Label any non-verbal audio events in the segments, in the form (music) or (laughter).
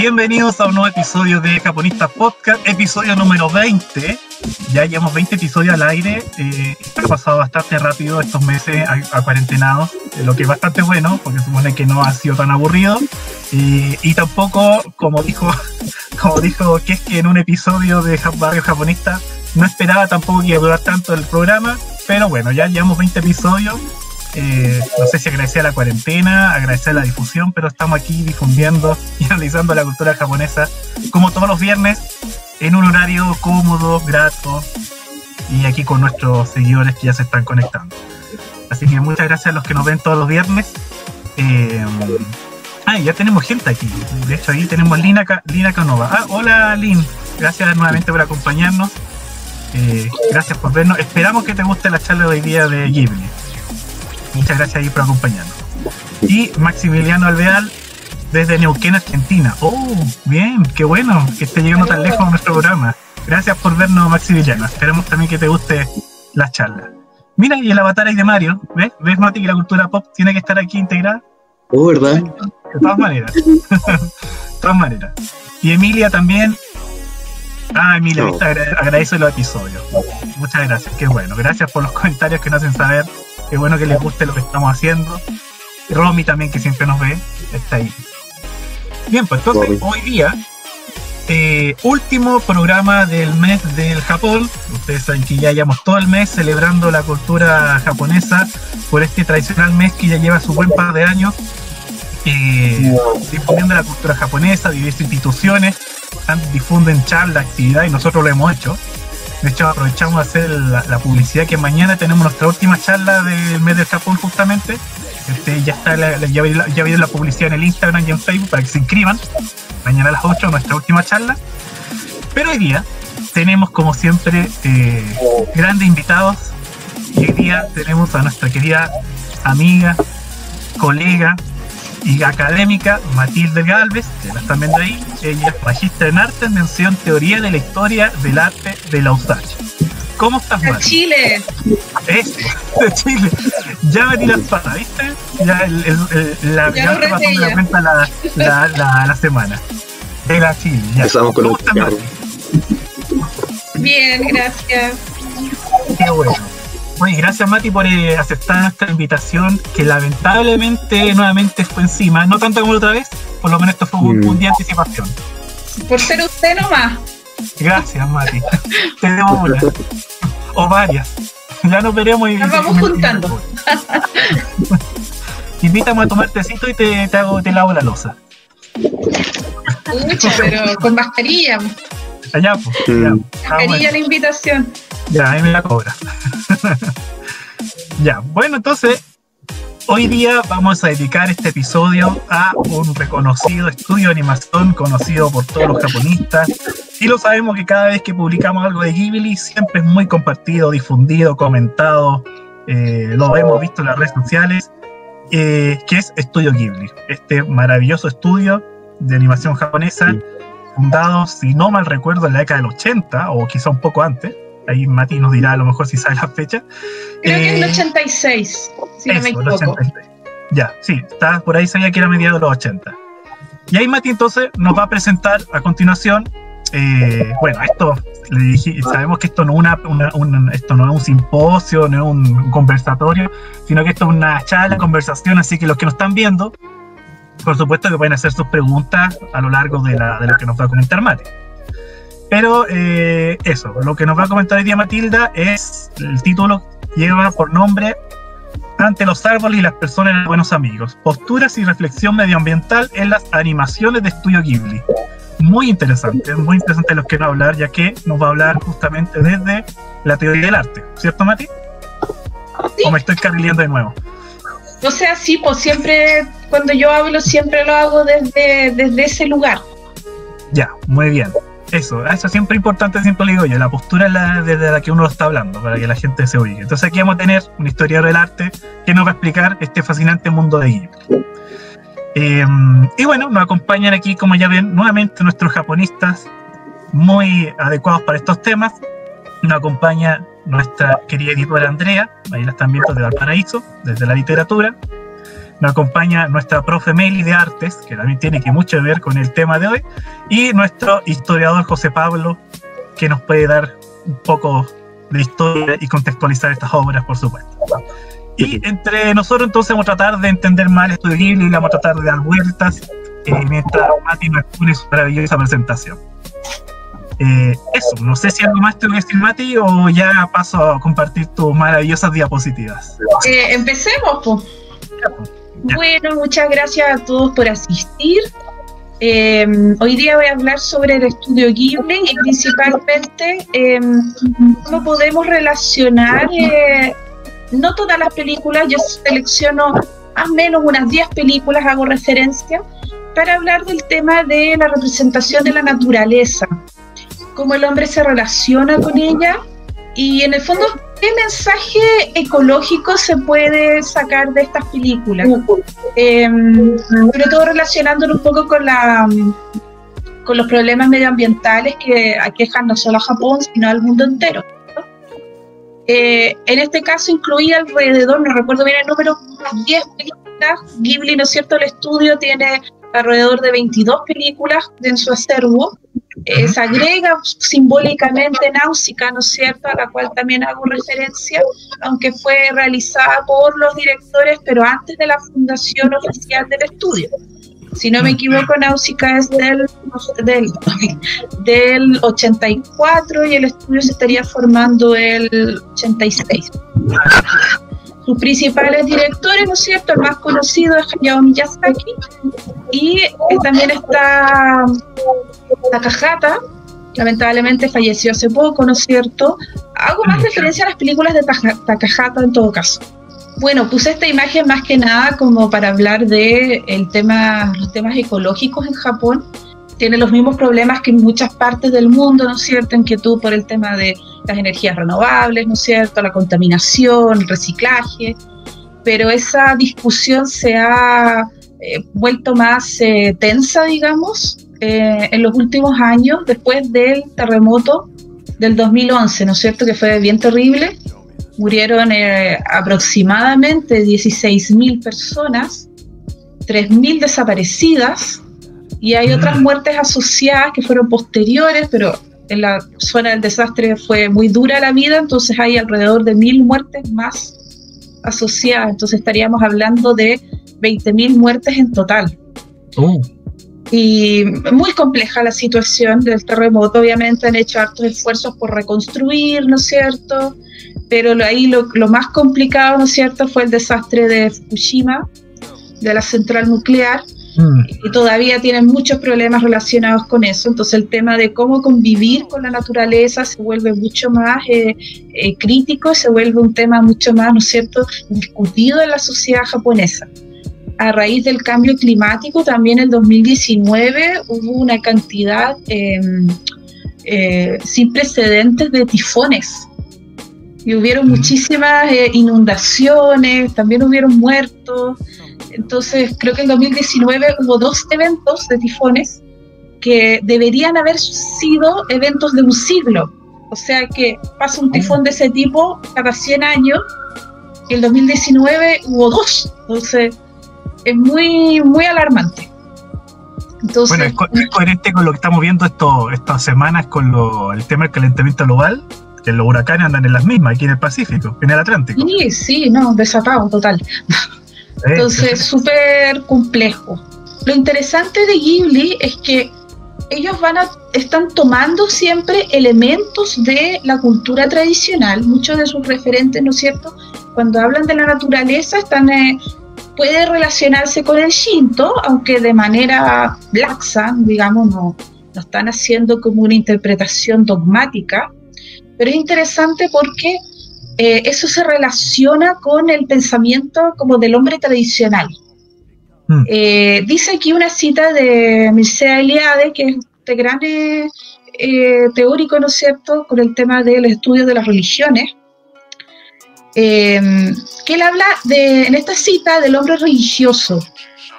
Bienvenidos a un nuevo episodio de Japonistas Podcast, episodio número 20. Ya llevamos 20 episodios al aire. Eh, ha pasado bastante rápido estos meses a, cuarentenados, eh, lo que es bastante bueno, porque supone que no ha sido tan aburrido. y tampoco, como dijo, (laughs) como dijo que es que en un episodio de Barrio Japonista no esperaba tampoco que iba a durar tanto el programa, pero bueno, ya llevamos 20 episodios eh, no sé si agradecer a la cuarentena, agradecer la difusión, pero estamos aquí difundiendo y (laughs) analizando la cultura japonesa como todos los viernes en un horario cómodo, grato y aquí con nuestros seguidores que ya se están conectando. Así que muchas gracias a los que nos ven todos los viernes. Eh, ah, ya tenemos gente aquí. De hecho, ahí tenemos Lina, Lina Canova. Ah, hola Lin. Gracias nuevamente por acompañarnos. Eh, gracias por vernos. Esperamos que te guste la charla de hoy día de Ghibli. Muchas gracias ahí por acompañarnos. Y Maximiliano Alveal desde Neuquén, Argentina. Oh, bien, qué bueno que esté llegando tan lejos a nuestro programa. Gracias por vernos, Maximiliano. Esperemos también que te guste la charla. Mira, y el avatar ahí de Mario, ¿ves? ¿Ves, Mati, que la cultura pop tiene que estar aquí integrada? Oh, ¿verdad? De todas maneras. de todas maneras. Y Emilia también. Ah, Emilia, no. agradezco los episodios. Muchas gracias, qué bueno. Gracias por los comentarios que nos hacen saber Qué bueno que les guste lo que estamos haciendo. Romy también, que siempre nos ve, está ahí. Bien, pues entonces hoy día, eh, último programa del mes del Japón. Ustedes saben que ya llevamos todo el mes celebrando la cultura japonesa por este tradicional mes que ya lleva su buen par de años. Eh, difundiendo la cultura japonesa, diversas instituciones difunden charlas, actividades, y nosotros lo hemos hecho. De hecho, aprovechamos de hacer la, publicidad que mañana tenemos nuestra última charla del mes del Japón justamente. Este, ya está ya, viene la publicidad en el Instagram y en Facebook para que se inscriban. Mañana a las 8 nuestra última charla. Pero hoy día tenemos como siempre eh, grandes invitados. Y hoy día tenemos a nuestra querida amiga, colega, y académica Matilde Galvez, que la están viendo ahí. Ella es magistra en arte, mención teoría de la historia del arte de la USACH. ¿Cómo estás, De Chile. Eso, de Chile. Ya metí la espada, ¿viste? Ya el, el, la, ya, ya pasó la cuenta la, la, la, la, semana. De la Chile, ya. Empezamos con ¿Cómo estás, Bien, gracias. Qué bueno. Oye, gracias Mati por eh, aceptar nuestra invitación, que lamentablemente nuevamente fue encima, no tanto como la otra vez, por lo menos esto fue un, día de anticipación. Por ser usted nomás. Gracias Mati. Tenemos una. (laughs) O varias. Ya nos veremos y nos vamos juntando. Invítame a tomar tecito y te, te, hago, te lavo la losa. Mucha, pero con mascarilla. Allá, pues. Mascarilla la invitación. Ya, ahí me la cobra. (laughs) ya, bueno, entonces, hoy día vamos a dedicar este episodio a un reconocido estudio de animación conocido por todos los japonistas. Y lo sabemos que cada vez que publicamos algo de Ghibli siempre es muy compartido, difundido, comentado. Eh, lo hemos visto en las redes sociales. Eh, que es Estudio Ghibli, este maravilloso estudio de animación japonesa, fundado, si no mal recuerdo, en la década del 80 o quizá un poco antes ahí Mati nos dirá a lo mejor si sabe la fecha. Creo que es el 86, eh, si no me equivoco. Ya, sí, está por ahí sabía que era mediados de los 80. Y ahí Mati entonces nos va a presentar a continuación, eh, bueno, esto, le dije, sabemos que esto no, una, esto no es un simposio, no es un conversatorio, sino que esto es una charla, conversación, así que los que nos están viendo, por supuesto que pueden hacer sus preguntas a lo largo de, la, de lo que nos va a comentar Mati. Pero eh, eso, lo que nos va a comentar hoy día Matilda es el título lleva por nombre Ante los árboles y las personas buenos amigos. Posturas y reflexión medioambiental en las animaciones de Estudio Ghibli. Muy interesante, muy interesante lo que va a hablar, ya que nos va a hablar justamente desde la teoría del arte, ¿cierto Mati? ¿O me estoy carrileando de nuevo? O sea, sí, pues siempre, cuando yo hablo, siempre lo hago desde, desde ese lugar. Ya, muy bien. Eso, eso siempre importante, siempre le digo yo, la postura es la, desde la que uno lo está hablando, para que la gente se oiga. Entonces aquí vamos a tener un historiador del arte que nos va a explicar este fascinante mundo de Ghibli. Em, y bueno, nos acompañan aquí, como ya ven, nuevamente nuestros japonistas muy adecuados para estos temas. Nos acompaña nuestra querida editora Andrea, ahí la están viendo de Valparaíso, desde la literatura. Nos acompaña nuestra profe Meli de Artes, que también tiene que mucho que ver con el tema de hoy, y nuestro historiador José Pablo, que nos puede dar un poco de historia y contextualizar estas obras, por supuesto. Y entre nosotros entonces vamos a tratar de entender más el estudio Ghibli y vamos a tratar de dar vueltas eh, mientras Mati nos expone su maravillosa presentación. Eh, eso, no sé si algo más tengo que decir Mati o ya paso a compartir tus maravillosas diapositivas. Eh, empecemos, pues. Bueno, muchas gracias a todos por asistir. hoy día voy a hablar sobre el estudio Ghibli y principalmente cómo podemos relacionar no todas las películas, yo selecciono más o menos unas 10 películas, hago referencia, para hablar del tema de la representación de la naturaleza, cómo el hombre se relaciona con ella y en el fondo qué mensaje ecológico se puede sacar de estas películas, em, sobre todo relacionándolo un poco con la con los problemas medioambientales que aquejan no solo a Japón, sino al mundo entero. Eh, en este caso incluía alrededor, no recuerdo bien el número, 10 películas. Ghibli, ¿no es cierto? El estudio tiene alrededor de 22 películas en su acervo. Eh, se agrega simbólicamente Náusica, ¿no es cierto?, a la cual también hago referencia, aunque fue realizada por los directores, pero antes de la fundación oficial del estudio. Si no me equivoco, Náusica es del, del, (laughs) del 84 y el estudio se estaría formando el 86. Sus principales directores, ¿no es cierto? El más conocido es Hayao Miyazaki y también está Takahata, lamentablemente falleció hace poco, ¿no es cierto? Hago más referencia a las películas de Takahata en todo caso. Bueno, puse esta imagen más que nada como para hablar de el tema, los temas ecológicos en Japón. Tiene los mismos problemas que en muchas partes del mundo, ¿no es cierto? Inquietud por el tema de las energías renovables, ¿no es cierto? La contaminación, el reciclaje. Pero esa discusión se ha eh, vuelto más eh, tensa, digamos, eh, en los últimos años, después del terremoto del 2011, ¿no es cierto? Que fue bien terrible murieron eh, aproximadamente 16.000 personas, 3.000 desaparecidas y hay otras mm. muertes asociadas que fueron posteriores, pero en la zona del desastre fue muy dura la vida, entonces hay alrededor de 1.000 muertes más asociadas, entonces estaríamos hablando de 20.000 muertes en total. Oh. Y muy compleja la situación del terremoto, obviamente han hecho hartos esfuerzos por reconstruir, ¿no es cierto? pero ahí lo, más complicado, ¿no es cierto?, fue el desastre de Fukushima, de la central nuclear, mm. y todavía tienen muchos problemas relacionados con eso. Entonces el tema de cómo convivir con la naturaleza se vuelve mucho más eh, eh, crítico, se vuelve un tema mucho más, ¿no es cierto?, discutido en la sociedad japonesa. A raíz del cambio climático, también en el 2019 hubo una cantidad em, eh, sin precedentes de tifones y hubieron muchísimas eh, inundaciones, también hubieron muertos. Entonces, creo que en 2019 hubo dos eventos de tifones que deberían haber sido eventos de un siglo. O sea que pasa un tifón de ese tipo cada 100 años en 2019 hubo dos. Entonces, es muy, muy alarmante. Entonces, bueno, es, coherente con lo que estamos viendo esto, estas semanas con lo, el tema del calentamiento global que los huracanes andan en las mismas, aquí en el Pacífico, en el Atlántico. Sí, sí, no, desatado total. (laughs) Entonces, (laughs) súper complejo. Lo interesante de Ghibli es que ellos van a, están tomando siempre elementos de la cultura tradicional, muchos de sus referentes, ¿no es cierto? Cuando hablan de la naturaleza, están, eh, puede relacionarse con el Shinto, aunque de manera laxa, digamos, no, no están haciendo como una interpretación dogmática, pero es interesante porque eh, eso se relaciona con el pensamiento como del hombre tradicional. Hmm. Eh, dice aquí una cita de Mircea Eliade, que es este gran eh, teórico, ¿no es cierto?, con el tema del estudio de las religiones, que él habla de, en esta cita del hombre religioso.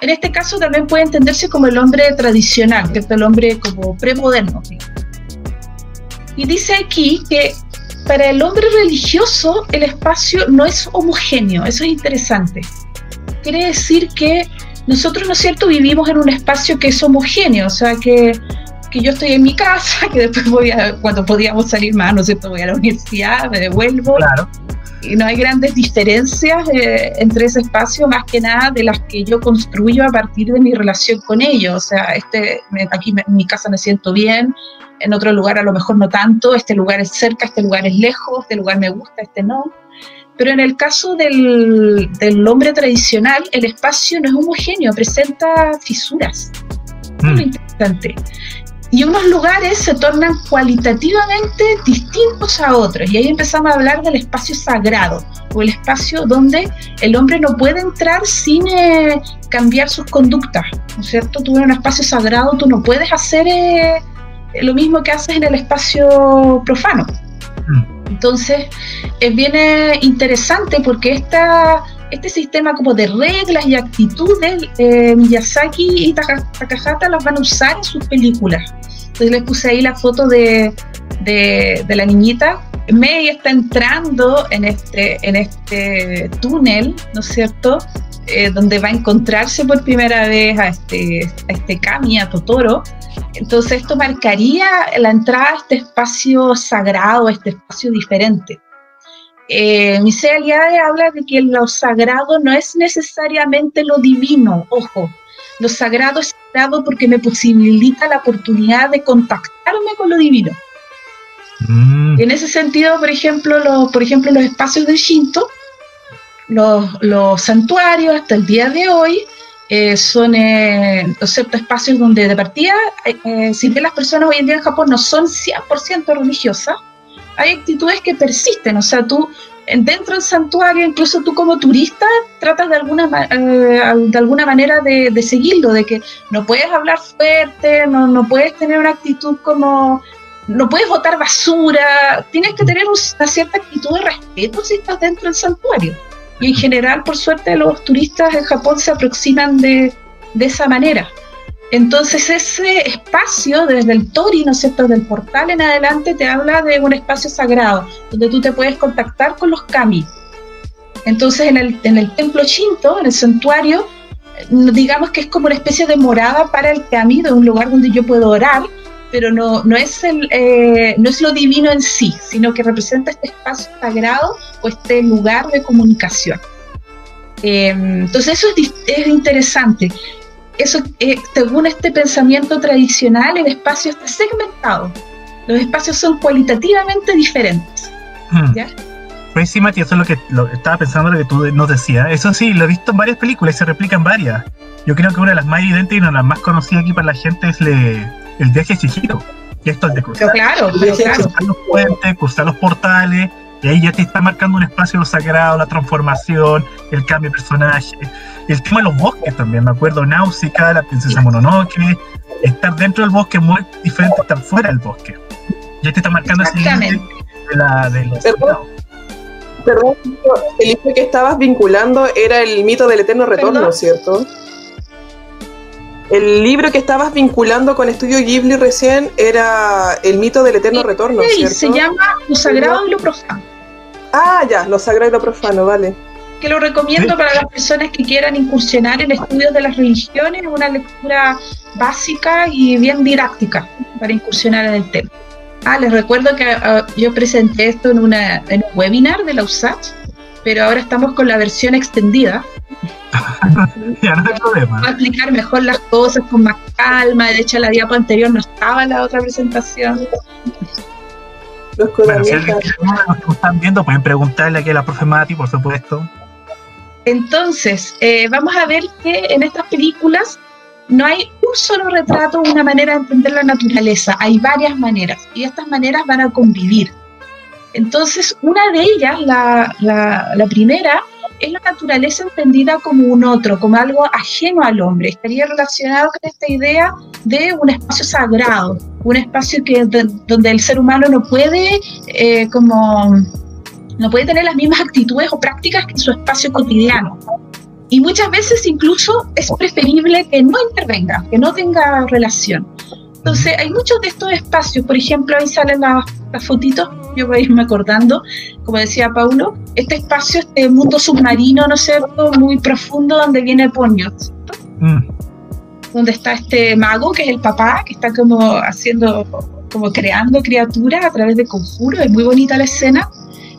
En este caso también puede entenderse como el hombre tradicional, es el hombre como premoderno. Y dice aquí que para el hombre religioso el espacio no es homogéneo, eso es interesante. quiere decir que nosotros, ¿no es cierto?, vivimos en un espacio que es homogéneo, o sea, que, que yo estoy en mi casa, (laughs) que después voy a, cuando podíamos salir más, ¿no es cierto?, voy a la universidad, me devuelvo. Claro. Y no hay grandes diferencias eh, entre ese espacio, más que nada de las que yo construyo a partir de mi relación con ellos. O sea, este, aquí en mi casa me siento bien, en otro lugar a lo mejor no tanto, este lugar es cerca, este lugar es lejos, este lugar me gusta, este no. Pero en el caso del, del hombre tradicional, el espacio no es homogéneo, presenta fisuras. Es lo mm. interesante. Y unos lugares se tornan cualitativamente distintos a otros. Y ahí empezamos a hablar del espacio sagrado, o el espacio donde el hombre no puede entrar sin eh, cambiar sus conductas. ¿No es cierto? Tú en un espacio sagrado, tú no puedes hacer eh, lo mismo que haces en el espacio profano. Mm. Entonces, es bien interesante porque esta, este sistema como de reglas y actitudes, eh, Miyazaki y Takahata las van a usar en sus películas. Entonces les puse ahí la foto de, de, la niñita. Mei está entrando en este, en este túnel, ¿no es cierto? Eh, donde va a encontrarse por primera vez a este, a este Kami, a Totoro, entonces esto marcaría la entrada a este espacio sagrado, a este espacio diferente. Eh, Aliade habla de que lo sagrado no es necesariamente lo divino, ojo, lo sagrado es sagrado porque me posibilita la oportunidad de contactarme con lo divino. Mm. En ese sentido, por ejemplo, por ejemplo, los espacios del Shinto, los, los santuarios hasta el día de hoy eh, son eh, ciertos espacios donde de partida, eh, eh, si bien las personas hoy en día en Japón no son 100% religiosas, hay actitudes que persisten, o sea, tú dentro del santuario, incluso tú como turista, tratas de alguna, de alguna manera de, de, seguirlo, de que no puedes hablar fuerte, no, no puedes tener una actitud como, no puedes botar basura, tienes que tener una cierta actitud de respeto si estás dentro del santuario. Y en general, por suerte, los turistas en Japón se aproximan de, de esa manera. Entonces ese espacio, desde el Tori, ¿no es cierto?, del portal en adelante, te habla de un espacio sagrado, donde tú te puedes contactar con los kami. Entonces en el, en el templo Shinto, en el santuario, digamos que es como una especie de morada para el kami, de un lugar donde yo puedo orar, pero no, no, es el, eh, no es lo divino en sí, sino que representa este espacio sagrado o este lugar de comunicación. Em, entonces eso es, interesante. Eso, eh, según este pensamiento tradicional, el espacio está segmentado. Los espacios son cualitativamente diferentes. Hmm. ¿ya? Pues sí, Mati, eso es lo que estaba pensando, lo que tú nos decías. Eso sí, lo he visto en varias películas y se replica en varias. Yo creo que una de las más evidentes y una de las más conocidas aquí para la gente es le, el viaje Chihiro. Y esto es de cruzar, claro, los puentes, cruzar los portales, y ahí ya te está marcando un espacio sagrado, la transformación, el cambio de personaje. El tema de los bosques también, me acuerdo, Náusica, la princesa Mononoke, estar dentro del bosque es muy diferente a estar fuera del bosque. Ya te está marcando ese límite de, la, de los Perdón, el libro que estabas vinculando era el mito del eterno retorno, ¿cierto? El libro que estabas vinculando con Estudio Ghibli recién era El mito del eterno retorno, sí, se llama Lo sagrado y lo profano. Ah, ya, Lo sagrado y lo profano, vale. Que lo recomiendo para las personas que quieran incursionar en estudios de las religiones, una lectura básica y bien didáctica para incursionar en el tema. Ah, les recuerdo que ah, yo presenté esto en, una, en un webinar de la USACH, pero ahora estamos con la versión extendida, (laughs) ya no hay problema. a explicar mejor las cosas con más calma. De hecho, la diapo anterior no estaba en la otra presentación. Los bueno, si alguien nos están viendo, pueden preguntarle aquí a la profe Mati, por supuesto. Entonces, eh, vamos a ver que en estas películas no hay un solo retrato, una manera de entender la naturaleza, hay varias maneras y estas maneras van a convivir. Entonces, una de ellas, la, la, la primera, es la naturaleza entendida como un otro, como algo ajeno al hombre. Estaría relacionado con esta idea de un espacio sagrado, un espacio que, donde el ser humano no puede eh, como no puede tener las mismas actitudes o prácticas que en su espacio cotidiano. Y muchas veces incluso es preferible que no intervenga, que no tenga relación. Entonces, hay muchos de estos espacios, por ejemplo, ahí salen las, las fotitos, yo voy a irme acordando, como decía Paulo, este espacio, este mundo submarino, ¿no es cierto?, muy profundo donde viene Ponyo, mm. Donde está este mago, que es el papá, que está como haciendo, como creando criaturas a través de conjuros, es muy bonita la escena.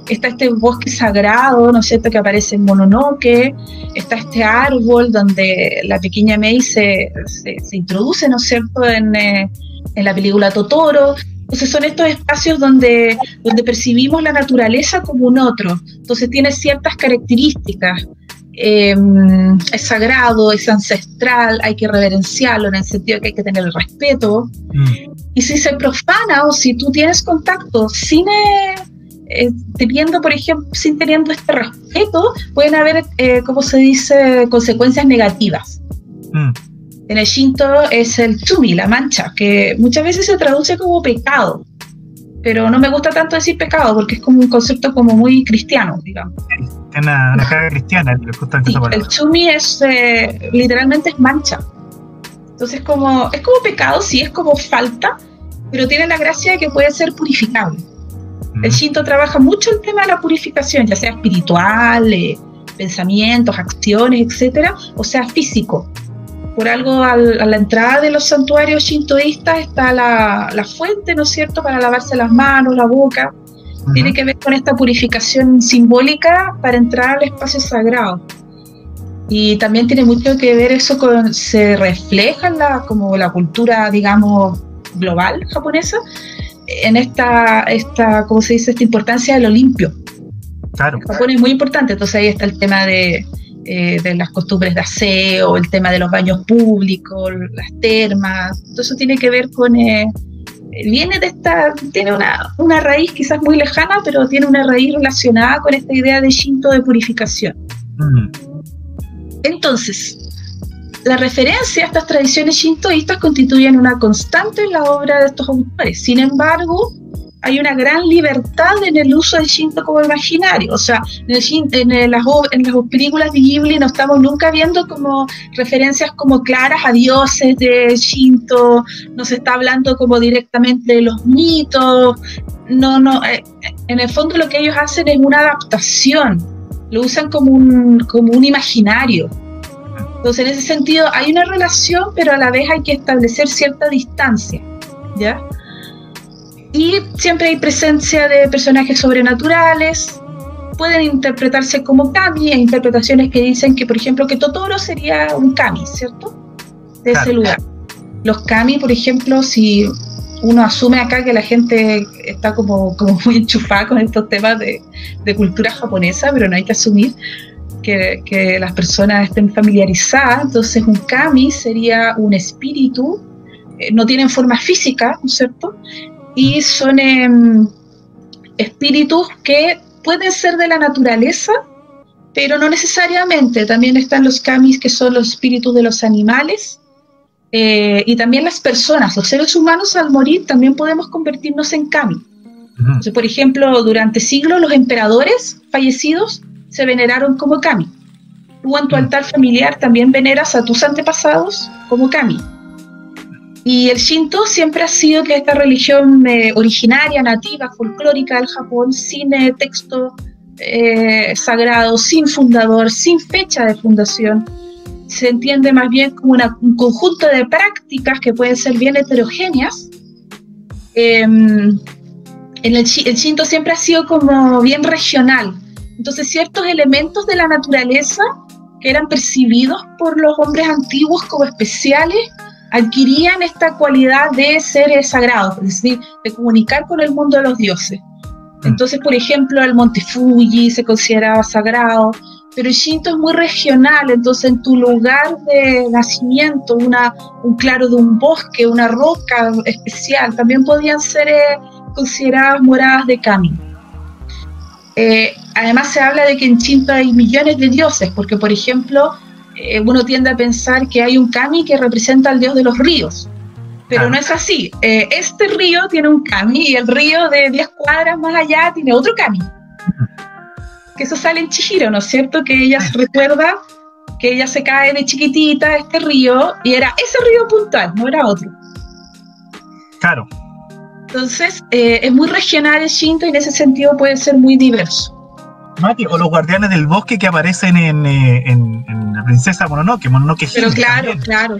Está este bosque sagrado, ¿no es cierto?, que aparece en Mononoke. Está este árbol donde la pequeña Mei se, se, introduce, ¿no es cierto?, en, eh, en la película Totoro. Entonces son estos espacios donde, donde percibimos la naturaleza como un otro. Entonces tiene ciertas características. Em, es sagrado, es ancestral, hay que reverenciarlo en el sentido que hay que tener el respeto. Mm. Y si se profana o si tú tienes contacto sin eh, eh, teniendo, por ejemplo, sin teniendo este respeto, pueden haber, eh, como se dice, consecuencias negativas. Mm. En el Shinto es el chumi, la mancha, que muchas veces se traduce como pecado, pero no me gusta tanto decir pecado porque es como un concepto como muy cristiano, digamos. Una, una carga cristiana, sí, El chumi es eh, literalmente es mancha. Entonces como es como pecado, sí es como falta, pero tiene la gracia de que puede ser purificable. El Shinto trabaja mucho el tema de la purificación, ya sea espiritual, eh, pensamientos, acciones, etcétera, o sea físico. Por algo a la entrada de los santuarios shintoístas está la, fuente, ¿no es cierto?, para lavarse las manos, la boca. Tiene que ver con esta purificación simbólica para entrar al espacio sagrado. Y también tiene mucho que ver eso con, se refleja en la, como la cultura, digamos, global japonesa, en esta, esta, ¿cómo se dice?, esta importancia de lo limpio. Claro. Japón es muy importante, entonces ahí está el tema de, eh, de las costumbres de aseo, el tema de los baños públicos, las termas, todo eso tiene que ver con, eh, viene de esta, tiene una, una, raíz quizás muy lejana, pero tiene una raíz relacionada con esta idea de Shinto de purificación. Mm. Entonces, la referencia a estas tradiciones shintoístas constituyen una constante en la obra de estos autores. Sin embargo, hay una gran libertad en el uso del Shinto como imaginario. O sea, en, en, las, en, las, películas de Ghibli no estamos nunca viendo como referencias como claras a dioses de Shinto, no se está hablando como directamente de los mitos. No, no, eh, en el fondo lo que ellos hacen es una adaptación, lo usan como un, como un imaginario. Entonces, en ese sentido, hay una relación, pero a la vez hay que establecer cierta distancia. ¿Ya? Y siempre hay presencia de personajes sobrenaturales, pueden interpretarse como kami, hay interpretaciones que dicen que, por ejemplo, que Totoro sería un kami, ¿cierto? De ese lugar. Los kami, por ejemplo, si uno asume acá que la gente está como, como muy enchufada con estos temas de, de cultura japonesa, pero no hay que asumir que, que, las personas estén familiarizadas. Entonces, un kami sería un espíritu, eh, no tienen forma física, ¿no es cierto? y son em, espíritus que pueden ser de la naturaleza, pero no necesariamente. También están los kamis, que son los espíritus de los animales, eh, y también las personas, los seres humanos al morir también podemos convertirnos en kami. por ejemplo, durante siglos los emperadores fallecidos se veneraron como kami. Tú en tu altar familiar también veneras a tus antepasados como kami. Y el Shinto siempre ha sido que esta religión eh, originaria, nativa, folclórica del Japón, sin eh, texto eh, sagrado, sin fundador, sin fecha de fundación, se entiende más bien como un conjunto de prácticas que pueden ser bien heterogéneas. Em, en el, el Shinto siempre ha sido como bien regional. Entonces ciertos elementos de la naturaleza que eran percibidos por los hombres antiguos como especiales, adquirían esta cualidad de seres sagrados, es decir, de comunicar con el mundo de los dioses. Mm. Entonces, por ejemplo, el monte Fuji se consideraba sagrado, pero el Shinto es muy regional, entonces en tu lugar de nacimiento, una, un claro de un bosque, una roca especial, también podían ser eh, consideradas moradas de Kami. Eh, además se habla de que en Shinto hay millones de dioses, porque por ejemplo eh, uno tiende a pensar que hay un kami que representa al dios de los ríos, pero no es así. Eh, este río tiene un kami y el río de 10 cuadras más allá tiene otro kami. Que eso sale en Chihiro, ¿no es cierto? Que ella se recuerda que ella se cae de chiquitita a este río y era ese río puntual, no era otro. Claro. Entonces, eh, es muy regional el Shinto y en ese sentido puede ser muy diverso. Mati, o los guardianes del bosque que aparecen en, eh, en, La Princesa Mononoke, Mononoke Pero claro, claro.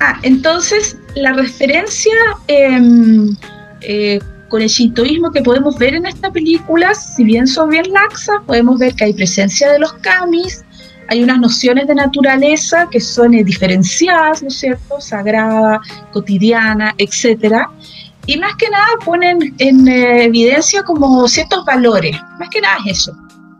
Ah, entonces la referencia em, eh, con el shintoísmo que podemos ver en esta película, si bien son bien laxas, podemos ver que hay presencia de los kamis, hay unas nociones de naturaleza que son eh, diferenciadas, ¿no es cierto? Sagrada, cotidiana, etcétera. Y más que nada ponen en eh, evidencia como ciertos valores. Más que nada es eso.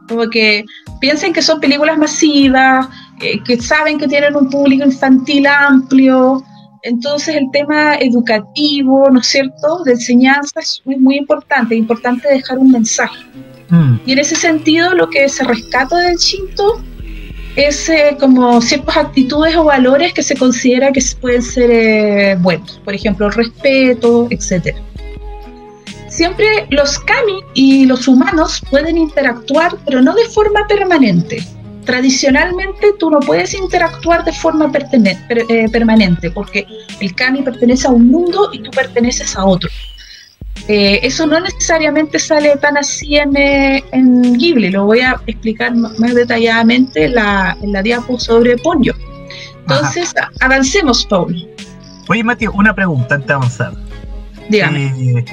Como que piensen que son películas masivas, eh, que saben que tienen un público infantil amplio. Entonces el tema educativo, ¿no es cierto?, de enseñanza es muy, muy importante. Es importante dejar un mensaje. Mm. Y en ese sentido lo que se rescata del Shinto es eh, como ciertas actitudes o valores que se considera que pueden ser eh, buenos, por ejemplo, el respeto, etc. Siempre los kami y los humanos pueden interactuar, pero no de forma permanente. Tradicionalmente tú no puedes interactuar de forma eh, permanente, porque el kami pertenece a un mundo y tú perteneces a otro. Eh, eso no necesariamente sale tan así en, eh, en Ghibli, lo voy a explicar más detalladamente en la, en la diapo sobre Ponyo. Entonces, avancemos, Paul. Oye, Mati, una pregunta antes de avanzar. Dígame. Eh,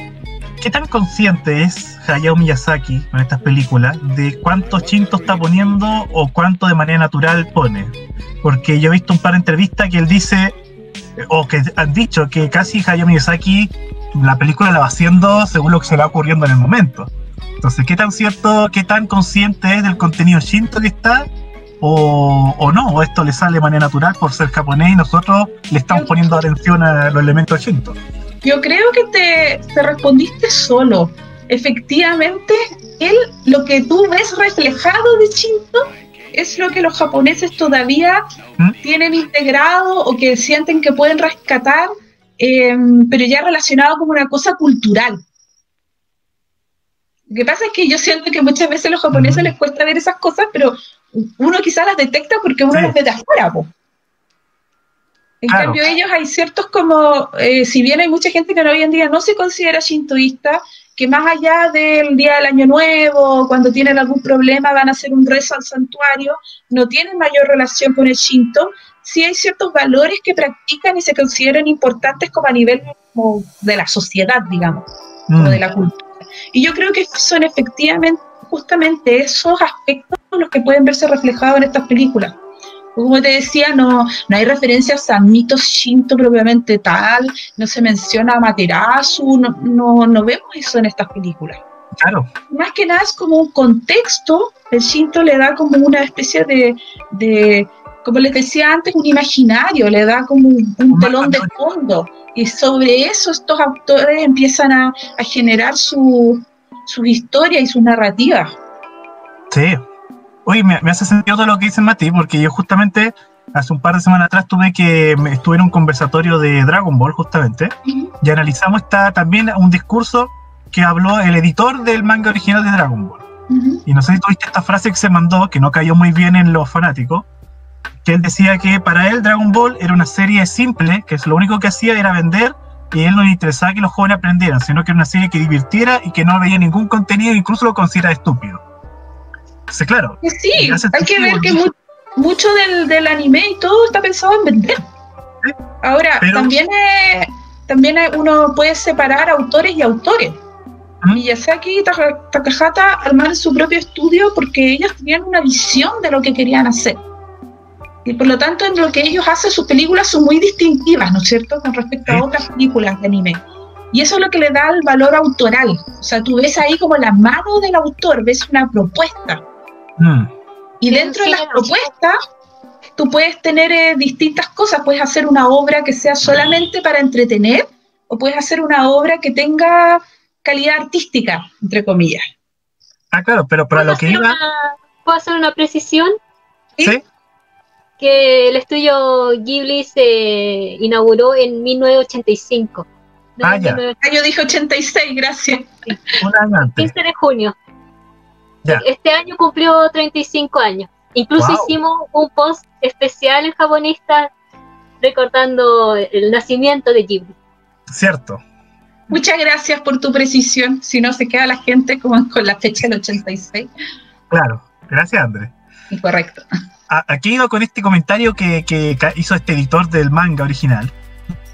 ¿Qué tan consciente es Hayao Miyazaki con estas películas de cuántos chintos está poniendo o cuánto de manera natural pone? Porque yo he visto un par de entrevistas que él dice, o que han dicho que casi Hayao Miyazaki la película la va haciendo según lo que se le va ocurriendo en el momento. Entonces, ¿qué tan cierto, qué tan consciente es del contenido shinto que está? O, o no, o esto le sale de manera natural por ser japonés y nosotros le estamos poniendo atención a los elementos shinto. Yo creo que te, te respondiste solo. Efectivamente, él, lo que tú ves reflejado de Shinto es lo que los japoneses todavía ¿Mm? tienen integrado o que sienten que pueden rescatar Em, pero ya relacionado como una cosa cultural. Lo que pasa es que yo siento que muchas veces a los japoneses les cuesta ver esas cosas, pero uno quizás las detecta porque uno las ve de afuera. En cambio, ellos hay ciertos como, eh, si bien hay mucha gente que hoy en día no se considera shintoísta, que más allá del día del año nuevo, cuando tienen algún problema, van a hacer un rezo al santuario, no tienen mayor relación con el shinto, sí hay ciertos valores que practican y se consideran importantes como a nivel de la sociedad, digamos, o de la mm. cultura. Y yo creo que son efectivamente justamente esos aspectos los que pueden verse reflejados en estas películas. Como te decía, no, no hay referencias a mitos shinto propiamente tal, no se menciona a Materasu, no, no, no vemos eso en estas películas. Claro. Más que nada es como un contexto, el shinto le da como una especie de, de como les decía antes, un imaginario, le da como un, telón de fondo. Y sobre eso estos autores empiezan a, generar su, su historia y su narrativa. Sí. Oye, me, hace sentido todo lo que dice Mati, porque yo justamente hace un par de semanas atrás tuve que estuve en un conversatorio de Dragon Ball, justamente, y analizamos esta, también un discurso que habló el editor del manga original de Dragon Ball. Y no sé si tuviste esta frase que se mandó, que no cayó muy bien en los fanáticos, que él decía que para él Dragon Ball era una serie simple, que lo único que hacía era vender y a él no le interesaba que los jóvenes aprendieran, sino que era una serie que divirtiera y que no veía ningún contenido, incluso lo considera estúpido. Entonces, claro. Sí, hay que ver que mucho del, anime y todo está pensado en vender. Ahora, también, también uno puede separar autores y autores. Miyazaki y Takahata armaron su propio estudio porque ellos tenían una visión de lo que querían hacer. Y por lo tanto, en lo que ellos hacen, sus películas son muy distintivas, ¿no es cierto?, con respecto a otras películas de anime. Y eso es lo que le da el valor autoral. O sea, tú ves ahí como la mano del autor, ves una propuesta. Mm. Y dentro de las propuestas, tú puedes tener eh, distintas cosas. Puedes hacer una obra que sea solamente para entretener, o puedes hacer una obra que tenga calidad artística, entre comillas. Ah, claro, pero para lo que iba. ¿Puedo hacer una precisión? Sí que el estudio Ghibli se inauguró en 1985. ah, ya. Yo dije 86, gracias. Un año antes. 15 de junio. Este año cumplió 35 años. Incluso hicimos un post especial en japonista recordando el nacimiento de Ghibli. Cierto. Muchas gracias por tu precisión. Si no, se queda la gente como con la fecha del 86. Claro, gracias, Andrés. Correcto. Aquí iba con este comentario que, que hizo este editor del manga original.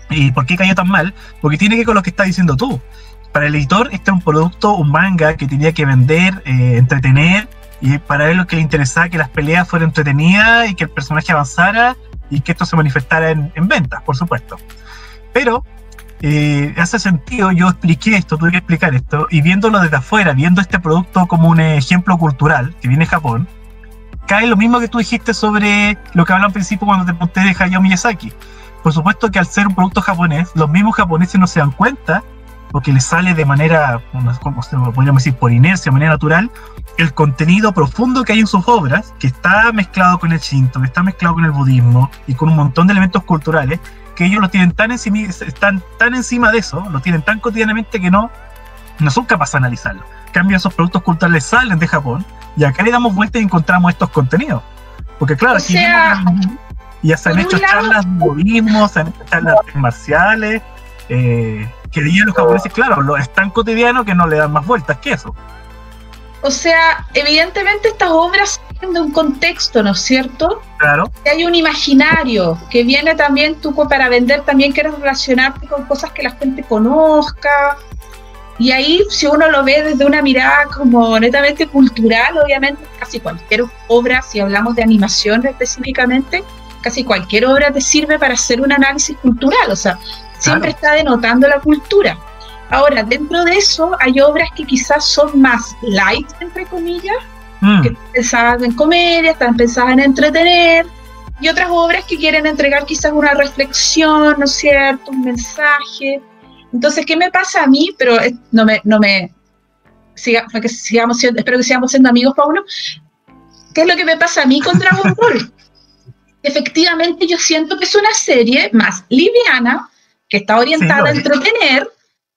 ¿Y por qué cayó tan mal? Porque tiene que ver con lo que estás diciendo tú. Para el editor, este es un producto, un manga que tenía que vender, eh, entretener, y para él lo que le interesaba que las peleas fueran entretenidas y que el personaje avanzara y que esto se manifestara en, ventas, por supuesto. Pero eh, hace sentido, yo expliqué esto, tuve que explicar esto, y viéndolo desde afuera, viendo este producto como un ejemplo cultural que viene de Japón, cae lo mismo que tú dijiste sobre lo que hablaba al principio cuando te conté de Hayao Miyazaki. Por supuesto que al ser un producto japonés, los mismos japoneses no se dan cuenta, porque les sale de manera, como podríamos decir, por inercia, de manera natural, el contenido profundo que hay en sus obras, que está mezclado con el Shinto, que está mezclado con el budismo y con un montón de elementos culturales, que ellos lo tienen tan encima, están tan encima de eso, lo tienen tan cotidianamente que no, no son capaces de analizarlo. En cambio, esos productos culturales salen de Japón y acá le damos vuelta y encontramos estos contenidos. Porque claro, aquí ya se han hecho charlas de budismo, se han hecho charlas marciales, eh, que dirían los japoneses, claro, lo, es tan cotidiano que no le dan más vueltas que eso. O sea, evidentemente estas obras tienen de un contexto, ¿no es cierto? Claro. Que hay un imaginario que viene también tú para vender, también quieres relacionarte con cosas que la gente conozca. Y ahí, si uno lo ve desde una mirada como netamente cultural, obviamente casi cualquier obra, si hablamos de animación específicamente, casi cualquier obra te sirve para hacer un análisis cultural. O sea, siempre está denotando la cultura. Ahora, dentro de eso hay obras que quizás son más light, entre comillas, mm. que están pensadas en comedia, están pensadas en entretener, y otras obras que quieren entregar quizás una reflexión, ¿no es cierto?, un mensaje. Entonces, ¿qué me pasa a mí? Pero no me, no me, que sigamos siendo, espero que sigamos siendo amigos, Paulo. ¿Qué es lo que me pasa a mí con Dragon (laughs) Ball? Efectivamente, yo siento que es una serie más liviana, que está orientada a entretener.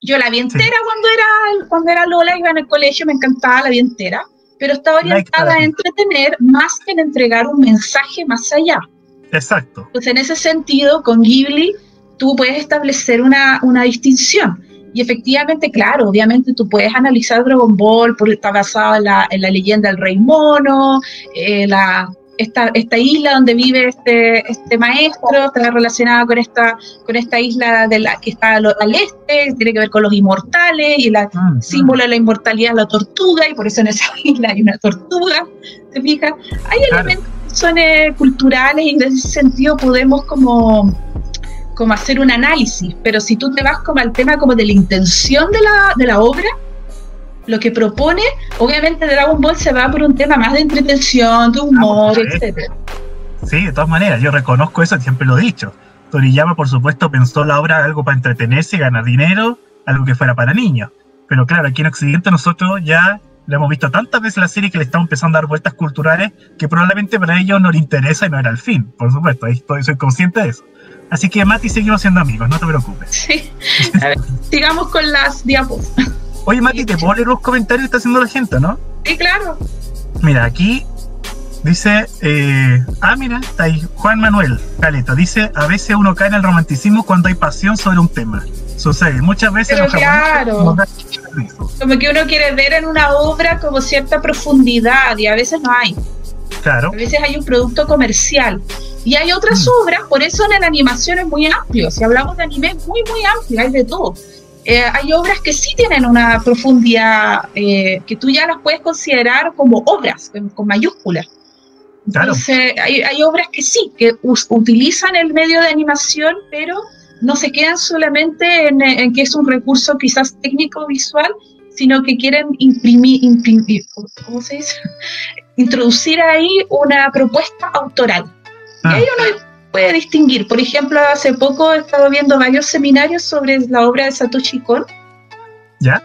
Yo la vi entera cuando, era, cuando era Lola, iba en el colegio, me encantaba, la vi entera, pero está orientada a entretener más que en entregar un mensaje más allá. Exacto. Entonces, en ese sentido, con Ghibli, tú puedes establecer una, una distinción. Y efectivamente, claro, obviamente tú puedes analizar Dragon Ball porque está basado en la, en la leyenda del rey mono, eh, la, esta, esta isla donde vive este, este maestro está relacionada con esta, con esta isla de la, que está al, este, tiene que ver con los inmortales y el ah, símbolo de la inmortalidad es la tortuga y por eso en esa (laughs) isla hay una tortuga, ¿te fijas? Hay elementos son, eh, culturales y en ese sentido podemos como, como hacer un análisis, pero si tú te vas como al tema como de la intención de la, de la obra, lo que propone, obviamente Dragon Ball se va por un tema más de entretención, de humor, etc. Sí, de todas maneras, yo reconozco eso, siempre lo he dicho. Toriyama, por supuesto, pensó la obra algo para entretenerse ganar dinero, algo que fuera para niños. Pero claro, aquí en Occidente nosotros ya le hemos visto tantas veces la serie que le estamos empezando a dar vueltas culturales que probablemente para ellos no le interesa y no era el fin, por supuesto, ahí estoy, soy consciente de eso. Así que Mati, seguimos siendo amigos, no te preocupes. Sí. A ver, sigamos con las diapos. Oye, Mati, ¿te puedo leer los comentarios que está haciendo la gente, no? Sí, claro. Mira, aquí dice, eh, ah, mira, está ahí, Juan Manuel Caleta, dice, a veces uno cae en el romanticismo cuando hay pasión sobre un tema. Sucede, muchas veces Pero claro, como que uno quiere ver en una obra como cierta profundidad y a veces no hay. Claro. A veces hay un producto comercial. Y hay otras mm. obras, por eso en la animación es muy amplio. Si hablamos de anime, es muy, muy amplio, hay de todo. Eh, hay obras que sí tienen una profundidad eh, que tú ya las puedes considerar como obras, con, mayúsculas. Entonces, hay, obras que sí, que utilizan el medio de animación, pero no se quedan solamente en, que es un recurso quizás técnico-visual, sino que quieren imprimir, imprimir ¿cómo se dice? (laughs) introducir ahí una propuesta autoral. Y ahí ah. uno puede distinguir. Por ejemplo, hace poco he estado viendo varios seminarios sobre la obra de Satoshi Kon. ¿Ya?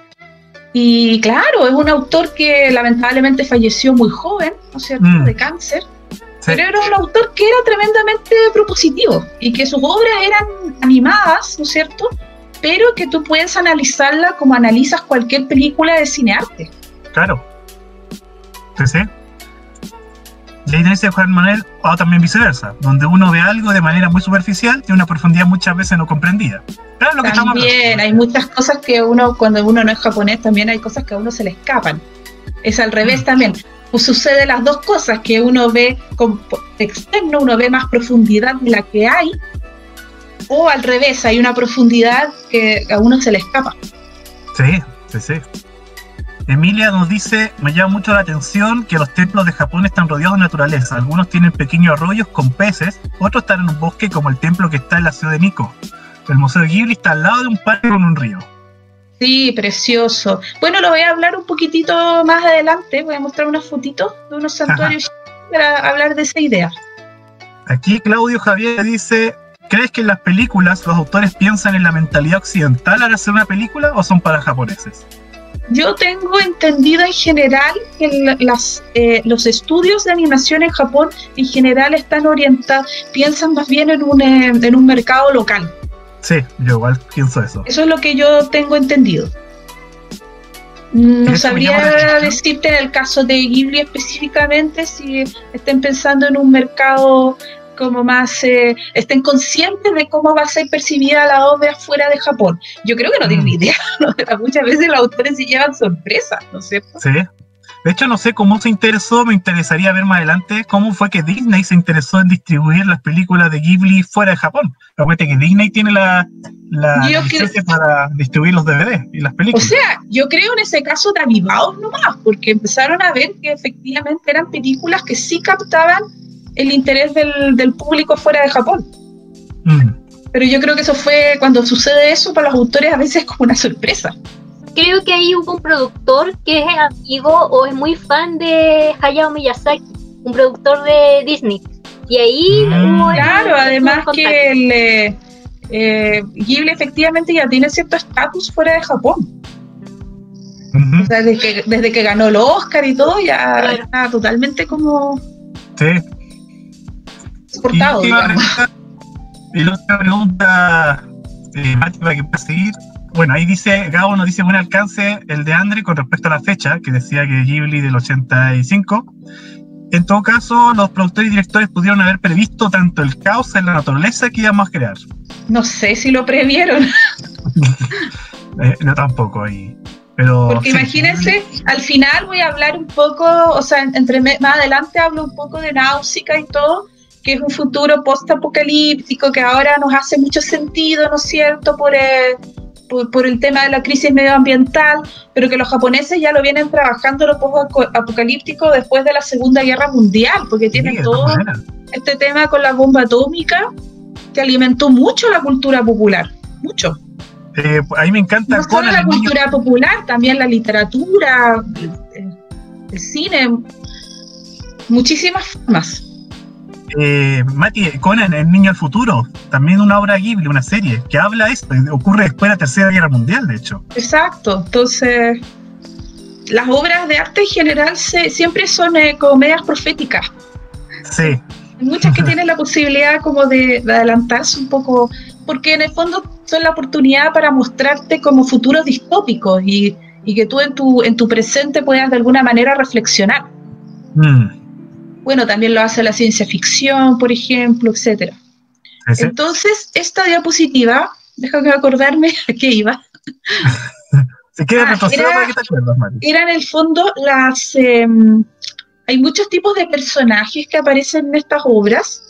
Y claro, es un autor que lamentablemente falleció muy joven, ¿no es cierto?, mm. de cáncer. Pero era un autor que era tremendamente propositivo y que sus obras eran animadas, ¿no es cierto? Pero que tú puedes analizarla como analizas cualquier película de cinearte. Claro. Sí. Y ahí dice Juan Manuel, o también viceversa, donde uno ve algo de manera muy superficial y una profundidad muchas veces no comprendida. Claro, lo también hay muchas cosas que uno, cuando uno no es japonés, también hay cosas que a uno se le escapan. Es al revés mm. también. Pues sucede las dos cosas, que uno ve con, externo, uno ve más profundidad de la que hay, o al revés, hay una profundidad que a uno se le escapa. Sí, sí, sí. Emilia nos dice, me llama mucho la atención que los templos de Japón están rodeados de naturaleza. Algunos tienen pequeños arroyos con peces, otros están en un bosque como el templo que está en la ciudad de Nikko. El Museo de Ghibli está al lado de un parque con un río. Sí, precioso. Bueno, lo voy a hablar un poquitito más adelante. Voy a mostrar unas fotitos de unos santuarios para hablar de esa idea. Aquí Claudio Javier dice, ¿crees que en las películas los autores piensan en la mentalidad occidental al hacer una película o son para japoneses? Yo tengo entendido en general que las, eh, los estudios de animación en Japón en general están orientados, piensan más bien en un, eh, en un mercado local. Sí, yo igual pienso eso. Eso es lo que yo tengo entendido. No sabría decirte en el caso de Ghibli específicamente si estén pensando en un mercado como más eh, estén conscientes de cómo va a ser percibida la obra fuera de Japón. Yo creo que no tienen mm. idea, (laughs) muchas veces los autores se llevan sorpresas, ¿no es cierto? Sí. De hecho, no sé cómo se interesó, me interesaría ver más adelante cómo fue que Disney se interesó en distribuir las películas de Ghibli fuera de Japón. Acuérdate que Disney tiene la, la licencia para distribuir los DVD y las películas. O sea, yo creo en ese caso de avivados nomás, porque empezaron a ver que efectivamente eran películas que sí captaban el interés del, público fuera de Japón. Mm. Pero yo creo que eso fue, cuando sucede eso, para los autores a veces es como una sorpresa. Creo que ahí hubo un productor que es amigo o es muy fan de Hayao Miyazaki, un productor de Disney. Y ahí... Mm. claro, además que el, eh, eh, Ghibli efectivamente ya tiene cierto estatus fuera de Japón. o sea, desde que, desde que ganó el Oscar y todo, ya está totalmente como... Sí, y, la otra pregunta, eh, para que pueda seguir. Bueno, ahí dice, Gabo nos dice buen alcance el de Andre con respecto a la fecha, que decía que Ghibli del 85. En todo caso, los productores y directores pudieron haber previsto tanto el caos en la naturaleza que íbamos a crear. No sé si lo previeron. (laughs) eh, no tampoco ahí. Pero, Porque imagínense, al final voy a hablar un poco, o sea, entre más adelante hablo un poco de náusica y todo, que es un futuro post-apocalíptico que ahora nos hace mucho sentido, ¿no es cierto?, por el, por, el tema de la crisis medioambiental, pero que los japoneses ya lo vienen trabajando lo post-apocalíptico después de la Segunda Guerra Mundial, porque tienen todo este tema con la bomba atómica que alimentó mucho la cultura popular, mucho. Eh, a mí me encanta. No solo la cultura popular, también la literatura, el, el cine, muchísimas formas eh, Mati, Conan, El Niño del Futuro, también una obra Ghibli, una serie, que habla de esto, ocurre después de la Tercera Guerra Mundial, de hecho. Exacto, entonces las obras de arte en general siempre son eh, comedias proféticas. Sí. Hay muchas que (laughs) tienen la posibilidad como de, adelantarse un poco, porque en el fondo son la oportunidad para mostrarte como futuros distópicos y, que tú en tu, en tu presente puedas de alguna manera reflexionar. Mm. Bueno, también lo hace la ciencia ficción, por ejemplo, etcétera. Entonces, esta diapositiva, déjame acordarme (laughs) a qué iba. Se queda ah, era, para que te acuerdas, Era en el fondo las. Em, hay muchos tipos de personajes que aparecen en estas obras.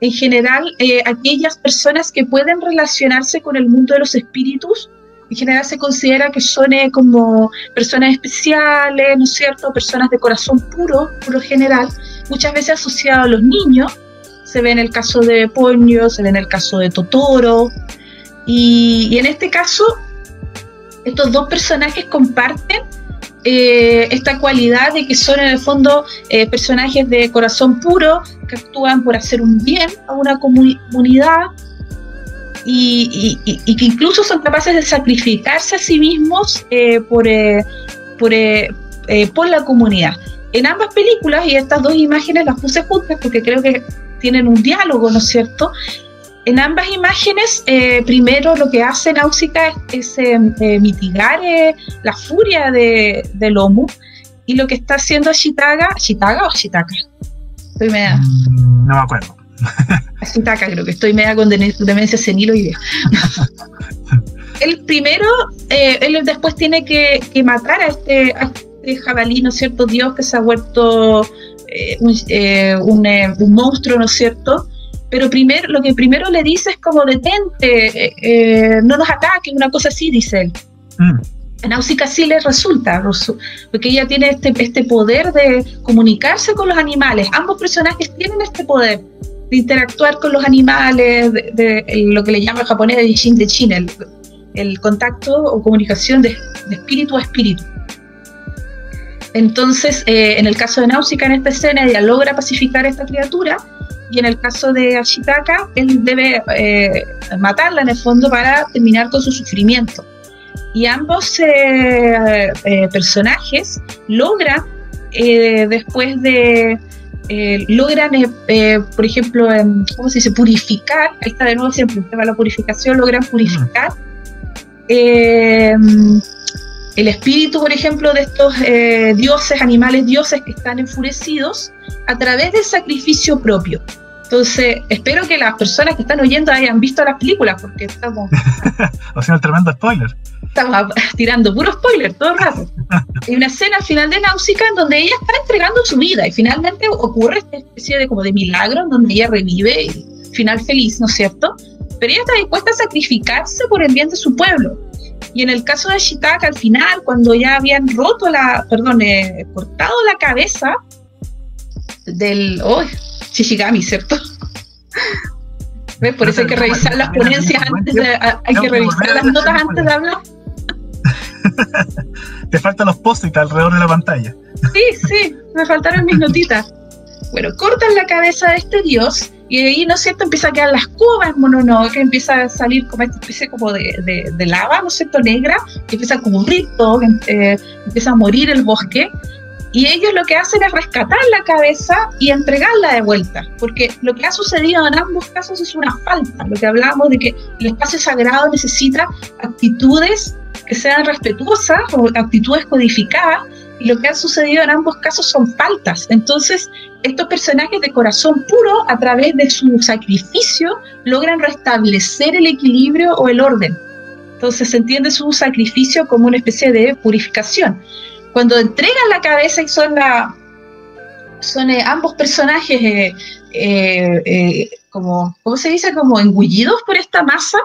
En general, eh, aquellas personas que pueden relacionarse con el mundo de los espíritus en general se considera que son eh, como personas especiales, ¿no es cierto? Personas de corazón puro, por lo general, muchas veces asociado a los niños. Se ve en el caso de Ponyo, se ve en el caso de Totoro. Y, en este caso, estos dos personajes comparten eh, esta cualidad de que son en el fondo eh, personajes de corazón puro que actúan por hacer un bien a una comunidad y, que incluso son capaces de sacrificarse a sí mismos eh, por, por, por la comunidad en ambas películas, y estas dos imágenes las puse juntas porque creo que tienen un diálogo, ¿no es cierto? En ambas imágenes, eh, primero lo que hace Náusica es, eh, eh, mitigar la furia de, de Lomu, y lo que está haciendo Shitaga, ¿Shitaga o Shitaka? Mm, no me acuerdo. (laughs) Ashitaka, creo que estoy media con demencia senil hoy (laughs) día. el primero, eh, él después tiene que, matar a este, a este jabalí, ¿no es cierto? Dios que se ha vuelto eh, eh, un, monstruo, ¿no es cierto? Pero primero, lo que primero le dice es como detente, no nos ataques, una cosa así, dice él. Mm. A Náusica sí le resulta, porque ella tiene este, este poder de comunicarse con los animales. Ambos personajes tienen este poder de interactuar con los animales, de, lo que le llama el japonés de Shin de Chin, el, contacto o comunicación de, espíritu a espíritu. Entonces, eh, en el caso de Náusica, en esta escena, ella logra pacificar a esta criatura, y en el caso de Ashitaka, él debe eh, matarla en el fondo para terminar con su sufrimiento y ambos eh, eh, personajes logran, eh, después de, logran, por ejemplo, ¿cómo se dice? Purificar, ahí está de nuevo siempre el tema de la purificación, logran purificar el espíritu, por ejemplo, de estos dioses, animales dioses que están enfurecidos a través del sacrificio propio. Entonces, espero que las personas que están oyendo hayan visto las películas, porque estamos. (laughs) o sea, un tremendo spoiler. Estamos tirando puro spoiler todo el rato. Hay una escena al final de Náusica en donde ella está entregando su vida y finalmente ocurre esta especie de como de milagro en donde ella revive y final feliz, ¿no es cierto? Pero ella está dispuesta a sacrificarse por el bien de su pueblo. Y en el caso de Shitaka, al final, cuando ya habían roto la, perdón, eh, cortado la cabeza del, oh, Shishigami, ¿cierto? (laughs) ¿Ves? Por eso hay que revisar las ponencias antes de, hay que revisar las notas antes de hablar. (laughs) Te faltan los post-it alrededor de la pantalla. Sí, sí, me faltaron mis notitas. Bueno, cortan la cabeza de este dios y ahí, ¿no es cierto?, empieza a quedar las cubas no, que empieza a salir como esta especie como de, de, lava, ¿no es cierto?, negra, que empieza a cubrir todo, eh, empieza a morir el bosque y ellos lo que hacen es rescatar la cabeza y entregarla de vuelta, porque lo que ha sucedido en ambos casos es una falta. Lo que hablábamos de que el espacio sagrado necesita actitudes que sean respetuosas o actitudes codificadas, y lo que ha sucedido en ambos casos son faltas. Entonces, estos personajes de corazón puro, a través de su sacrificio, logran restablecer el equilibrio o el orden. Entonces, se entiende su sacrificio como una especie de purificación cuando entregan la cabeza y son la son eh, ambos personajes eh, eh, como cómo se dice como engullidos por esta masa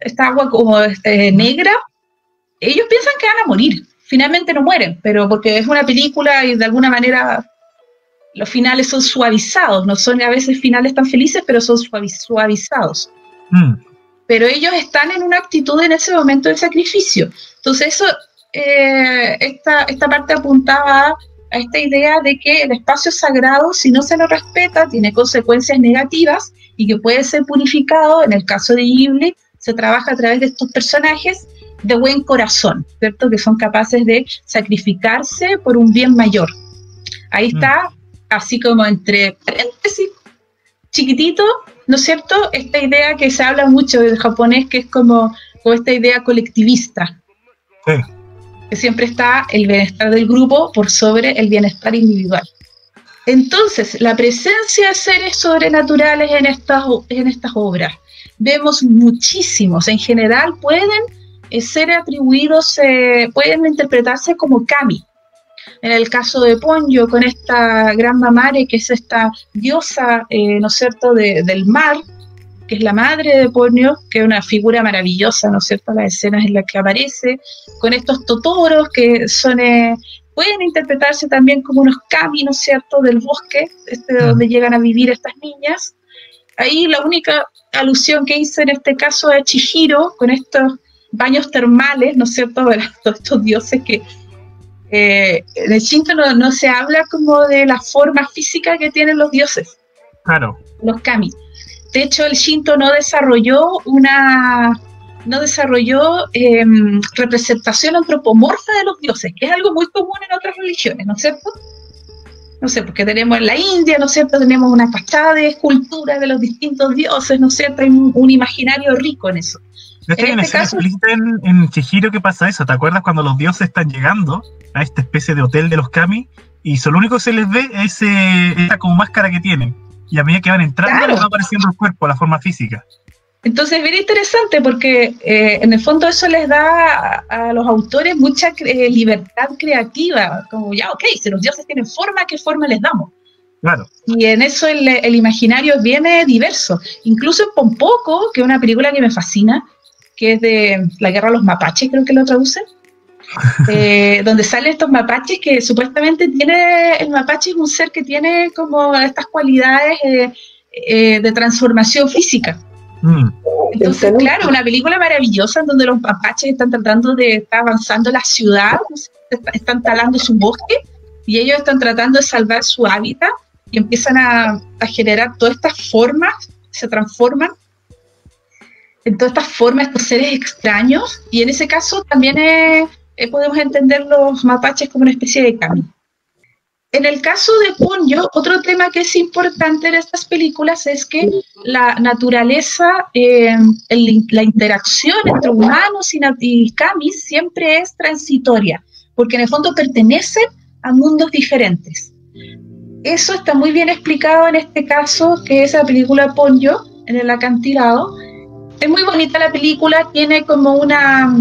esta agua como este, negra ellos piensan que van a morir. Finalmente no mueren pero porque es una película y de alguna manera los finales son suavizados no son a veces finales tan felices pero son suavizados. Mm. pero ellos están en una actitud en ese momento del sacrificio. Entonces eso eh, esta, esta parte apuntaba a esta idea de que el espacio sagrado, si no se lo respeta, tiene consecuencias negativas y que puede ser purificado. En el caso de Ghibli, se trabaja a través de estos personajes de buen corazón, ¿cierto? Que son capaces de sacrificarse por un bien mayor. Ahí mm. está, así como entre paréntesis, chiquitito, ¿no es cierto? Esta idea que se habla mucho del japonés, que es como, como esta idea colectivista. Sí que siempre está el bienestar del grupo por sobre el bienestar individual. Entonces, la presencia de seres sobrenaturales en estas, en estas obras, vemos muchísimos, en general pueden eh, ser atribuidos, eh, pueden interpretarse como kami. En el caso de Ponyo, con esta gran mamare, que es esta diosa, eh, ¿no cierto?, del mar, que es la madre de Ponyo, que es una figura maravillosa, ¿no es cierto?, las escenas en las que aparece, con estos totoros que son, eh, pueden interpretarse también como unos kami, ¿no es cierto?, del bosque, este, donde llegan a vivir estas niñas. Ahí la única alusión que hice en este caso es Chihiro, con estos baños termales, ¿no es cierto?, (laughs) de todos estos dioses que eh, en el Shinto no, no se habla como de la forma física que tienen los dioses. Claro. Los kami de hecho, el Shinto no desarrolló una no desarrolló em, representación antropomorfa de los dioses, que es algo muy común en otras religiones, ¿no es cierto? No sé, porque tenemos en la India, ¿no es cierto? Tenemos una cachada de esculturas de los distintos dioses, ¿no es cierto? Hay un, imaginario rico en eso. Hecho, en, este caso, en, en Chihiro que pasa eso. ¿Te acuerdas cuando los dioses están llegando a esta especie de hotel de los Kami? Y lo único que se les ve es eh, esta como máscara que tienen. Y a medida que van entrando les va apareciendo el cuerpo, la forma física. Entonces, es bien interesante porque eh, en el fondo eso les da a, los autores mucha eh, libertad creativa. Como ya, ok, si los dioses tienen forma, ¿qué forma les damos? Claro. Y en eso el, el imaginario viene diverso. Incluso en Pompoco, que es una película que me fascina, que es de la guerra de los mapaches, creo que lo traducen. Eh, donde salen estos mapaches que supuestamente tiene, el mapache es un ser que tiene como estas cualidades de transformación física. Mm. Entonces, claro, una película maravillosa en donde los mapaches están tratando de estar avanzando la ciudad, están talando su bosque y ellos están tratando de salvar su hábitat y empiezan a, generar todas estas formas, se transforman en todas estas formas, estos seres extraños, y en ese caso también eh, podemos entender los mapaches como una especie de camino. En el caso de Ponyo, otro tema que es importante en estas películas es que la naturaleza, eh, la interacción entre humanos y, y siempre es transitoria, porque en el fondo pertenecen a mundos diferentes. Eso está muy bien explicado en este caso, que es la película Ponyo, en el acantilado. Es muy bonita la película, tiene como una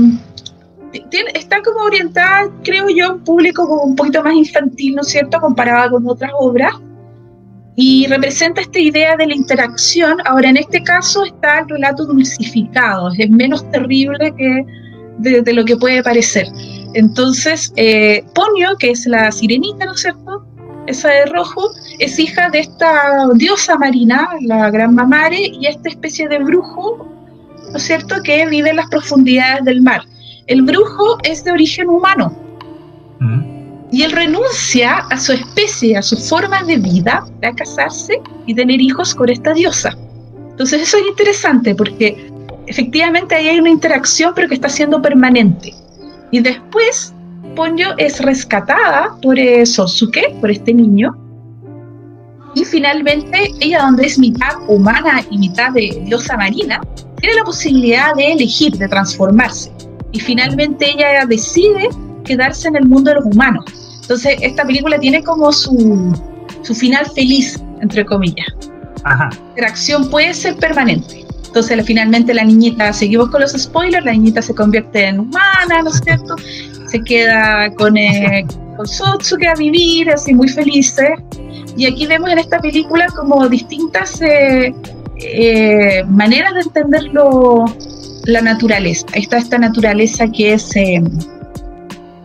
está como orientada, creo yo, a un público como un poquito más infantil, ¿no es cierto?, comparada con otras obras. Y representa esta idea de la interacción. Ahora, en este caso está el relato dulcificado, es menos terrible que de, lo que puede parecer. Entonces, eh, Ponio, que es la sirenita, ¿no es cierto? Esa de rojo, es hija de esta diosa marina, la gran mamare, y esta especie de brujo, ¿no es cierto?, que vive en las profundidades del mar. El brujo es de origen humano mm. y él renuncia a su especie, a su forma de vida, a casarse y tener hijos con esta diosa. Entonces eso es interesante porque efectivamente ahí hay una interacción pero que está siendo permanente. Y después Ponyo es rescatada por eh, Sosuke, por este niño, y finalmente ella, donde es mitad humana y mitad de diosa marina, tiene la posibilidad de elegir, de transformarse y finalmente ella decide quedarse en el mundo de los humanos. Entonces, esta película tiene como su, su final feliz, entre comillas. Ajá. La interacción puede ser permanente. Entonces, finalmente la niñita, seguimos con los spoilers, la niñita se convierte en humana, ¿no es cierto? Se queda con, eh, con Sotsuke a vivir, así muy felices. Y aquí vemos en esta película como distintas eh, eh, maneras de entenderlo la naturaleza. Está esta naturaleza que es eh,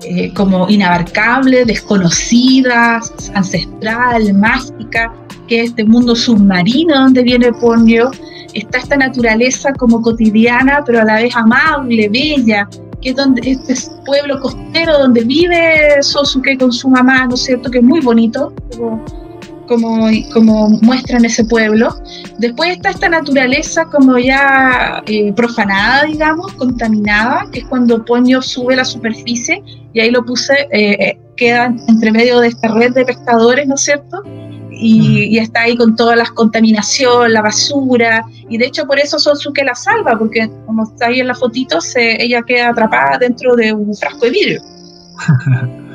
eh, como inabarcable, desconocida, ancestral, mágica, que es este mundo submarino donde viene Ponyo. Está esta naturaleza como cotidiana, pero a la vez amable, bella, que es donde este pueblo costero donde vive Sosuke con su mamá, ¿no es cierto? Que es muy bonito como muestran ese pueblo. Después está esta naturaleza como ya eh, profanada, digamos, contaminada, que es cuando Ponyo sube la superficie, y ahí lo puse, eh, eh, queda entre medio de esta red de pescadores, ¿no es cierto? Y, está ahí con todas las contaminación, la basura, y de hecho por eso Sosuke la salva, porque como está ahí en la fotito, se, ella queda atrapada dentro de un frasco de vidrio. (laughs)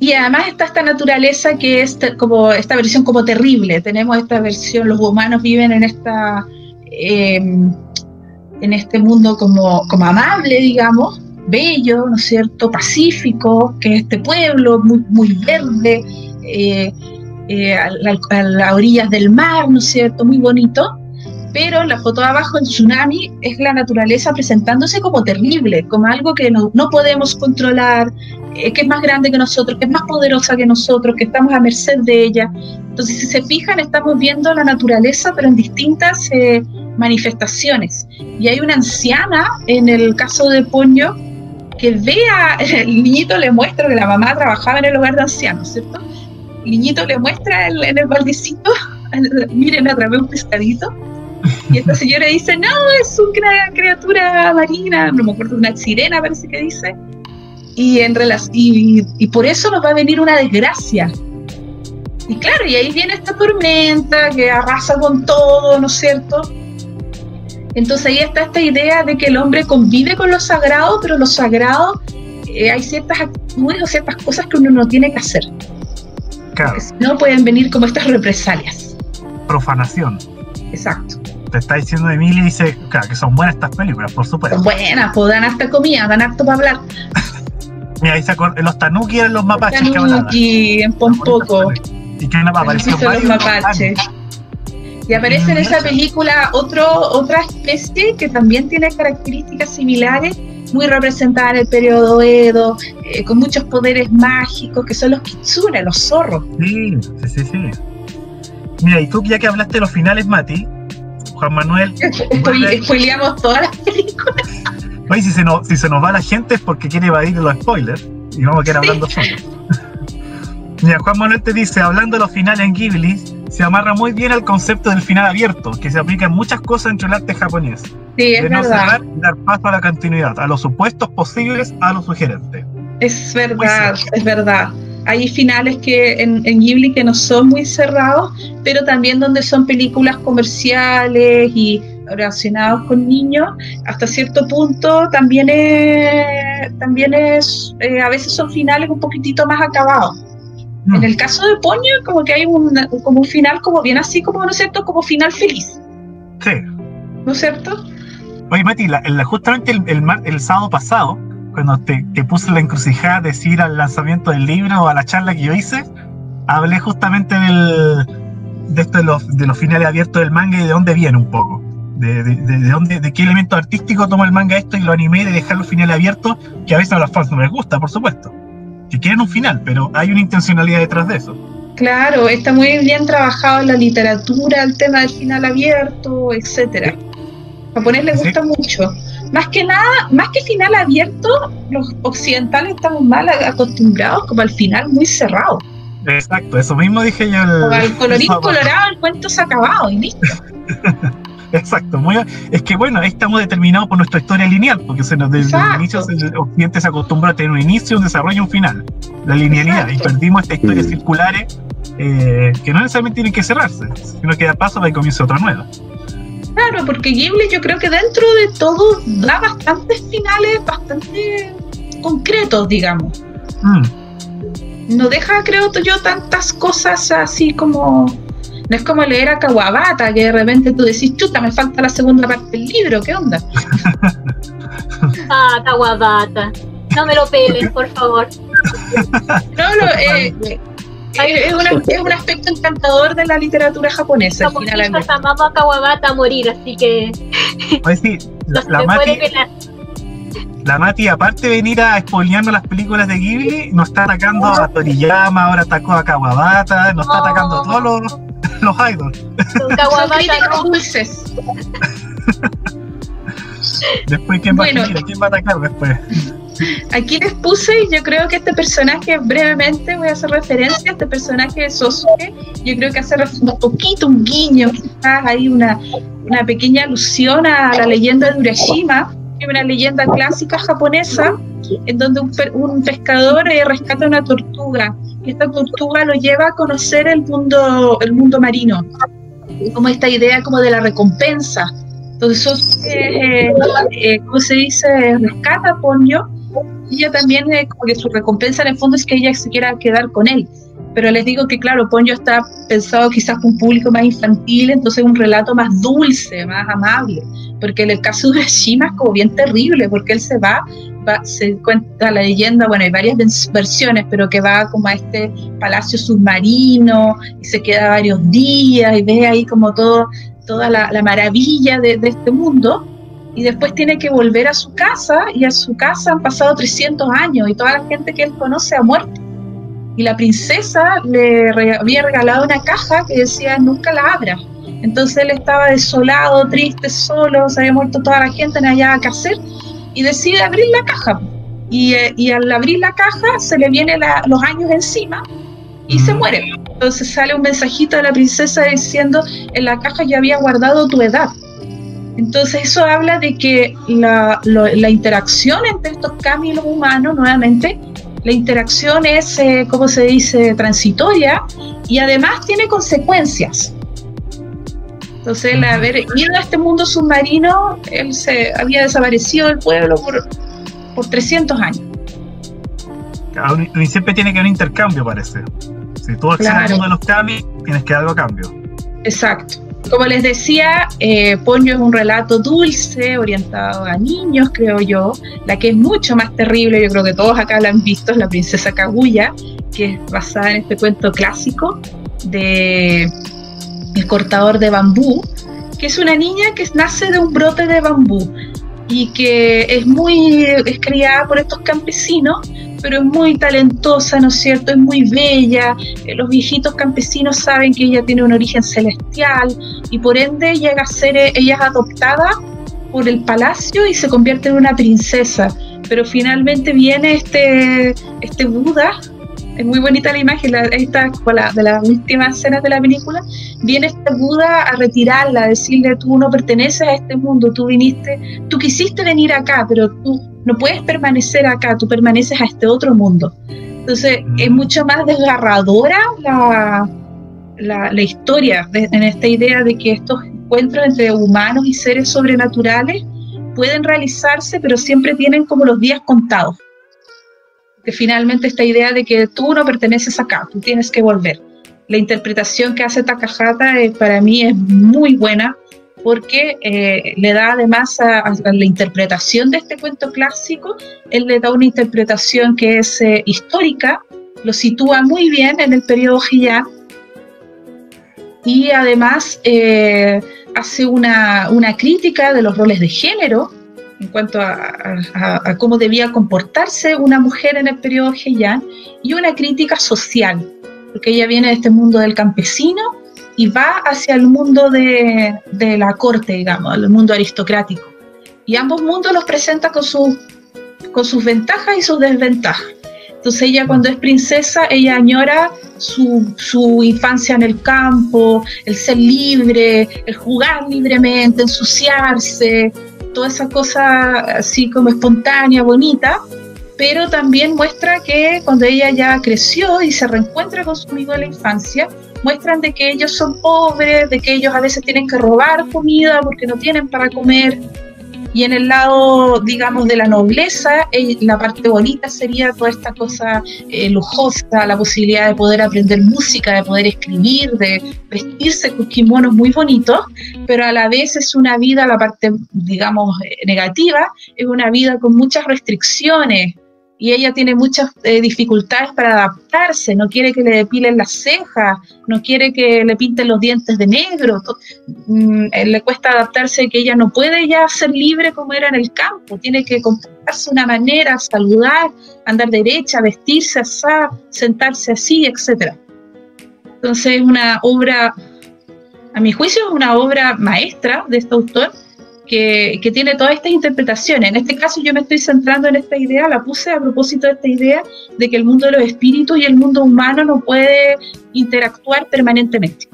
Y además está esta naturaleza que es como esta versión como terrible. Tenemos esta versión, los humanos viven en esta em, en este mundo como, como amable, digamos, bello, ¿no es cierto? Pacífico, que es este pueblo muy, muy verde, eh, eh, a, las orillas del mar, ¿no es cierto? Muy bonito pero la foto de abajo, el tsunami, es la naturaleza presentándose como terrible, como algo que no, no podemos controlar, eh, que es más grande que nosotros, que es más poderosa que nosotros, que estamos a merced de ella. Entonces, si se fijan, estamos viendo la naturaleza, pero en distintas eh, manifestaciones. Y hay una anciana, en el caso de Poño, que vea, (laughs) el niñito le muestra que la mamá trabajaba en el hogar de ancianos, ¿cierto? El niñito le muestra en el baldecito, (laughs) miren, atrapé un pescadito y esta señora dice, no, es una criatura marina, no me acuerdo, una sirena parece que dice. Y, en y, y por eso nos va a venir una desgracia. Y claro, y ahí viene esta tormenta que arrasa con todo, ¿no es cierto? Entonces ahí está esta idea de que el hombre convive con lo sagrado, pero lo sagrado eh, hay ciertas actitudes o ciertas cosas que uno no tiene que hacer. Claro. Porque si no pueden venir como estas represalias. Profanación. Exacto. Te está diciendo Emilia y dice, claro, que son buenas estas películas, por supuesto. Son buenas, pues dan harta comida, dan harto para hablar. (laughs) Mira, ahí se acuerda, los tanuki eran los mapaches que hablaban. Tanuki, en Pompoco. Y que apareció Los mapaches. Y aparece en esa película otro, otra especie que también tiene características similares, muy representada en el periodo Edo, eh, con muchos poderes mágicos, que son los kitsune, los zorros. Sí, sí, sí, sí. Mira, y tú ya que hablaste de los finales, Mati, Juan Manuel. (laughs) Spoile- Spoileamos todas las películas. Oye, si se, nos, si se nos va la gente es porque quiere evadir los spoilers. Y vamos a quedar hablando solo. (laughs) Mira, Juan Manuel te dice, hablando de los finales en Ghibli, se amarra muy bien al concepto del final abierto, que se aplica en muchas cosas entre el arte japonés. Sí, es de no verdad. cerrar y dar paso a la continuidad, a los supuestos posibles, a los sugerentes. Es verdad, es verdad. Hay finales que en, en Ghibli que no son muy cerrados, pero también donde son películas comerciales y relacionados con niños, hasta cierto punto también es, también es eh, a veces son finales un poquitito más acabados. Mm, En el caso de Ponyo, como que hay un, como un final como bien así, como, ¿no es cierto? Como final feliz, Sí. ¿no es cierto? Oye, Mati, la- la- justamente el, el sábado pasado, cuando te, te puse la encrucijada de ir al lanzamiento del libro o a la charla que yo hice, hablé justamente del, de esto de los, de los finales abiertos del manga y de dónde viene un poco. De, de, de- de dónde, de qué elemento artístico toma el manga esto y lo animé de dejar los finales abiertos, que a veces a los fans no les gusta, por supuesto. Que quieren un final, pero hay una intencionalidad detrás de eso. Claro, está muy bien trabajado en la literatura, el tema del final abierto, etcétera. A japonés le Sí. gusta mucho. Más que nada, más que final abierto, los occidentales estamos mal acostumbrados como al final muy cerrado. Exacto, eso mismo dije yo. el- Como al (laughs) colorín el colorado, el cuento se ha acabado y listo. (laughs) Exacto, muy, es que bueno, ahí estamos determinados por nuestra historia lineal, porque se nos, desde el inicio se- el occidente se acostumbró a tener un inicio, un desarrollo y un final, la linealidad, y perdimos estas historias circulares eh, que no necesariamente tienen que cerrarse, sino que da paso para que comience otra nueva. Claro, porque Ghibli yo creo que dentro de todo da bastantes finales bastante concretos, digamos. Mm, no deja, creo yo, tantas cosas así como. No es como leer a Kawabata, que de repente tú decís, chuta, me falta la segunda parte del libro, ¿qué onda? (laughs) Ah, Kawabata. No me lo pelen, por favor. No, no, eh, (laughs) es, una- es un aspecto encantador de la literatura japonesa, amamos a Kawabata a morir, así que sí, (laughs) la, la Mati, la aparte de venir a spoilearnos las películas de Ghibli, nos está atacando a Toriyama, ahora atacó a Kawabata, nos está atacando a todos los, (laughs) los idols. Kawabata no. dulces. Después, ¿quién va, Bueno. mira, ¿quién va a atacar después? Aquí les puse, yo creo que este personaje, brevemente voy a hacer referencia a este personaje de Sosuke. Yo creo que hace un poquito, un guiño, quizás hay una, una pequeña alusión a la leyenda de Urashima, que es una leyenda clásica japonesa, en donde un, un pescador eh, rescata una tortuga. Y esta tortuga lo lleva a conocer el mundo, el mundo marino. Como esta idea como de la recompensa. Entonces, eh, eh, ¿cómo se dice? Rescata a Ponyo ella también, eh, como que su recompensa en el fondo es que ella se quiera quedar con él. Pero les digo que, claro, Ponyo está pensado quizás con un público más infantil, entonces un relato más dulce, más amable. Porque en el caso de Shima es como bien terrible, porque él se va, va- se cuenta la leyenda, bueno, hay varias vers- versiones, pero que va como a este palacio submarino y se queda varios días y ve ahí como todo, toda la, la maravilla de este mundo y después tiene que volver a su casa y a su casa han pasado 300 años y toda la gente que él conoce ha muerto. Y la princesa le había regalado una caja que decía nunca la abra. Entonces él estaba desolado, triste, solo, se había muerto toda la gente, no había que hacer y decide abrir la caja. Y, eh, y al abrir la caja se le vienen los años encima y se muere. Entonces sale un mensajito de la princesa diciendo, en la caja yo había guardado tu edad. Entonces eso habla de que la, lo- la interacción entre estos cambios y los humanos, nuevamente, la interacción es, eh, ¿cómo se dice?, transitoria y además tiene consecuencias. Entonces, el haber ido a este mundo submarino, él se había desaparecido del pueblo por, por 300 años. Y siempre tiene que haber un intercambio, parece. Si tú accedes uno de los cambios, tienes que dar algo a cambio. Exacto. Como les decía, eh, Ponyo es un relato dulce, orientado a niños, creo yo. La que es mucho más terrible, yo creo que todos acá la han visto, es la princesa Kaguya, que es basada en este cuento clásico de El cortador de bambú, que es una niña que nace de un brote de bambú y que es muy es criada por estos campesinos pero es muy talentosa, ¿no es cierto? Es muy bella. Eh, los viejitos campesinos saben que ella tiene un origen celestial y por ende llega a ser, ella es adoptada por el palacio y se convierte en una princesa. Pero finalmente viene este, este Buda, es muy bonita la imagen, esta la, de las últimas escenas de la película, viene este Buda a retirarla, a decirle, tú no perteneces a este mundo, tú viniste, tú quisiste venir acá, pero tú no puedes permanecer acá, tú permaneces a este otro mundo. Entonces es mucho más desgarradora la, la, historia en esta idea de que estos encuentros entre humanos y seres sobrenaturales pueden realizarse, pero siempre tienen como los días contados. Que finalmente esta idea de que tú no perteneces acá, tú tienes que volver. La interpretación que hace Takahata eh, para mí es muy buena porque eh, le da además a, la interpretación de este cuento clásico, él le da una interpretación que es eh, histórica, lo sitúa muy bien en el periodo Heian y además eh, hace una, crítica de los roles de género en cuanto a, cómo debía comportarse una mujer en el periodo Heian y una crítica social, porque ella viene de este mundo del campesino y va hacia el mundo de, la corte, digamos, el mundo aristocrático. Y ambos mundos los presenta con, con sus ventajas y sus desventajas. Entonces ella cuando es princesa, ella añora su, su, infancia en el campo, el ser libre, el jugar libremente, ensuciarse, toda esa cosa así como espontánea, bonita, pero también muestra que cuando ella ya creció y se reencuentra con su amigo de la infancia, muestran de que ellos son pobres, de que ellos a veces tienen que robar comida porque no tienen para comer. Y en el lado, digamos, de la nobleza, eh, la parte bonita sería toda esta cosa eh, lujosa, la posibilidad de poder aprender música, de poder escribir, de vestirse con kimonos muy bonitos, pero a la vez es una vida, la parte, digamos, eh, negativa, es una vida con muchas restricciones, y ella tiene muchas eh, dificultades para adaptarse, no quiere que le depilen las cejas, no quiere que le pinten los dientes de negro, mm, eh, le cuesta adaptarse que ella no puede ya ser libre como era en el campo, tiene que comportarse una manera, saludar, andar derecha, vestirse así, sentarse así, etc. Entonces es una obra, a mi juicio es una obra maestra de este autor, que, tiene todas estas interpretaciones. En este caso yo me estoy centrando en esta idea, la puse a propósito de esta idea de que el mundo de los espíritus y el mundo humano no puede interactuar permanentemente.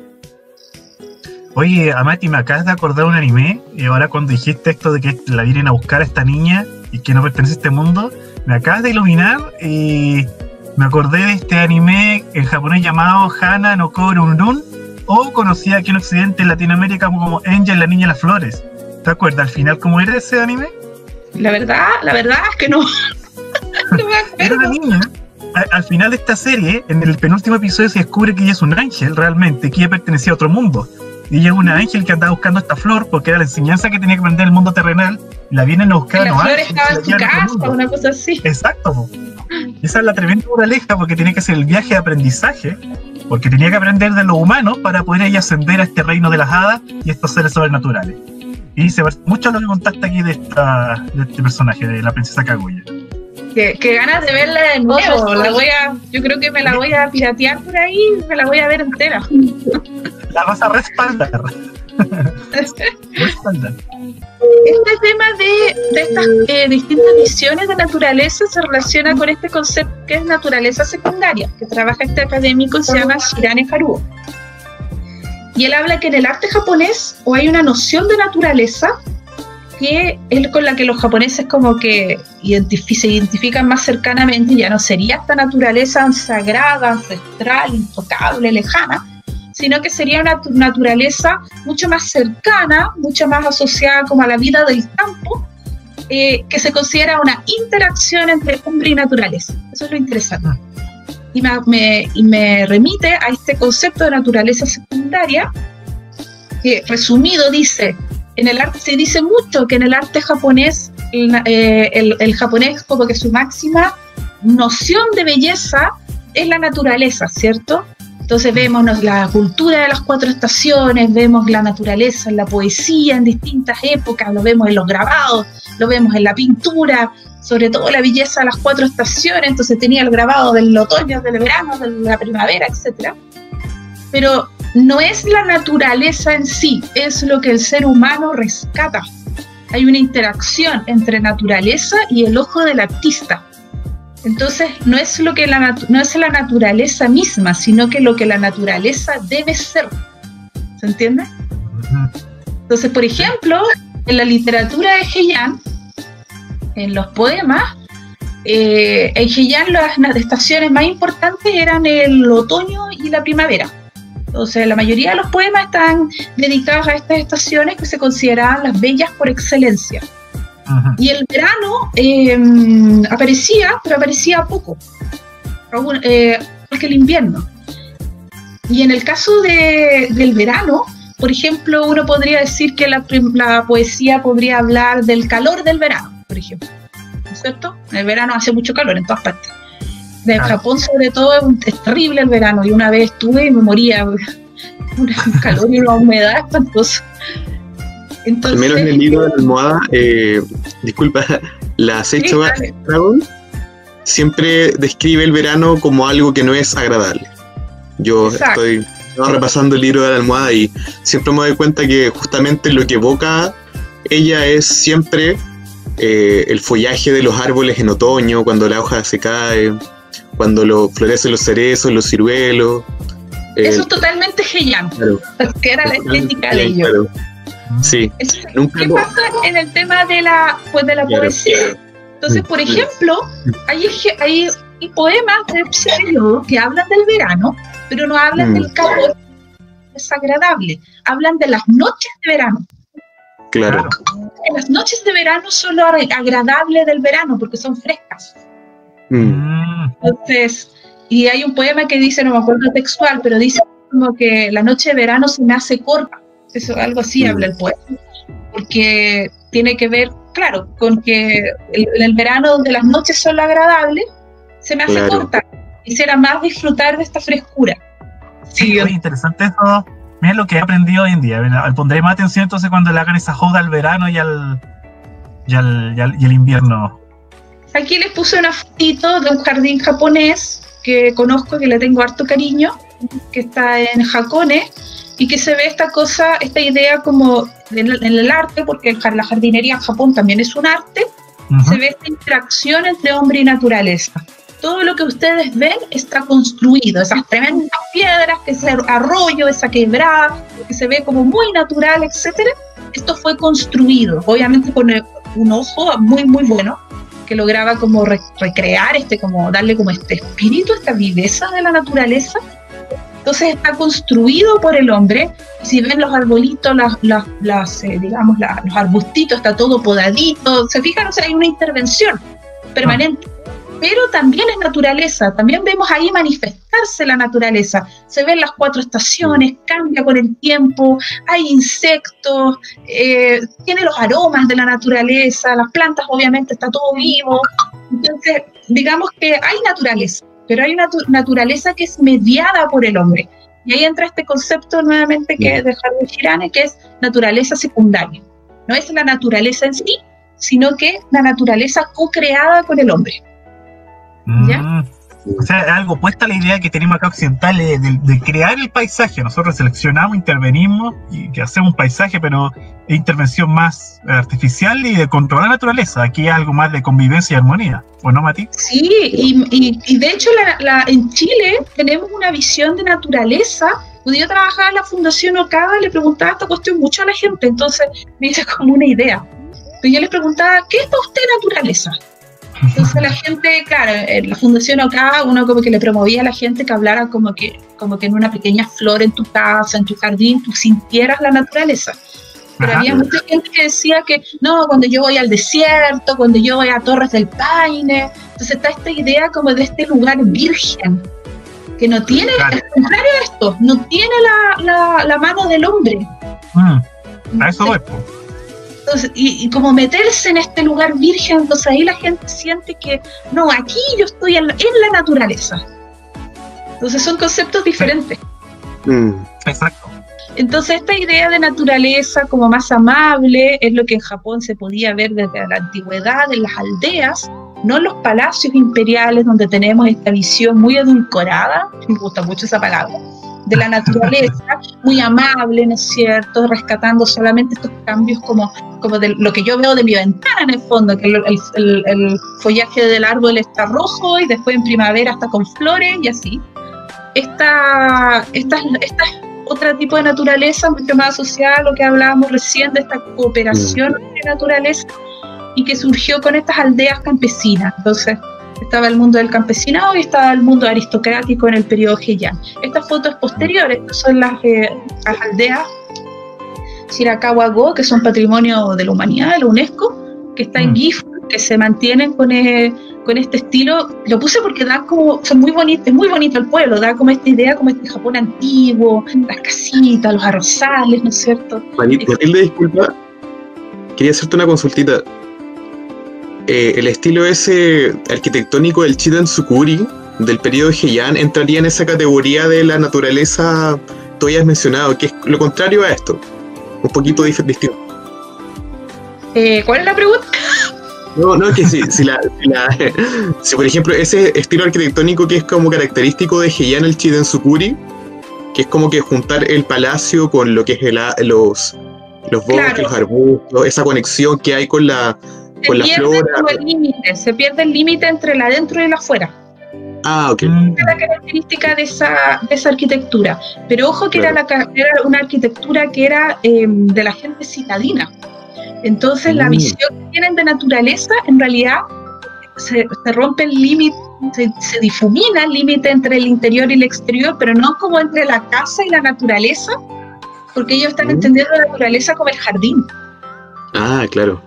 Oye, Amati, me acabas de acordar un anime, y ahora cuando dijiste esto de que la vienen a buscar a esta niña y que no pertenece a este mundo, me acabas de iluminar y me acordé de este anime en japonés llamado Hana no Korunrun, o conocida aquí en Occidente, en Latinoamérica, como Angel, la niña de las flores. ¿Te acuerdas al final cómo era ese anime? La verdad, la verdad es que no. (laughs) (laughs) Era una niña. Al, final de esta serie, en el penúltimo episodio, se descubre que ella es un ángel realmente, que ella pertenecía a otro mundo. Y ella es un ángel que andaba buscando esta flor porque era la enseñanza que tenía que aprender el mundo terrenal. La vienen a buscar. la flor estaba en su casa, una cosa así. Exacto. Esa es la tremenda moraleja porque tiene que ser el viaje de aprendizaje porque tenía que aprender de los humanos para poder ella ascender a este reino de las hadas y estos seres sobrenaturales. Y se parece mucho a lo que contaste aquí de, esta, de este personaje, de la princesa Kaguya. Qué, ganas de verla de nuevo. La voy a, yo creo que me la voy a piratear por ahí y me la voy a ver entera. (laughs) La vas a respaldar. (laughs) respaldar. Este tema de, de estas eh, distintas visiones de naturaleza se relaciona con este concepto que es naturaleza secundaria, que trabaja este académico se llama Shirane Haruo. Y él habla que en el arte japonés o hay una noción de naturaleza que es con la que los japoneses como que se identifican más cercanamente, ya no sería esta naturaleza sagrada, ancestral, intocable, lejana, sino que sería una naturaleza mucho más cercana, mucho más asociada como a la vida del campo, eh, que se considera una interacción entre hombre y naturaleza. Eso es lo interesante. Y me, remite a este concepto de naturaleza secundaria, que resumido dice, en el arte se dice mucho que en el arte japonés, eh, el, el, japonés como que su máxima noción de belleza es la naturaleza, ¿cierto? Entonces vemos la cultura de las cuatro estaciones, vemos la naturaleza la poesía en distintas épocas, lo vemos en los grabados, lo vemos en la pintura, sobre todo la belleza de las cuatro estaciones, entonces tenía el grabado del otoño, del verano, de la primavera, etc. Pero no es la naturaleza en sí, es lo que el ser humano rescata. Hay una interacción entre naturaleza y el ojo del artista. Entonces, no es, lo que la no es la naturaleza misma, sino que lo que la naturaleza debe ser. ¿Se entiende? Entonces, por ejemplo, en la literatura de Heian, en los poemas, eh, en Heian las estaciones más importantes eran el otoño y la primavera. Entonces, la mayoría de los poemas están dedicados a estas estaciones que se consideraban las bellas por excelencia. Y el verano em, aparecía, pero aparecía poco, eh, que el invierno. Y en el caso de, del verano, por ejemplo, uno podría decir que la, la, poesía podría hablar del calor del verano, por ejemplo. ¿No es cierto? En el verano hace mucho calor en todas partes. En Japón, sobre todo, es, terrible el verano. Y una vez estuve y me moría. (laughs) Un calor y una humedad espantosa. Al menos en el libro de la almohada, eh, disculpa, (laughs) la Seicho Dragon siempre describe el verano como algo que no es agradable. Yo estoy repasando el libro de la almohada y siempre me doy cuenta que justamente lo que evoca ella es siempre eh, el follaje de los árboles en otoño, cuando la hoja se cae, cuando lo, florecen los cerezos, los ciruelos. Eso es totalmente Heian, que era la estética de ellos. Sí. ¿Qué pasa en el tema de la, pues, de la poesía? Entonces, por ejemplo, hay, hay, poemas de periodo que hablan del verano, pero no hablan del mm. calor desagradable, hablan de las noches de verano. Claro. Las noches de verano son lo agradable del verano porque son frescas. Mm. Entonces, y hay un poema que dice, no me acuerdo textual, pero dice como que la noche de verano se me hace corta eso, algo así mm. habla el poeta, porque tiene que ver, claro, con que en el, verano donde las noches son agradables, se me hace corta. Quisiera más disfrutar de esta frescura. Sí, muy interesante eso. Mira lo que he aprendido hoy en día. Pondré más atención entonces cuando le hagan esa joda al verano y al, y al, y al, invierno. Aquí les puse una fotito de un jardín japonés que conozco, que le tengo harto cariño, que está en Hakone, y que se ve esta cosa, esta idea como en el, arte, porque la jardinería en Japón también es un arte, se ve esta interacción entre hombre y naturaleza. Todo lo que ustedes ven está construido, esas tremendas piedras, ese arroyo, esa quebrada, que se ve como muy natural, etcétera. Esto fue construido, obviamente con un ojo muy, muy bueno, que lograba como recrear, este, como darle como este espíritu, esta viveza de la naturaleza, entonces está construido por el hombre. Si ven los arbolitos, las, eh, digamos, los arbustitos, está todo podadito. Se fijan, o sea, hay una intervención permanente. Pero también es naturaleza, también vemos ahí manifestarse la naturaleza. Se ven las cuatro estaciones, cambia con el tiempo, hay insectos, eh, tiene los aromas de la naturaleza, las plantas obviamente está todo vivo. Entonces, digamos que hay naturaleza pero hay una naturaleza que es mediada por el hombre. Y ahí entra este concepto nuevamente que es de Harvey Girane, que es naturaleza secundaria. No es la naturaleza en sí, sino que la naturaleza co-creada con el hombre. ¿Ya? Mm. O sea, algo opuesto a la idea que tenemos acá occidentales de, crear el paisaje. Nosotros seleccionamos, intervenimos y que hacemos un paisaje, pero es intervención más artificial y de controlar la naturaleza. Aquí hay algo más de convivencia y armonía. ¿O no, Mati? Sí, y, de hecho la, en Chile tenemos una visión de naturaleza. Cuando yo trabajaba en la Fundación Ocada, le preguntaba esta cuestión mucho a la gente, entonces me hice como una idea. Pero yo les preguntaba, ¿qué es para usted naturaleza? Entonces la gente, claro, en la Fundación OCA uno como que le promovía a la gente que hablara como que, como que en una pequeña flor en tu casa, en tu jardín, tú sintieras la naturaleza. Pero había mucha gente que decía que no, cuando yo voy al desierto, cuando yo voy a Torres del Paine, entonces está esta idea como de este lugar virgen, que no tiene, al contrario de esto, no tiene la, la, mano del hombre. Mm, a eso es, entonces, y, como meterse en este lugar virgen, entonces ahí la gente siente que, no, aquí yo estoy en la, naturaleza. Entonces son conceptos diferentes. Mm. Exacto. Entonces esta idea de naturaleza como más amable es lo que en Japón se podía ver desde la antigüedad en las aldeas, no en los palacios imperiales donde tenemos esta visión muy edulcorada, me gusta mucho esa palabra, de la naturaleza, muy amable, ¿no es cierto? Rescatando solamente estos cambios como, como de lo que yo veo de mi ventana en el fondo, que el, follaje del árbol está rojo y después en primavera está con flores y así. Esta, esta, esta otro tipo de naturaleza mucho más asociada a lo que hablábamos recién de esta cooperación mm. de naturaleza y que surgió con estas aldeas campesinas. Entonces, estaba el mundo del campesinado y estaba el mundo aristocrático en el periodo Heian. Estas fotos posteriores son las, eh, las aldeas Shirakawa-go, que son patrimonio de la humanidad, de la UNESCO, que está en mm. Gifu, que se mantienen con, eh, con este estilo. Lo puse porque da como, son muy bonitos, es muy bonito el pueblo, da como esta idea, como este Japón antiguo, las casitas, los arrozales, ¿no es cierto? Matilde, disculpa, quería hacerte una consultita. Eh, el estilo ese arquitectónico del Chidan Sukuri del periodo Heian entraría en esa categoría de la naturaleza tú has mencionado, que es lo contrario a esto, un poquito distinto. Eh, ¿Cuál es la pregunta? No, no, es que si, si, la, (laughs) si, por ejemplo ese estilo arquitectónico que es como característico de Heian el Chidan Sukuri, que es como que juntar el palacio con lo que es el, los, los bosques, los arbustos, esa conexión que hay con la, se pierde el límite, se pierde el límite entre el adentro y el afuera. Ah, ok. Esa es la característica de esa, de esa arquitectura. Pero ojo que era, la, era una arquitectura que era em, de la gente citadina. Entonces la mm. visión que tienen de naturaleza en realidad se, se rompe el límite, se, se, difumina el límite entre el interior y el exterior, pero no como entre la casa y la naturaleza, porque ellos están mm. entendiendo la naturaleza como el jardín. Ah, claro.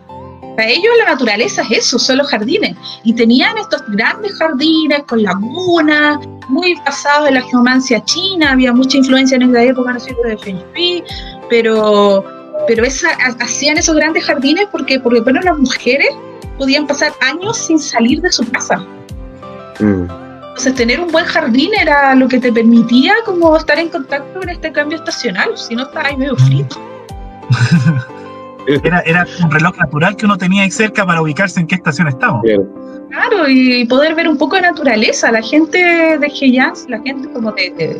Para ellos la naturaleza es eso, son los jardines. Y tenían estos grandes jardines con lagunas, muy basados en la geomancia china, había mucha influencia en esa época, ¿no de Feng Shui, pero, pero esa, hacían esos grandes jardines porque, porque bueno, las mujeres podían pasar años sin salir de su casa. Mm. Entonces tener un buen jardín era lo que te permitía como estar en contacto con este cambio estacional, si no estabas medio frito. (laughs) Era, era un reloj natural que uno tenía ahí cerca para ubicarse en qué estación estaba. Claro, y poder ver un poco de naturaleza. La gente de Heian, la gente como de,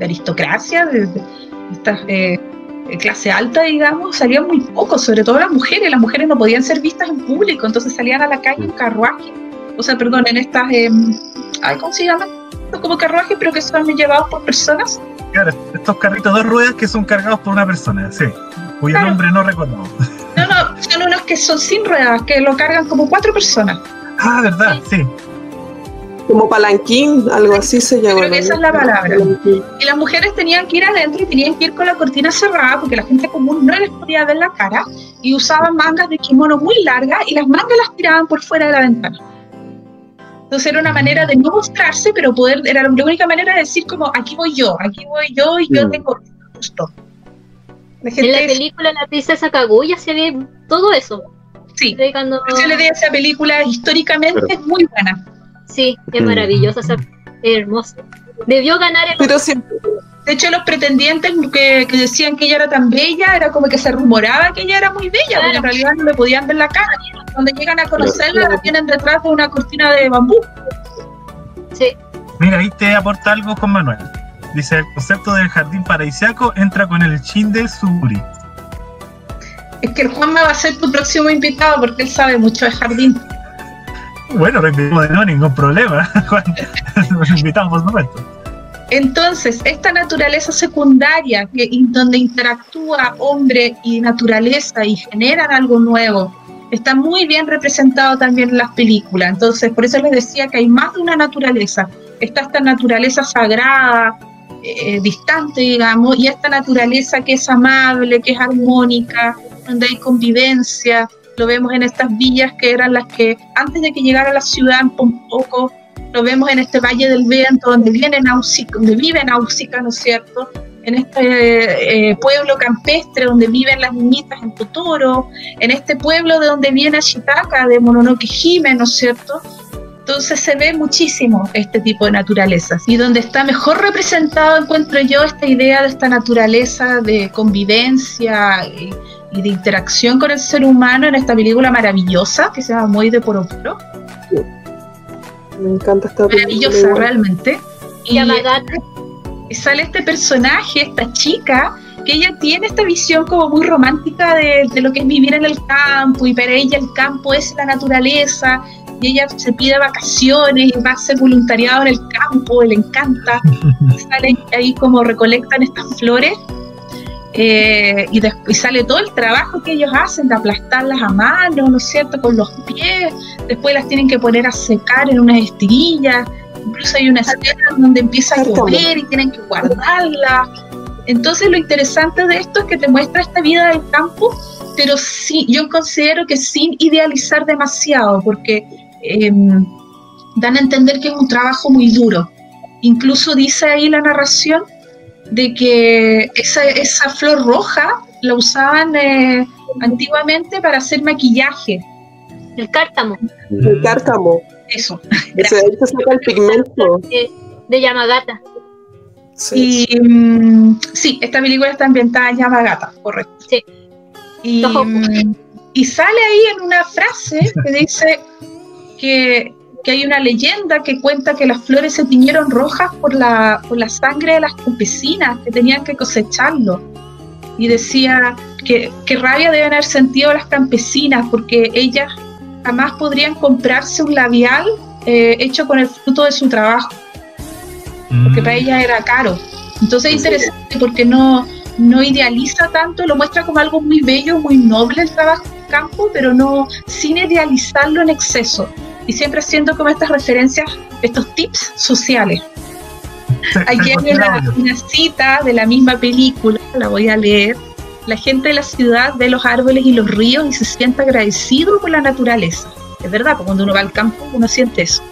aristocracia, de, esta eh, clase alta, digamos, salían muy poco, sobre todo las mujeres. Las mujeres no podían ser vistas en público, entonces salían a la calle en carruaje. O sea, perdón, en estas, eh, ¿cómo se llaman? Como carruajes, pero que son llevados por personas. Claro, estos carritos de ruedas que son cargados por una persona, sí cuyo nombre no recuerdo. No, no, son unos que son sin ruedas, que lo cargan como cuatro personas. Ah, verdad, sí. Como palanquín, algo así se llama. Creo que esa es la palabra. Y las mujeres tenían que ir adentro y tenían que ir con la cortina cerrada porque la gente común no les podía ver la cara y usaban mangas de kimono muy largas y las mangas las tiraban por fuera de la ventana. Entonces era una manera de no mostrarse, pero poder, era la única manera de decir como aquí voy yo, aquí voy yo y yo mm. tengo gusto en la película La princesa Kaguya se ve todo eso. Sí, cuando... yo le di esa película históricamente es muy buena. Sí, es mm. maravillosa, es hermosa. Debió ganar el... Pero de hecho, los pretendientes que, decían que ella era tan bella, era como que se rumoraba que ella era muy bella, porque en realidad no le podían ver la cara. Cuando llegan a conocerla, la tienen detrás de una cortina de bambú. Sí. Mira, ahí te aporta algo con Manuel. Dice, el concepto del jardín paradisiaco entra con el chin de Suri. Es que el Juan me va a ser tu próximo invitado porque él sabe mucho de jardín. Bueno, lo invitamos de nuevo, ningún problema. (laughs) Juan, nos invitamos, por supuesto. Entonces, esta naturaleza secundaria, que, donde interactúa hombre y naturaleza y generan algo nuevo, está muy bien representado también en las películas. Entonces, por eso les decía que hay más de una naturaleza. Está esta naturaleza sagrada, eh, distante, digamos, y esta naturaleza que es amable, que es armónica, donde hay convivencia. Lo vemos en estas villas que eran las que antes de que llegara a la ciudad un poco, lo vemos en este Valle del Viento, donde vive Náusica, donde vive Náusica, ¿no es cierto? en este eh, pueblo campestre donde viven las niñitas en Totoro, en este pueblo de donde viene Ashitaka, de Mononoke Hime, ¿no es cierto? Entonces se ve muchísimo este tipo de naturalezas y donde está mejor representado encuentro yo esta idea de esta naturaleza de convivencia y, de interacción con el ser humano en esta película maravillosa que se llama Muy de Poro Puro. Me encanta esta película. Maravillosa realmente. Y, sale este personaje, esta chica, que ella tiene esta visión como muy romántica de, lo que es vivir en el campo y para ella el campo es la naturaleza y ella se pide vacaciones y va a ser voluntariado en el campo, le encanta, (laughs) salen ahí como recolectan estas flores eh, y, después sale todo el trabajo que ellos hacen de aplastarlas a mano, ¿no es cierto?, con los pies, después las tienen que poner a secar en unas estirillas, incluso hay una escena donde empieza a llover y tienen que guardarla. Entonces lo interesante de esto es que te muestra esta vida del campo, pero sí, yo considero que sin idealizar demasiado, porque em, dan a entender que es un trabajo muy duro. Incluso dice ahí la narración de que esa, esa flor roja la usaban eh, antiguamente para hacer maquillaje. El cártamo. El cártamo. Eso. Ese, saca el pigmento. De, Yamagata. Sí. Y, mm, sí, esta película está ambientada en Yamagata, correcto. Sí. Y, mm, y sale ahí en una frase que dice que, que, hay una leyenda que cuenta que las flores se tiñeron rojas por la, por la sangre de las campesinas que tenían que cosecharlo. Y decía que, que rabia deben haber sentido las campesinas porque ellas jamás podrían comprarse un labial eh, hecho con el fruto de su trabajo, porque para mm. ella era caro. Entonces es interesante porque no, no idealiza tanto, lo muestra como algo muy bello, muy noble el trabajo en campo, pero no sin idealizarlo en exceso. Y siempre haciendo como estas referencias, estos tips sociales. Aquí hay una cita de la misma película, la voy a leer, la gente de la ciudad ve los árboles y los ríos y se siente agradecido por la naturaleza. Es verdad, porque cuando uno va al campo uno siente eso.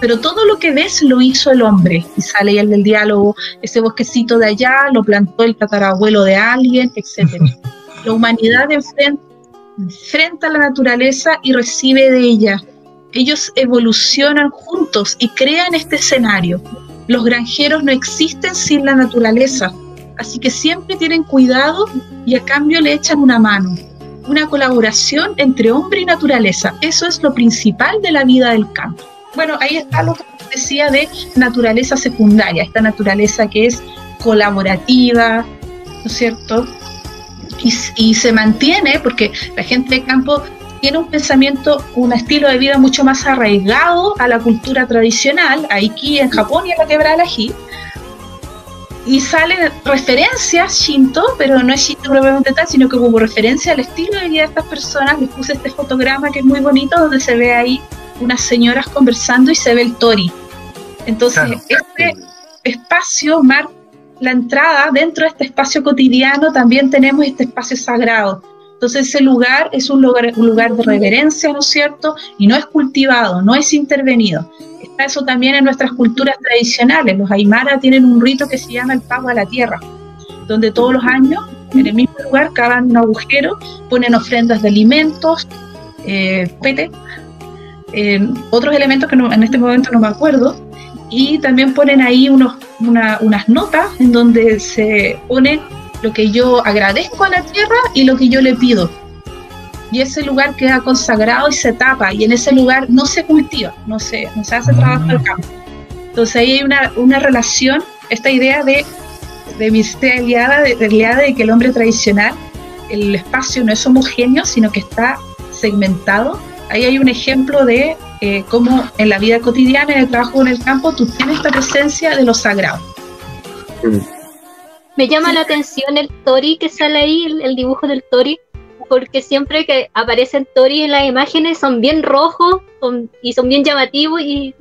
Pero todo lo que ves lo hizo el hombre. Y sale el del diálogo, ese bosquecito de allá lo plantó el tatarabuelo de alguien, etc. (laughs) La humanidad enfrenta, enfrenta a la naturaleza y recibe de ella. Ellos evolucionan juntos y crean este escenario. Los granjeros no existen sin la naturaleza Así que siempre tienen cuidado y a cambio le echan una mano. Una colaboración entre hombre y naturaleza. Eso es lo principal de la vida del campo. Bueno, ahí está lo que decía de naturaleza secundaria, esta naturaleza que es colaborativa, ¿no es cierto? Y, se mantiene porque la gente de campo tiene un pensamiento, un estilo de vida mucho más arraigado a la cultura tradicional, aquí en Japón y en la quebrada del ají, y salen referencias Shinto, pero no es Shinto propiamente tal, sino que como referencia al estilo de vida de estas personas, les puse este fotograma que es muy bonito, donde se ve ahí unas señoras conversando y se ve el Tori. Entonces, este espacio marca la entrada, dentro de este espacio cotidiano también tenemos este espacio sagrado. Entonces ese lugar es un lugar, un lugar de reverencia, ¿no es cierto? Y no es cultivado, no es intervenido eso también en nuestras culturas tradicionales. Los Aymara tienen un rito que se llama el pago a la tierra, donde todos los años, en el mismo lugar, cavan un agujero, ponen ofrendas de alimentos, eh, pete, eh, otros elementos que en este momento no me acuerdo, y también ponen ahí unos, unas notas en donde se pone lo que yo agradezco a la tierra y lo que yo le pido y ese lugar queda consagrado y se tapa y en ese lugar no se cultiva, no se, no se hace trabajo del campo. Entonces ahí hay una, una relación, esta idea de, de mi aliada, de, de que el hombre tradicional, el espacio no es homogéneo, sino que está segmentado. Ahí hay un ejemplo de eh, cómo en la vida cotidiana, en el trabajo en el campo, tú tienes esta presencia de lo sagrado. Me llama la atención el tori que sale ahí, el dibujo del tori, porque siempre que aparecen Tori en las imágenes son bien rojos y son bien llamativos y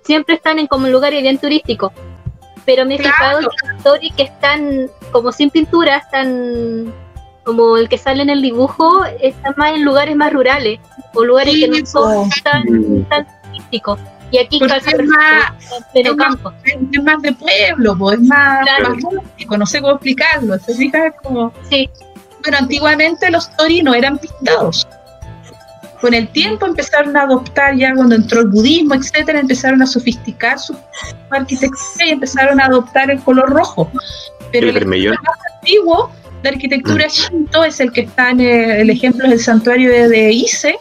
siempre están en como lugares bien turísticos. Pero me he fijado que los Tori que están como sin pintura, están como el que sale en el dibujo, están más en lugares más rurales o lugares que no son tan, tan turísticos. Y aquí es más, es, campo. es más de pueblo, es más, no sé cómo explicarlo. ¿Se fija? Como... Sí. Bueno, antiguamente los tori no eran pintados. Con el tiempo empezaron a adoptar, ya cuando entró el budismo, etcétera, empezaron a sofisticar su arquitectura y empezaron a adoptar el color rojo. Pero el, más antiguo de arquitectura mm. shinto es el que está en el, ejemplo del santuario de, de Ise,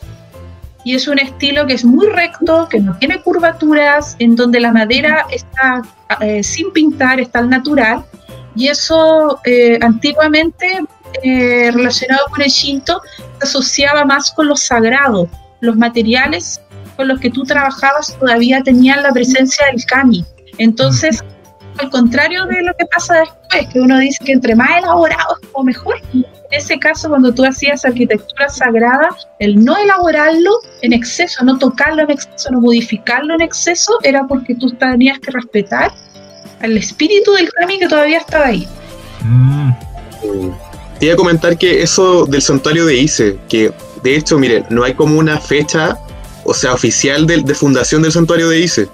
y es un estilo que es muy recto, que no tiene curvaturas, en donde la madera está eh, sin pintar, está al natural, y eso eh, antiguamente eh, relacionado con el Shinto se asociaba más con lo sagrado, los materiales con los que tú trabajabas todavía tenían la presencia del kami. Entonces, al contrario de lo que pasa después, que uno dice que entre más elaborado es como mejor, ese caso, cuando tú hacías arquitectura sagrada, el no elaborarlo en exceso, no tocarlo en exceso, no modificarlo en exceso, era porque tú tenías que respetar al espíritu del Kami que todavía estaba ahí. Mm. Te iba a comentar que eso del santuario de Ise, que de hecho, mire, no hay como una fecha, o sea, oficial de, de fundación del santuario de Ise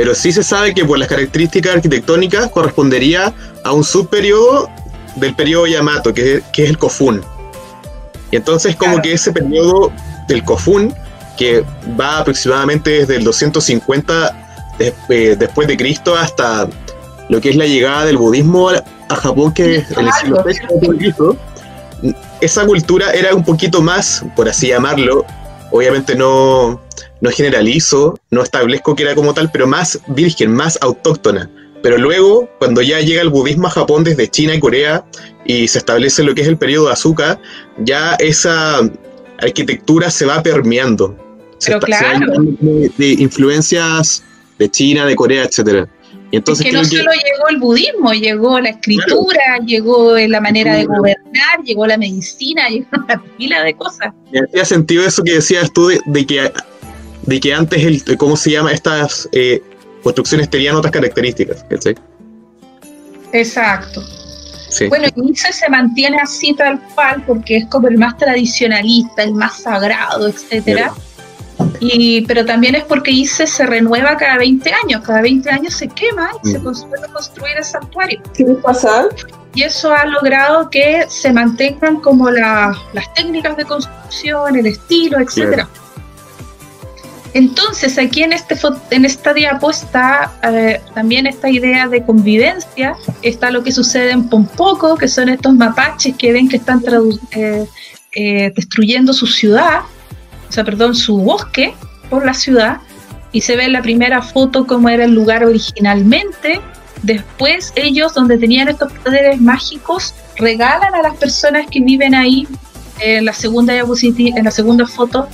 pero sí se sabe que por las características arquitectónicas correspondería a un subperiodo del periodo Yamato, que, es el Kofun. Y entonces como que ese periodo del Kofun, que va aproximadamente desde el 250 eh, después de Cristo hasta lo que es la llegada del budismo a, Japón, que es el siglo de Cristo, esa cultura era un poquito más, por así llamarlo, obviamente no, no generalizo, no establezco que era como tal, pero más virgen, más autóctona. Pero luego, cuando ya llega el budismo a Japón desde China y Corea y se establece lo que es el periodo de Azuka, ya esa arquitectura se va permeando. Se, claro. de, influencias de China, de Corea, etcétera. Y entonces que no solo llegó el budismo, llegó la escritura, llegó la manera de gobernar, llegó la medicina, (laughs) llegó una pila de cosas. Me hacía sentido eso que decías tú de, que de que antes el cómo se llama estas eh, construcciones tenían otras características. Exacto. Bueno, Ise se mantiene así tal cual porque es como el más tradicionalista, el más sagrado, etcétera. Y, pero también es porque Ise se renueva cada 20 años, cada 20 años se quema y se mm. puede construir el santuario. ¿Qué pasa? Y eso ha logrado que se mantengan como las técnicas de construcción, el estilo, etcétera. Entonces, aquí en, este, en esta diapo está eh, también esta idea de convivencia, está lo que sucede en Pompoco, que son estos mapaches que ven que están eh, eh, destruyendo su ciudad, o sea, perdón, su bosque por la ciudad, y se ve en la primera foto cómo era el lugar originalmente. Después ellos, donde tenían estos poderes mágicos, regalan a las personas que viven ahí en la segunda en la segunda foto,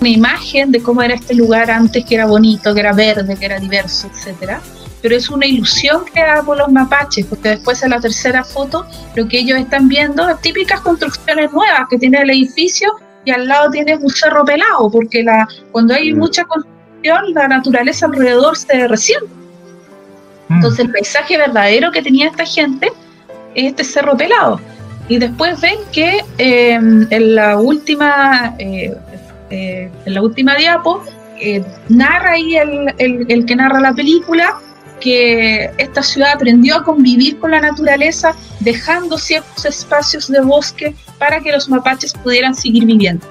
una imagen de cómo era este lugar antes, que era bonito, que era verde, que era diverso, etcétera. Pero es una ilusión creada por los mapaches, porque después en la tercera foto lo que ellos están viendo es típicas construcciones nuevas que tiene el edificio y al lado tiene un cerro pelado, porque la, cuando hay mm. mucha construcción la naturaleza alrededor se resiente. Mm. Entonces el paisaje verdadero que tenía esta gente es este cerro pelado. Y después ven que eh, en la última eh, eh, en la última diapo, eh, narra ahí el, el, que narra la película que esta ciudad aprendió a convivir con la naturaleza, dejando ciertos espacios de bosque para que los mapaches pudieran seguir viviendo.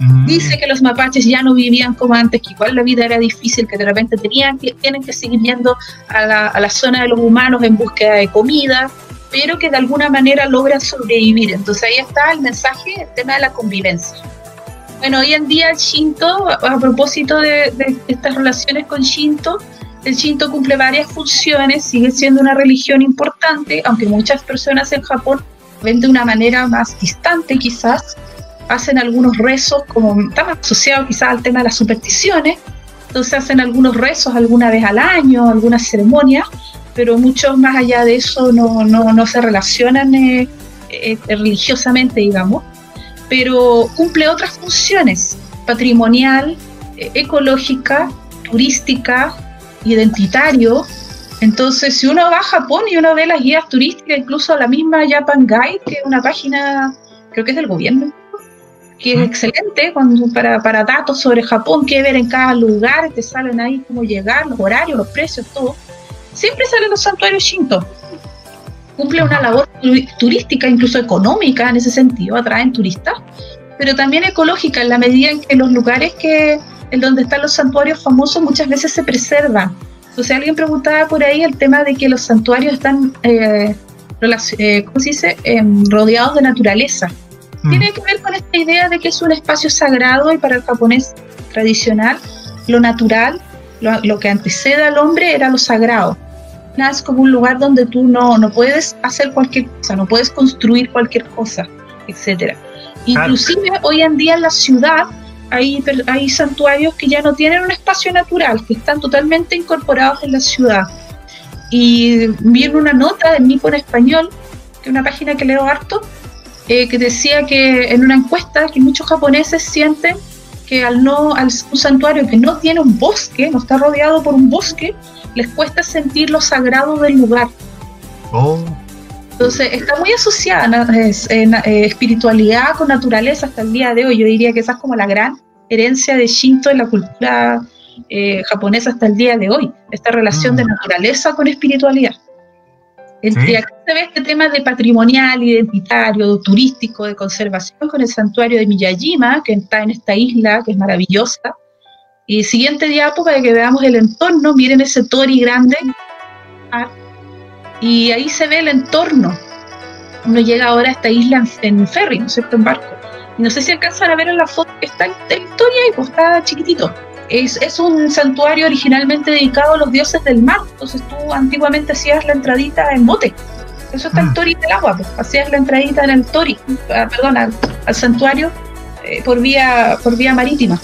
Mm. Dice que los mapaches ya no vivían como antes, que igual la vida era difícil, que de repente tenían que, tienen que seguir yendo a la, a la zona de los humanos en búsqueda de comida, pero que de alguna manera logran sobrevivir. Entonces ahí está el mensaje, el tema de la convivencia. Bueno, hoy en día el Shinto, a propósito de, estas relaciones con Shinto, el Shinto cumple varias funciones, sigue siendo una religión importante, aunque muchas personas en Japón ven de una manera más distante quizás, hacen algunos rezos, como están asociados quizás al tema de las supersticiones, entonces hacen algunos rezos alguna vez al año, algunas ceremonias, pero muchos más allá de eso no, no, no se relacionan eh, eh, religiosamente, digamos pero cumple otras funciones, patrimonial, eh, ecológica, turística, identitario. Entonces, si uno va a Japón y uno ve las guías turísticas, incluso la misma Japan Guide, que es una página, creo que es del gobierno, que es excelente cuando, para, para datos sobre Japón, qué ver en cada lugar, te salen ahí cómo llegar, los horarios, los precios, todo. Siempre salen los santuarios Shinto. Cumple una labor turística, incluso económica en ese sentido, atraen turistas, pero también ecológica en la medida en que los lugares que en donde están los santuarios famosos muchas veces se preservan. Entonces alguien preguntaba por ahí el tema de que los santuarios están, eh, eh ¿cómo se dice?, em, rodeados de naturaleza. Mm. Tiene que ver con esta idea de que es un espacio sagrado y para el japonés tradicional lo natural, lo, que antecede al hombre era lo sagrado. Es como un lugar donde tú no, no puedes hacer cualquier cosa, no puedes construir cualquier cosa, etc. Inclusive hoy en día en la ciudad hay, hay santuarios que ya no tienen un espacio natural, que están totalmente incorporados en la ciudad. Y vi en una nota de Nipo en español, que es una página que leo harto, eh, que decía que en una encuesta que muchos japoneses sienten que al no al un santuario que no tiene un bosque, no está rodeado por un bosque, les cuesta sentir lo sagrado del lugar. Oh. Entonces está muy asociada en, eh, espiritualidad con naturaleza hasta el día de hoy. Yo diría que esa es como la gran herencia de Shinto en la cultura eh, japonesa hasta el día de hoy, esta relación de mm. naturaleza con espiritualidad. Entre aquí se ve este tema de patrimonial, identitario, turístico, de conservación con el santuario de Miyajima, que está en esta isla, que es maravillosa. Y siguiente diapo para que veamos el entorno, miren ese tori grande. Y ahí se ve el entorno. Uno llega ahora a esta isla en, ferry, ¿no es cierto?, en barco. Y no sé si alcanzan a ver en la foto que está en la historia y pues está chiquitito es, un santuario originalmente dedicado a los dioses del mar. Entonces tú antiguamente hacías la entradita en bote. Eso está el mm. Tori del agua, pues. hacías la entradita en el Tori, ah, perdón, al, santuario eh, por, vía, por vía marítima.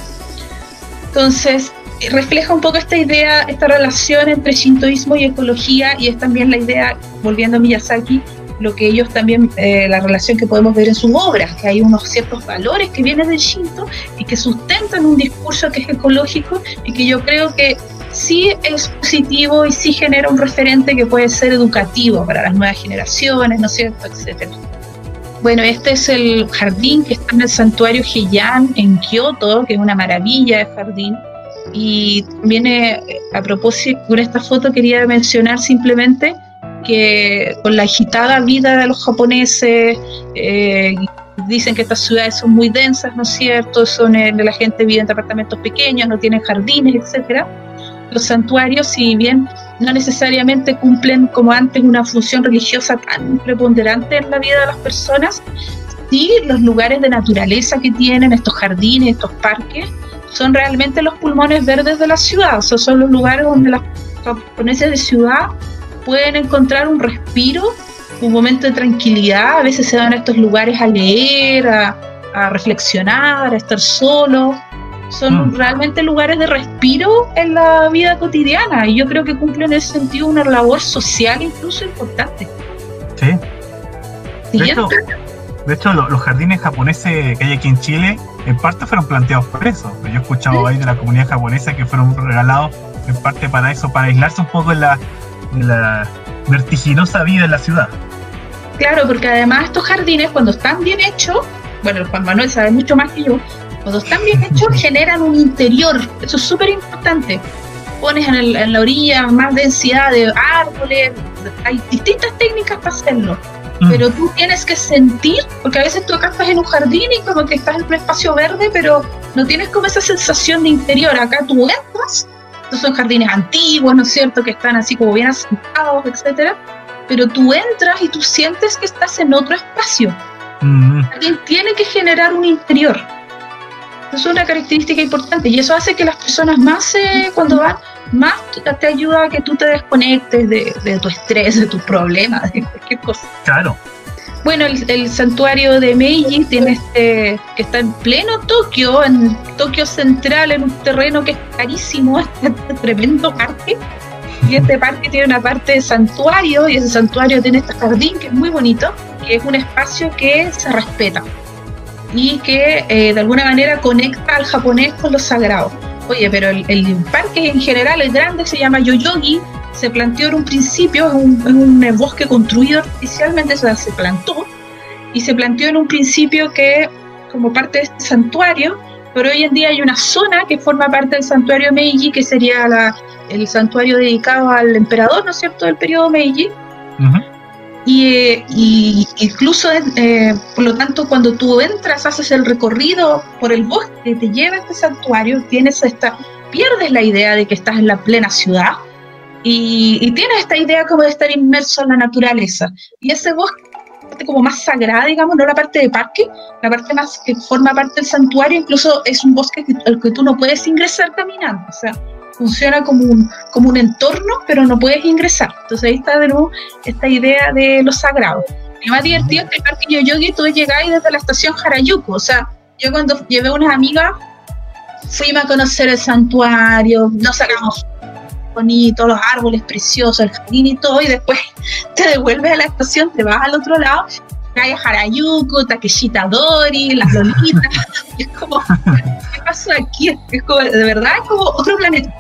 Entonces, refleja un poco esta idea, esta relación entre shintoísmo y ecología, y es también la idea, volviendo a Miyazaki, lo que ellos también, eh, la relación que podemos ver en sus obras, que hay unos ciertos valores que vienen del Shinto y que sustentan un discurso que es ecológico y que yo creo que sí es positivo y sí genera un referente que puede ser educativo para las nuevas generaciones, ¿no es cierto?, etcétera. Bueno, este es el jardín que está en el santuario Heian en Kioto, que es una maravilla de jardín. Y viene, a propósito, con esta foto quería mencionar simplemente que con la agitada vida de los japoneses, eh, dicen que estas ciudades son muy densas, ¿no es cierto? Son eh, la gente vive en departamentos pequeños, no tienen jardines, etcétera. Los santuarios, si bien no necesariamente cumplen como antes una función religiosa tan preponderante en la vida de las personas, sí los lugares de naturaleza que tienen, estos jardines, estos parques, son realmente los pulmones verdes de la ciudad, o sea, son los lugares donde los japoneses de ciudad pueden encontrar un respiro, un momento de tranquilidad. A veces se van a estos lugares a leer, a, reflexionar, a estar solo. Son mm. realmente lugares de respiro en la vida cotidiana y yo creo que cumplen en ese sentido una labor social incluso importante. Sí. De hecho, los jardines japoneses que hay aquí en Chile, en parte fueron planteados por eso. Yo he escuchado ahí de la comunidad japonesa que fueron regalados en parte para eso, para aislarse un poco en la, de la vertiginosa vida en la ciudad. Claro, porque además estos jardines, cuando están bien hechos, bueno, Juan Manuel sabe mucho más que yo, cuando están bien hechos (laughs) generan un interior, eso es súper importante. Pones en, la orilla más densidad de árboles, hay distintas técnicas para hacerlo, mm. pero tú tienes que sentir, porque a veces tú acá estás en un jardín y como que estás en un espacio verde, pero no tienes como esa sensación de interior, acá tú entras estos son jardines antiguos, ¿no es cierto?, que están así como bien asentados, etcétera, pero tú entras y tú sientes que estás en otro espacio. Mm. Alguien tiene que generar un interior. Eso es una característica importante y eso hace que las personas más, eh, cuando van, más te ayuda a que tú te desconectes de, de tu estrés, de tus problemas, de cualquier cosa. Claro. Bueno, el, santuario de Meiji tiene este, que está en pleno Tokio, en Tokio Central, en un terreno que es carísimo, (laughs) este tremendo parque. Y este parque tiene una parte de santuario, y ese santuario tiene este jardín que es muy bonito, que es un espacio que se respeta. y que eh, de alguna manera conecta al japonés con lo sagrado. Oye, pero el, parque en general, el grande, se llama Yoyogi, se planteó en un principio, es un, bosque construido artificialmente, o sea, se plantó, y se planteó en un principio que como parte de este santuario, pero hoy en día hay una zona que forma parte del santuario Meiji, que sería la, el santuario dedicado al emperador, ¿no es cierto?, del periodo Meiji. y, incluso, eh, por lo tanto, cuando tú entras, haces el recorrido por el bosque, te lleva a este santuario, tienes esta, pierdes la idea de que estás en la plena ciudad y, y tienes esta idea como de estar inmerso en la naturaleza. Y ese bosque como más sagrada, digamos, no la parte de parque, la parte más que forma parte del santuario, incluso es un bosque al que tú no puedes ingresar caminando, o sea, funciona como un, como un entorno, pero no puedes ingresar. Entonces ahí está de nuevo esta idea de lo sagrado. Lo más divertido es que el parque Yoyogi tú llegáis desde la estación Harajuku, o sea, yo cuando llevé a unas amigas, fuimos a conocer el santuario, nos sacamos bonito, los árboles preciosos, el jardín y todo, y después (laughs) te devuelves a la estación, te vas al otro lado, hay Harayuku, Takeshita Dori, las lolitas, (laughs) es como, ¿qué pasó aquí? Es como, de verdad, es como otro planeta.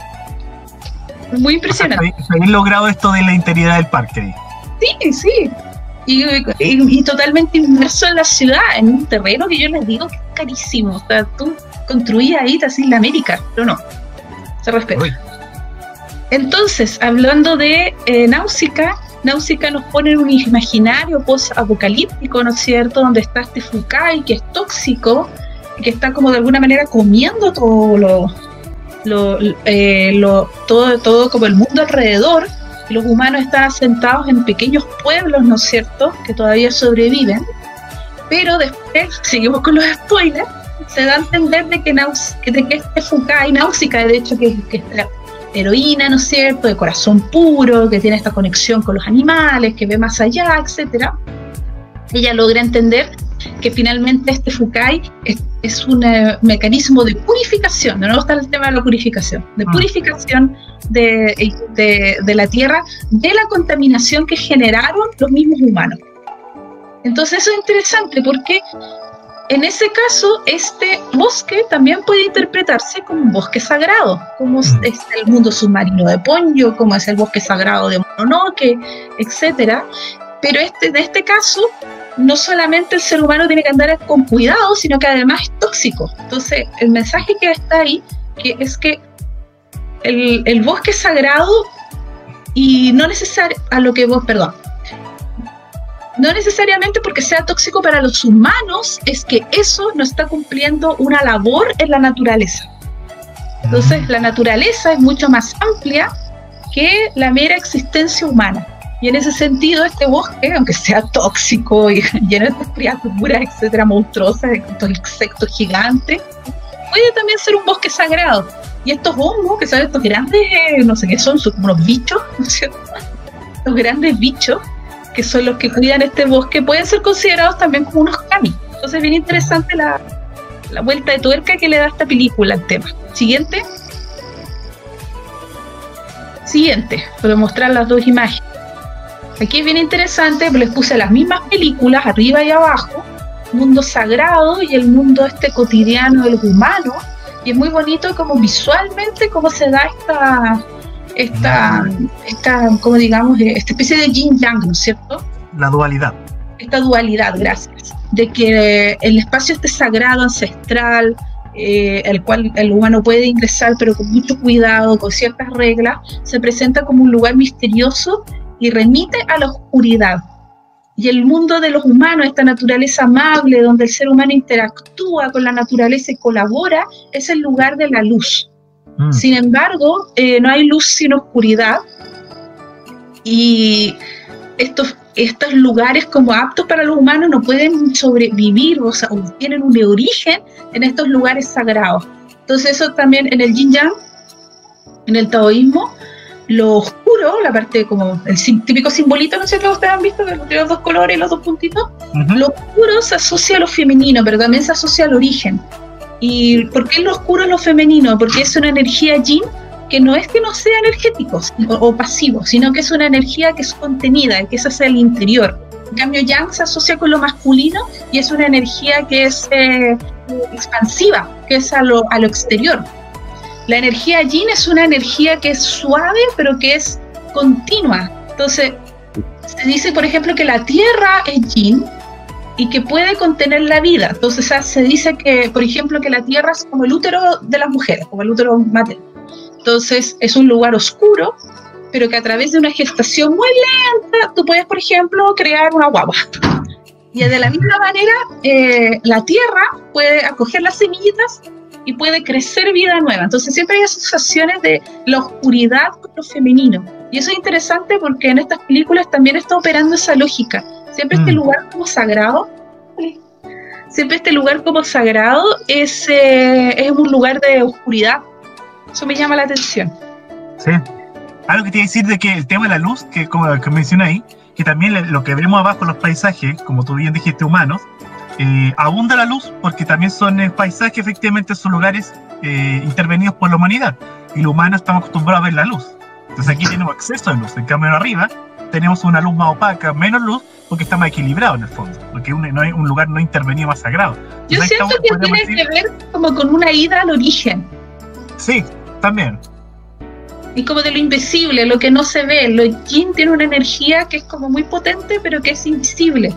Muy impresionante. Habéis logrado esto de la integridad del parque. Sí, sí. Y, y, totalmente inmerso en la ciudad, en un terreno que yo les digo que es carísimo. O sea, tú construías ahí, te así la América, pero no. Se respeta. Entonces, hablando de eh, Náusica, Náusica nos pone en un imaginario post-apocalíptico, ¿no es cierto?, donde está este Fukai, que es tóxico, que está como de alguna manera comiendo todo eh, lo todo, todo como el mundo alrededor, los humanos están asentados en pequeños pueblos, ¿no es cierto?, que todavía sobreviven, pero después, (laughs) seguimos con los spoilers, se da a entender de que, de que este Fukai, Náusica, de hecho, que, que heroína, ¿no es cierto?, de corazón puro, que tiene esta conexión con los animales, que ve más allá, etc. Ella logra entender que finalmente este Fukai es, un eh, mecanismo de purificación, de nuevo está el tema de la purificación, de ah. purificación de, de, la tierra, de la contaminación que generaron los mismos humanos. Entonces eso es interesante porque en ese caso, este bosque también puede interpretarse como un bosque sagrado, como mm. es el mundo submarino de Ponyo, como es el bosque sagrado de Mononoke, etc. Pero este, de este caso, no solamente el ser humano tiene que andar con cuidado, sino que además es tóxico. Entonces, el mensaje que está ahí que es que el, el bosque sagrado y no necesario a lo que vos, perdón, no necesariamente porque sea tóxico para los humanos, es que eso no está cumpliendo una labor en la naturaleza. Entonces, la naturaleza es mucho más amplia que la mera existencia humana. Y en ese sentido, este bosque, aunque sea tóxico y (laughs) lleno de criaturas, etcétera, monstruosas, estos insectos gigantes, puede también ser un bosque sagrado. Y estos hongos, que son estos grandes, eh, no sé qué son, son como unos bichos, (laughs) ¿no es cierto? Estos grandes bichos que son los que cuidan este bosque, pueden ser considerados también como unos kami. Entonces, es bien interesante la, la vuelta de tuerca que le da esta película al tema. Siguiente. Siguiente, puedo mostrar las dos imágenes. Aquí es bien interesante, les puse las mismas películas arriba y abajo, mundo sagrado y el mundo este cotidiano de los humanos. Y es muy bonito como visualmente cómo se da esta, esta, esta, como digamos, esta especie de yin yang, ¿no es cierto? La dualidad. Esta dualidad, gracias. De que el espacio este sagrado, ancestral, eh, el cual el humano puede ingresar, pero con mucho cuidado, con ciertas reglas, se presenta como un lugar misterioso y remite a la oscuridad. Y el mundo de los humanos, esta naturaleza amable, donde el ser humano interactúa con la naturaleza y colabora, es el lugar de la luz. Mm. Sin embargo, eh, no hay luz sin oscuridad y estos, estos lugares como aptos para los humanos no pueden sobrevivir o, sea, tienen un origen en estos lugares sagrados. Entonces eso también en el yin yang, en el taoísmo, lo oscuro, la parte como el típico simbolito, no sé si ustedes han visto, de los dos colores y los dos puntitos, lo oscuro se asocia a lo femenino, pero también se asocia al origen. ¿Y por qué lo oscuro es lo femenino? Porque es una energía yin que no es que no sea energético o, pasivo, sino que es una energía que es contenida, que es hacia el interior. En cambio, yang se asocia con lo masculino y es una energía que es eh, expansiva, que es a lo, a lo exterior. La energía yin es una energía que es suave, pero que es continua. Entonces, se dice, por ejemplo, que la tierra es yin y que puede contener la vida. Entonces, se dice que, por ejemplo, que la tierra es como el útero de las mujeres, como el útero materno. Entonces, es un lugar oscuro, pero que a través de una gestación muy lenta, tú puedes, por ejemplo, crear una guagua. Y de la misma manera, eh, la tierra puede acoger las semillitas y puede crecer vida nueva. Entonces siempre hay asociaciones de la oscuridad con lo femenino. Y eso es interesante porque en estas películas también está operando esa lógica. Siempre este mm. lugar como sagrado, siempre este lugar como sagrado es, eh, es un lugar de oscuridad. Eso me llama la atención. Sí. Algo que te iba a decir de que el tema de la luz, que como que mencioné ahí, que también lo que vemos abajo en los paisajes, como tú bien dijiste, humanos, eh, abunda la luz porque también son eh, paisajes, efectivamente son lugares eh, intervenidos por la humanidad y los humanos estamos acostumbrados a ver la luz. Entonces aquí (laughs) tenemos acceso a luz, en cambio arriba tenemos una luz más opaca, menos luz, porque está más equilibrado en el fondo, porque no hay un lugar no intervenido más sagrado. Yo siento que tiene que ver como con una ida al origen. Sí, también. Y como de lo invisible, lo que no se ve. Lo yin tiene una energía que es como muy potente, pero que es invisible.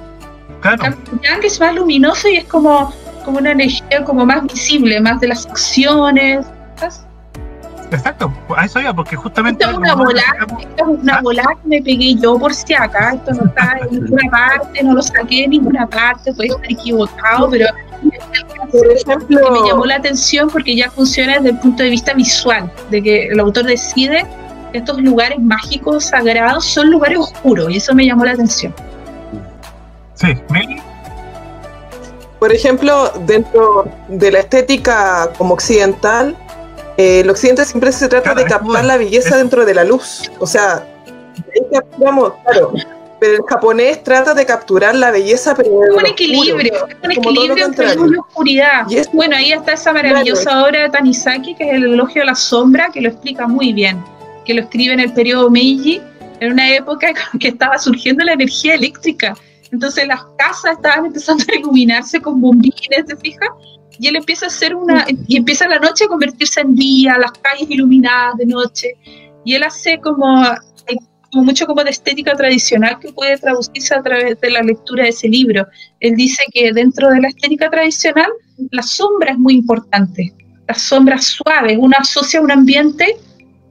Claro. Yang es más luminoso y es como, como una energía como más visible, más de las acciones. Exacto, a eso iba, porque justamente. Esto es una bola, esto es una bola que me pegué yo por si acá, esto no está en ninguna parte, no lo saqué en ninguna parte, puede estar equivocado, pero por ejemplo, me llamó la atención porque ya funciona desde el punto de vista visual, de que el autor decide que estos lugares mágicos, sagrados, son lugares oscuros, y eso me llamó la atención. Sí, Por ejemplo, dentro de la estética como occidental, el occidente siempre se trata de captar la belleza dentro de la luz. O sea, capturamos, claro, pero el japonés trata de capturar la belleza, pero un equilibrio, un equilibrio entre luz y oscuridad. bueno, ahí está esa maravillosa obra de Tanizaki, que es el elogio a la sombra, que lo explica muy bien, que lo escribe en el periodo Meiji, en una época (laughs) que estaba surgiendo la energía eléctrica entonces las casas estaban empezando a iluminarse con bombillas, ¿te fijas? Y él empieza a hacer una, y empieza la noche a convertirse en día, las calles iluminadas de noche. Y él hace como, como mucho como de estética tradicional que puede traducirse a través de la lectura de ese libro. Él dice que dentro de la estética tradicional, la sombra es muy importante. Las sombras suaves, uno asocia un ambiente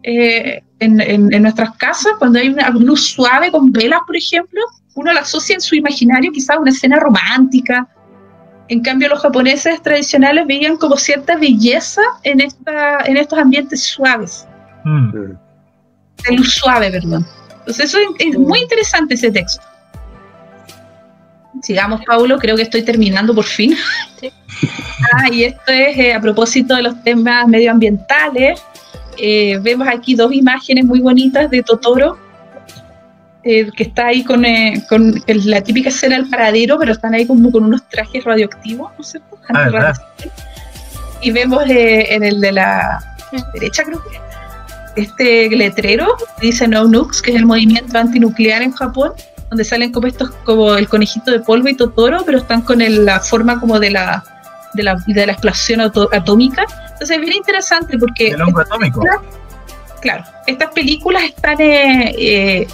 eh, en, en, nuestras casas, cuando hay una luz suave con velas, por ejemplo, uno la asocia en su imaginario quizás una escena romántica. En cambio, los japoneses tradicionales veían como cierta belleza en, esta, en estos ambientes suaves. Mm. De luz suave, perdón. Entonces, eso es, muy interesante ese texto. Sigamos, Paulo, creo que estoy terminando por fin. (laughs) ah, y esto es eh, a propósito de los temas medioambientales. Eh, vemos aquí dos imágenes muy bonitas de Totoro eh, que está ahí con, eh, con la típica escena del paradero, pero están ahí como con unos trajes radioactivos, ¿no es cierto? Ah, y vemos eh, en el de la derecha, creo que, este letrero, dice No Nukes, que es el movimiento antinuclear en Japón, donde salen como estos, como el conejito de polvo y Totoro, pero están con la forma como de la, de la, de la explosión atómica. Entonces es bien interesante porque... El hongo atómico. Claro, estas películas están eh,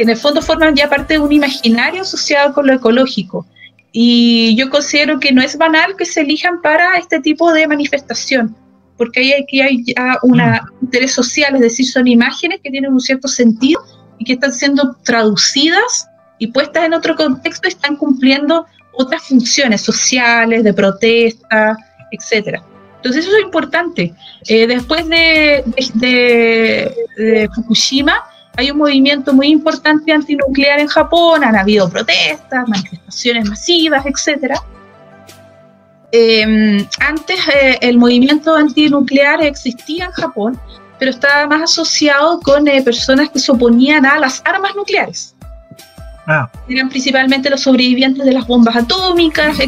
en el fondo forman ya parte de un imaginario asociado con lo ecológico. Y yo considero que no es banal que se elijan para este tipo de manifestación, porque ahí aquí hay ya un mm. interés social, es decir, son imágenes que tienen un cierto sentido y que están siendo traducidas y puestas en otro contexto y están cumpliendo otras funciones sociales, de protesta, etcétera. Entonces eso es importante. Eh, después de, de Fukushima, hay un movimiento muy importante antinuclear en Japón, han habido protestas, manifestaciones masivas, etc. Em, antes eh, el movimiento antinuclear existía en Japón, pero estaba más asociado con eh, personas que se oponían a las armas nucleares. Ah. Eran principalmente los sobrevivientes de las bombas atómicas,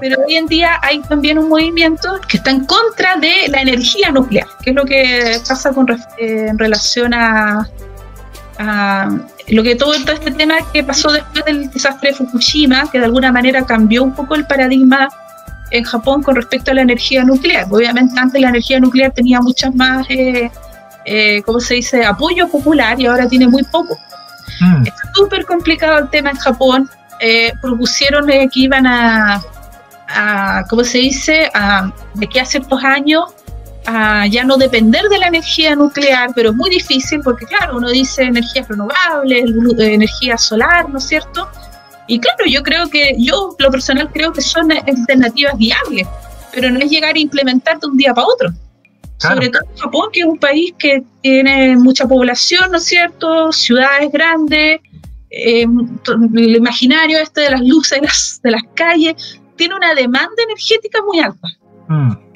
Pero hoy en día hay también un movimiento que está en contra de la energía nuclear, que es lo que pasa con, en relación a, lo que todo, este tema que pasó después del desastre de Fukushima, que de alguna manera cambió un poco el paradigma en Japón con respecto a la energía nuclear. Obviamente antes la energía nuclear tenía muchas más, eh, eh ¿cómo se dice?, apoyo popular y ahora tiene muy poco. Mm. Es súper complicado el tema en Japón. Eh, propusieron que iban a, a, ¿cómo se dice?, a, de que a ciertos años a ya no depender de la energía nuclear, pero es muy difícil porque, claro, uno dice energías renovables, eh, energía solar, ¿no es cierto? Y claro, yo creo que, yo lo personal creo que son alternativas viables, pero no es llegar a implementar de un día para otro. Sobre todo Japón, que es un país que tiene mucha población, ¿no es cierto? Ciudades grandes, eh, el imaginario este de las luces de las, de las calles, tiene una demanda energética muy alta. Mm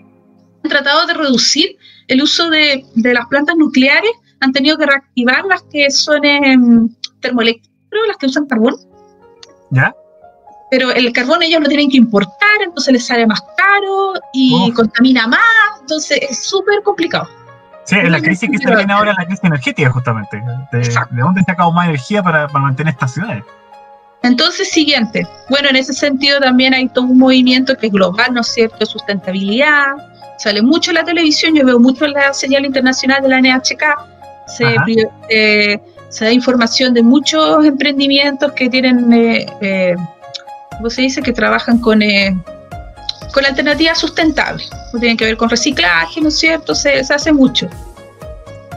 han tratado de reducir el uso de, las plantas nucleares, han tenido que reactivar las que son en termoeléctricas, las que usan carbón. ¿Ya? Pero el carbón ellos lo tienen que importar, entonces les sale más caro y contamina más, entonces es súper complicado. Sí, es la crisis que se viene ahora, la crisis energética justamente. De, de dónde sacamos más energía para, para mantener estas ciudades? Entonces, siguiente. Bueno, en ese sentido también hay todo un movimiento que es global, ¿no es cierto?, sustentabilidad, sale mucho en la televisión, yo veo mucho en la señal internacional de la NHK, se, se da información de muchos emprendimientos que tienen, eh, eh, ¿cómo se dice?, que trabajan con, eh, con alternativas sustentables, tienen que ver con reciclaje, ¿no es cierto?, se, se hace mucho.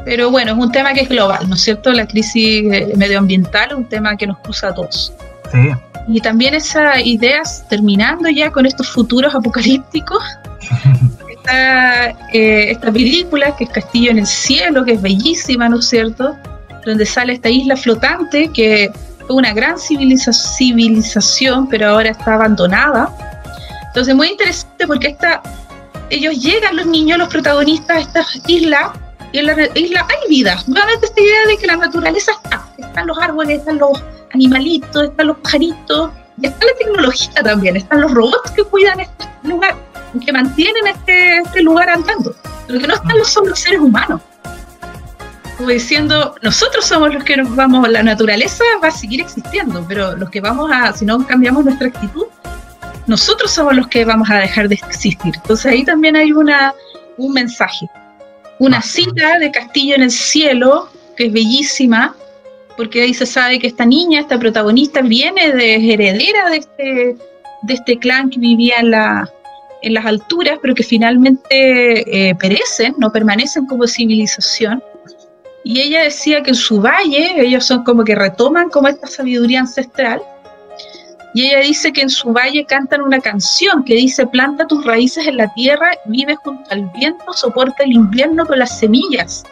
Pero bueno, es un tema que es global, ¿no es cierto? La crisis eh, medioambiental es un tema que nos cruza a todos. Sí. Y también esas ideas, terminando ya con estos futuros apocalípticos, (laughs) Eh, esta película que es Castillo en el Cielo, que es bellísima, ¿no es cierto? Donde sale esta isla flotante que fue una gran civilización, pero ahora está abandonada. Entonces, muy interesante porque esta, ellos llegan, los niños, los protagonistas a esta isla, y en la isla hay vida. Nuevamente esta idea de que la naturaleza está. Están los árboles, están los animalitos, están los pajaritos, y está la tecnología también, están los robots que cuidan este lugar que mantienen este, este lugar andando. Lo que no están son los seres humanos. Como diciendo, nosotros somos los que nos vamos, la naturaleza va a seguir existiendo, pero los que vamos a, si no cambiamos nuestra actitud, nosotros somos los que vamos a dejar de existir. Entonces ahí también hay una, un mensaje. Una cita de Castillo en el Cielo, que es bellísima, porque ahí se sabe que esta niña, esta protagonista, viene de heredera de este, de este clan que vivía en la, en las alturas, pero que finalmente eh, perecen, no permanecen como civilización. Y ella decía que en su valle, ellos son como que retoman como esta sabiduría ancestral, y ella dice que en su valle cantan una canción que dice, planta tus raíces en la tierra, vive junto al viento, soporta el invierno con las semillas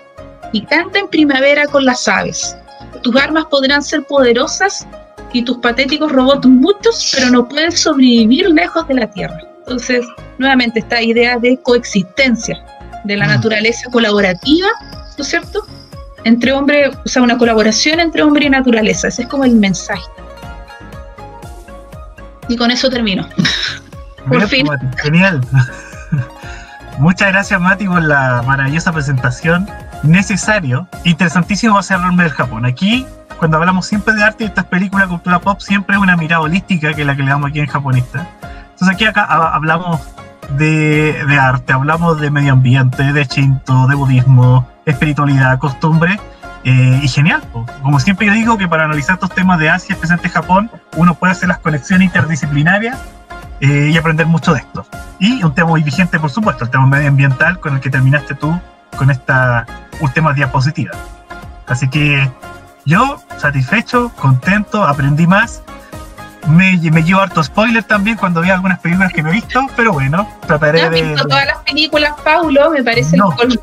y canta en primavera con las aves. Tus armas podrán ser poderosas y tus patéticos robots muchos, pero no puedes sobrevivir lejos de la tierra. Entonces, nuevamente, esta idea de coexistencia, de la mm. naturaleza colaborativa, ¿no es cierto? Entre hombre, o sea, una colaboración entre hombre y naturaleza. Ese es como el mensaje. Y con eso termino. (laughs) por fin. genial. (laughs) Muchas gracias, Mati, por la maravillosa presentación. Necesario, interesantísimo va a ser nombre del Japón. Aquí, cuando hablamos siempre de arte y estas películas, cultura pop, siempre es una mirada holística que es la que le damos aquí en Japonista entonces aquí acá hablamos de, arte, hablamos de medio ambiente, de chinto, de budismo, espiritualidad, costumbre. Eh, y genial, como siempre yo digo que para analizar estos temas de Asia, especialmente Japón, uno puede hacer las conexiones interdisciplinarias eh, y aprender mucho de esto. Y un tema muy vigente, por supuesto, el tema medioambiental con el que terminaste tú con esta última diapositiva. Así que yo, satisfecho, contento, aprendí más me, me llevo harto spoiler también cuando veo algunas películas que no he visto, pero bueno, trataré ¿No has visto todas las películas, Paulo? Me parece no, el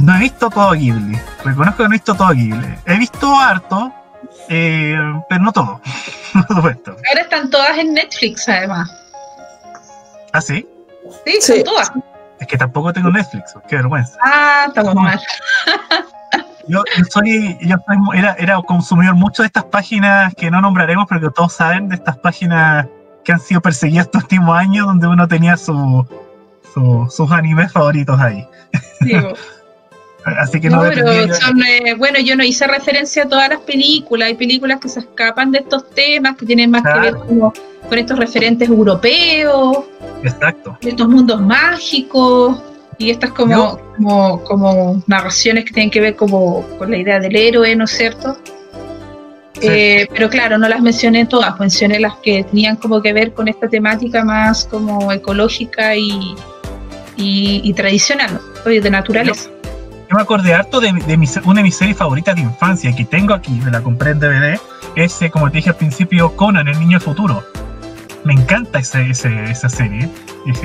No he visto todo Ghibli. Reconozco que no he visto todo Ghibli. He visto harto, eh, pero no todo. (laughs) Ahora están todas en Netflix, además. ¿Ah, sí? Sí, son todas. Es que tampoco tengo Netflix, qué vergüenza. Ah, estamos mal. Yo, soy, yo era, era consumidor mucho de estas páginas que no nombraremos, pero que todos saben, de estas páginas que han sido perseguidas estos últimos años, donde uno tenía su, sus animes favoritos ahí. (laughs) Así que no, pero son, eh, bueno, yo no hice referencia a todas las películas. Hay películas que se escapan de estos temas, que tienen más que ver con estos referentes europeos. Exacto. Estos mundos mágicos y estas como, como, como, narraciones que tienen que ver como con la idea del héroe, ¿no es cierto? Eh, pero claro, no las mencioné todas, mencioné las que tenían como que ver con esta temática más como ecológica y, y, tradicional, de naturaleza. Yo, me acordé harto de, de una de mis series favoritas de infancia que tengo aquí, me la compré en DVD, es, como te dije al principio, Conan, el niño futuro. Me encanta ese, esa serie.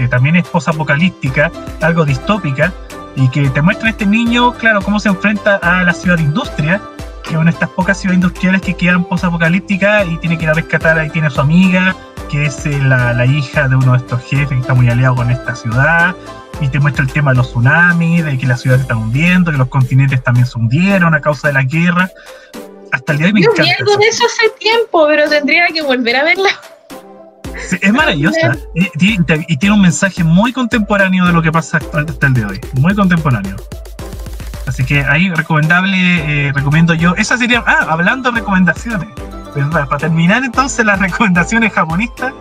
También es post-apocalíptica, algo distópica, y que te muestra este niño, claro, cómo se enfrenta a la ciudad de industria, que es una de estas pocas ciudades industriales que quedan post-apocalípticas y tiene que ir a rescatar, ahí tiene a su amiga, que es eh, la, la, hija de uno de estos jefes que está muy aliado con esta ciudad, y te muestra el tema de los tsunamis, de que la ciudad se está hundiendo, que los continentes también se hundieron a causa de la guerra. Hasta el día de hoy me Yo vi algo de eso hace tiempo, pero tendría que volver a verla es maravillosa y, tiene un mensaje muy contemporáneo de lo que pasa hasta el día de hoy. Muy contemporáneo. Así que ahí recomendable, eh, recomiendo yo. Esa sería, ah, hablando de recomendaciones. Para terminar entonces las (laughs) recomendaciones japonistas,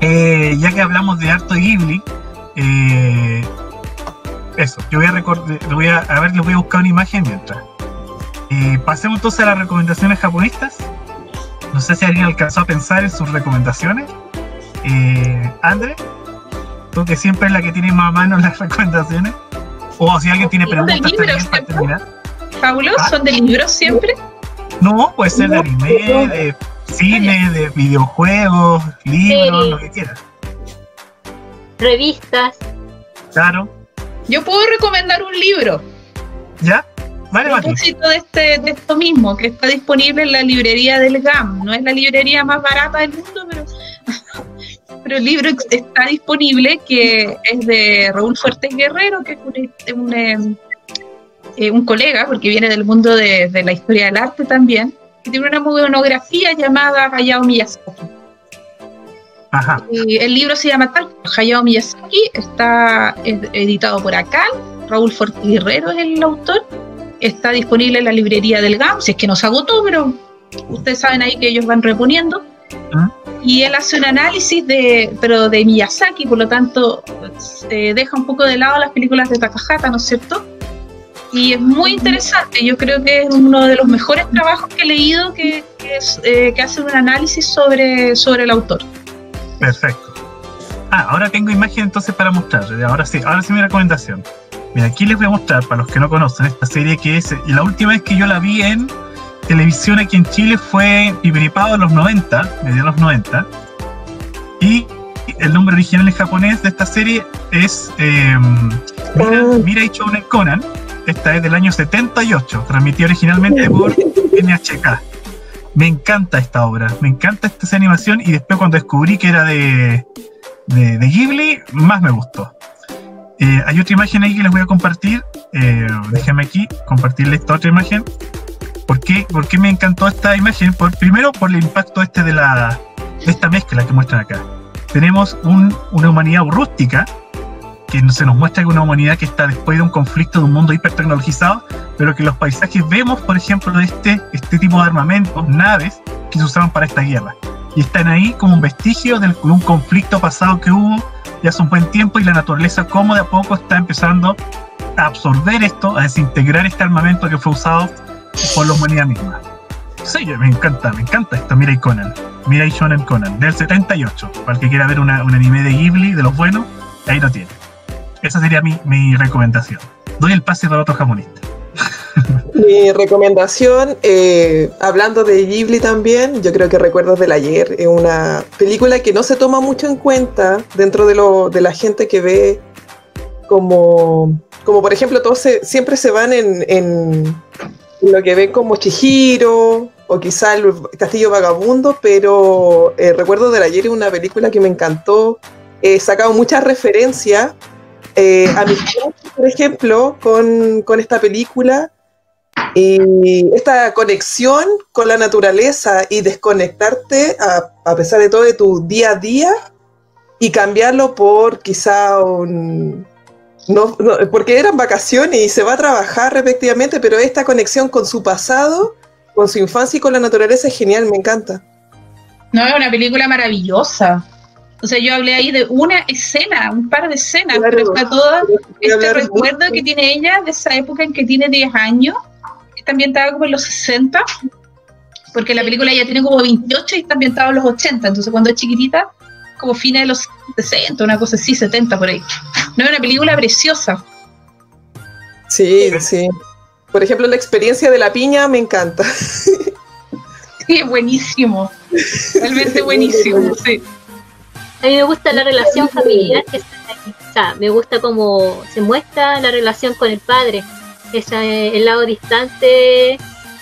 eh, ya que hablamos de harto Ghibli, eh, eso, yo voy a, voy a, a ver, les voy a buscar una imagen mientras. pasemos entonces a las recomendaciones japonistas. No sé si alguien alcanzó a pensar en sus recomendaciones. Eh, André, tú que siempre es la que tiene más a mano (laughs) las recomendaciones. O si alguien tiene preguntas también para terminar. Fabuloso, ¿Ah? ¿son de libros siempre? No, puede ser de anime, de cine, de videojuegos, libros, lo que quieras. Revistas. Claro. Yo puedo recomendar un libro. ¿Ya? Vale, propósito de, este, de esto mismo, que está disponible en la librería del GAM. No es la librería más barata del mundo, pero, (laughs) pero el libro está disponible, que es de Raúl Fuertes Guerrero, que es un, un, eh, un colega, porque viene del mundo de, de, la historia del arte también, que tiene una monografía llamada Hayao Miyazaki. Ajá. Y el libro se llama tal, Hayao Miyazaki, está editado por Acal, Raúl Fuertes Guerrero es el autor, está disponible en la librería del GAM, si es que no se agotó, pero ustedes saben ahí que ellos van reponiendo. ¿Ah? Y él hace un análisis de, pero de Miyazaki, por lo tanto, se deja un poco de lado las películas de Takahata, ¿no es cierto? Y es muy interesante, yo creo que es uno de los mejores trabajos que he leído que, eh, que, hace un análisis sobre, sobre el autor. Perfecto. Ah, ahora tengo imagen entonces para mostrar. Ahora sí, ahora sí mi recomendación. Mira, aquí les voy a mostrar, para los que no conocen, esta serie que es. Y la última vez que yo la vi en televisión aquí en Chile fue Piperipado en los 90, medio de los 90. Y el nombre original en japonés de esta serie es eh, Mira, ah. Mira Conan. Esta es del año 78, transmitida originalmente por (laughs) NHK. Me encanta esta obra, me encanta esta animación y después cuando descubrí que era de, de, de Ghibli, más me gustó. Eh, hay otra imagen ahí que les voy a compartir. Eh, déjenme aquí compartirles esta otra imagen. ¿Por qué, me encantó esta imagen? Por, primero, por el impacto este de, la, de esta mezcla que muestran acá. Tenemos una humanidad rústica, que se nos muestra que una humanidad que está después de un conflicto de un mundo hipertecnologizado, pero que los paisajes vemos, por ejemplo, este, este tipo de armamentos, naves, que se usaban para esta guerra. Y están ahí como un vestigio de un conflicto pasado que hubo ya hace un buen tiempo y la naturaleza como de a poco está empezando a absorber esto, a desintegrar este armamento que fue usado por la humanidad misma. Sí, me encanta, me encanta esto. Mira Conan, mira Shonen Conan, del 78. Para el que quiera ver un anime de Ghibli, de los buenos, ahí lo tiene. Esa sería mi, mi recomendación. Doy el pase para otro jamonista. Mi recomendación, eh, hablando de Ghibli también, yo creo que Recuerdos del Ayer es una película que no se toma mucho en cuenta dentro de, lo, de la gente que ve como, como por ejemplo, todos siempre se van en, lo que ven como Chihiro o quizá el Castillo Vagabundo, pero eh, Recuerdos del Ayer es una película que me encantó. He sacado muchas referencias eh, a mi por ejemplo, con, con, esta película y esta conexión con la naturaleza y desconectarte a, pesar de todo de tu día a día y cambiarlo por quizá un, No, porque eran vacaciones y se va a trabajar respectivamente, pero esta conexión con su pasado, con su infancia y con la naturaleza es genial, me encanta. No, es una película maravillosa. O sea, yo hablé ahí de una escena, un par de escenas, pero está todo este recuerdo que tiene ella de esa época en que tiene 10 años, está ambientada como en los 60, porque la película ya tiene como 28 y está ambientada en los 80, entonces cuando es chiquitita, como fines de los 60, una cosa así, 70 por ahí. No, es una película preciosa. Sí, sí. Por ejemplo, la experiencia de la piña me encanta. (laughs) Sí, buenísimo. Realmente buenísimo, sí. A mí me gusta la relación familiar que está aquí. O sea, me gusta cómo se muestra la relación con el padre. Ese, el lado distante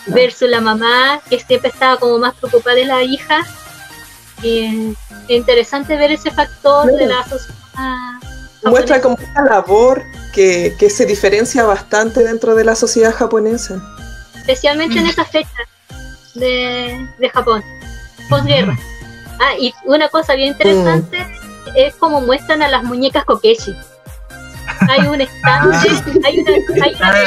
versus la mamá, que siempre estaba como más preocupada de la hija. Y es interesante ver ese factor de la sociedad. Muestra como una labor que, que, se diferencia bastante dentro de la sociedad japonesa. Especialmente en mm. esa fecha de, de Japón, posguerra. Ah, y una cosa bien interesante mm. es como muestran a las muñecas Kokeshi. Hay un estante, ah. hay una, hay una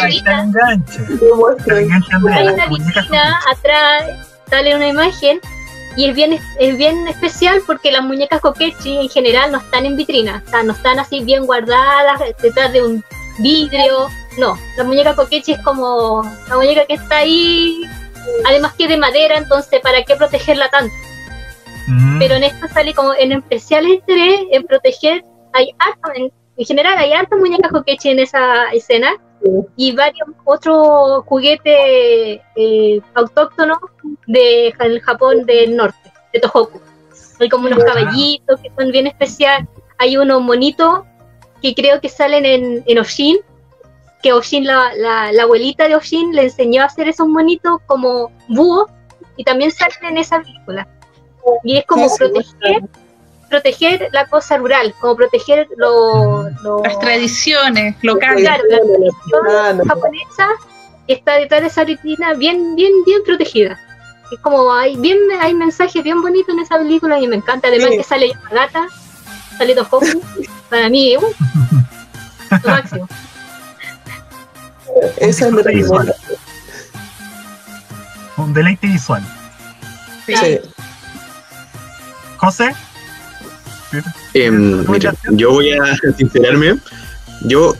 hay una vitrina atrás, sale una imagen y es bien, es bien especial porque las muñecas Kokechi en general no están en vitrina, o sea, no están así bien guardadas detrás de un vidrio, no, la muñeca Kokechi es como la muñeca que está ahí, además que de madera, entonces, ¿para qué protegerla tanto? Mm. Pero en esto sale como en especial interés en proteger, hay en, general hay hartas muñecas Kokechi en esa escena, y varios otros juguetes eh, autóctonos del Japón del norte, de Tohoku. Hay como unos caballitos que son bien especiales. Hay unos monitos que creo que salen en, en Oshin, que Oshin, la, la, abuelita de Oshin, le enseñó a hacer esos monitos como búhos y también salen en esa película. Y es como proteger proteger la cosa rural, como proteger las tradiciones locales. Claro, la tradición japonesa está detrás de esa vitrina bien, bien, bien protegida. Es como hay bien hay mensajes bien bonitos en esa película y me encanta. Además que sale Yamagata, sale Tohoku, (laughs) para mí, uh, lo máximo. Esa es visual. Un deleite visual. Sí. José. Mira, yo voy a (laughs) sincerarme. Yo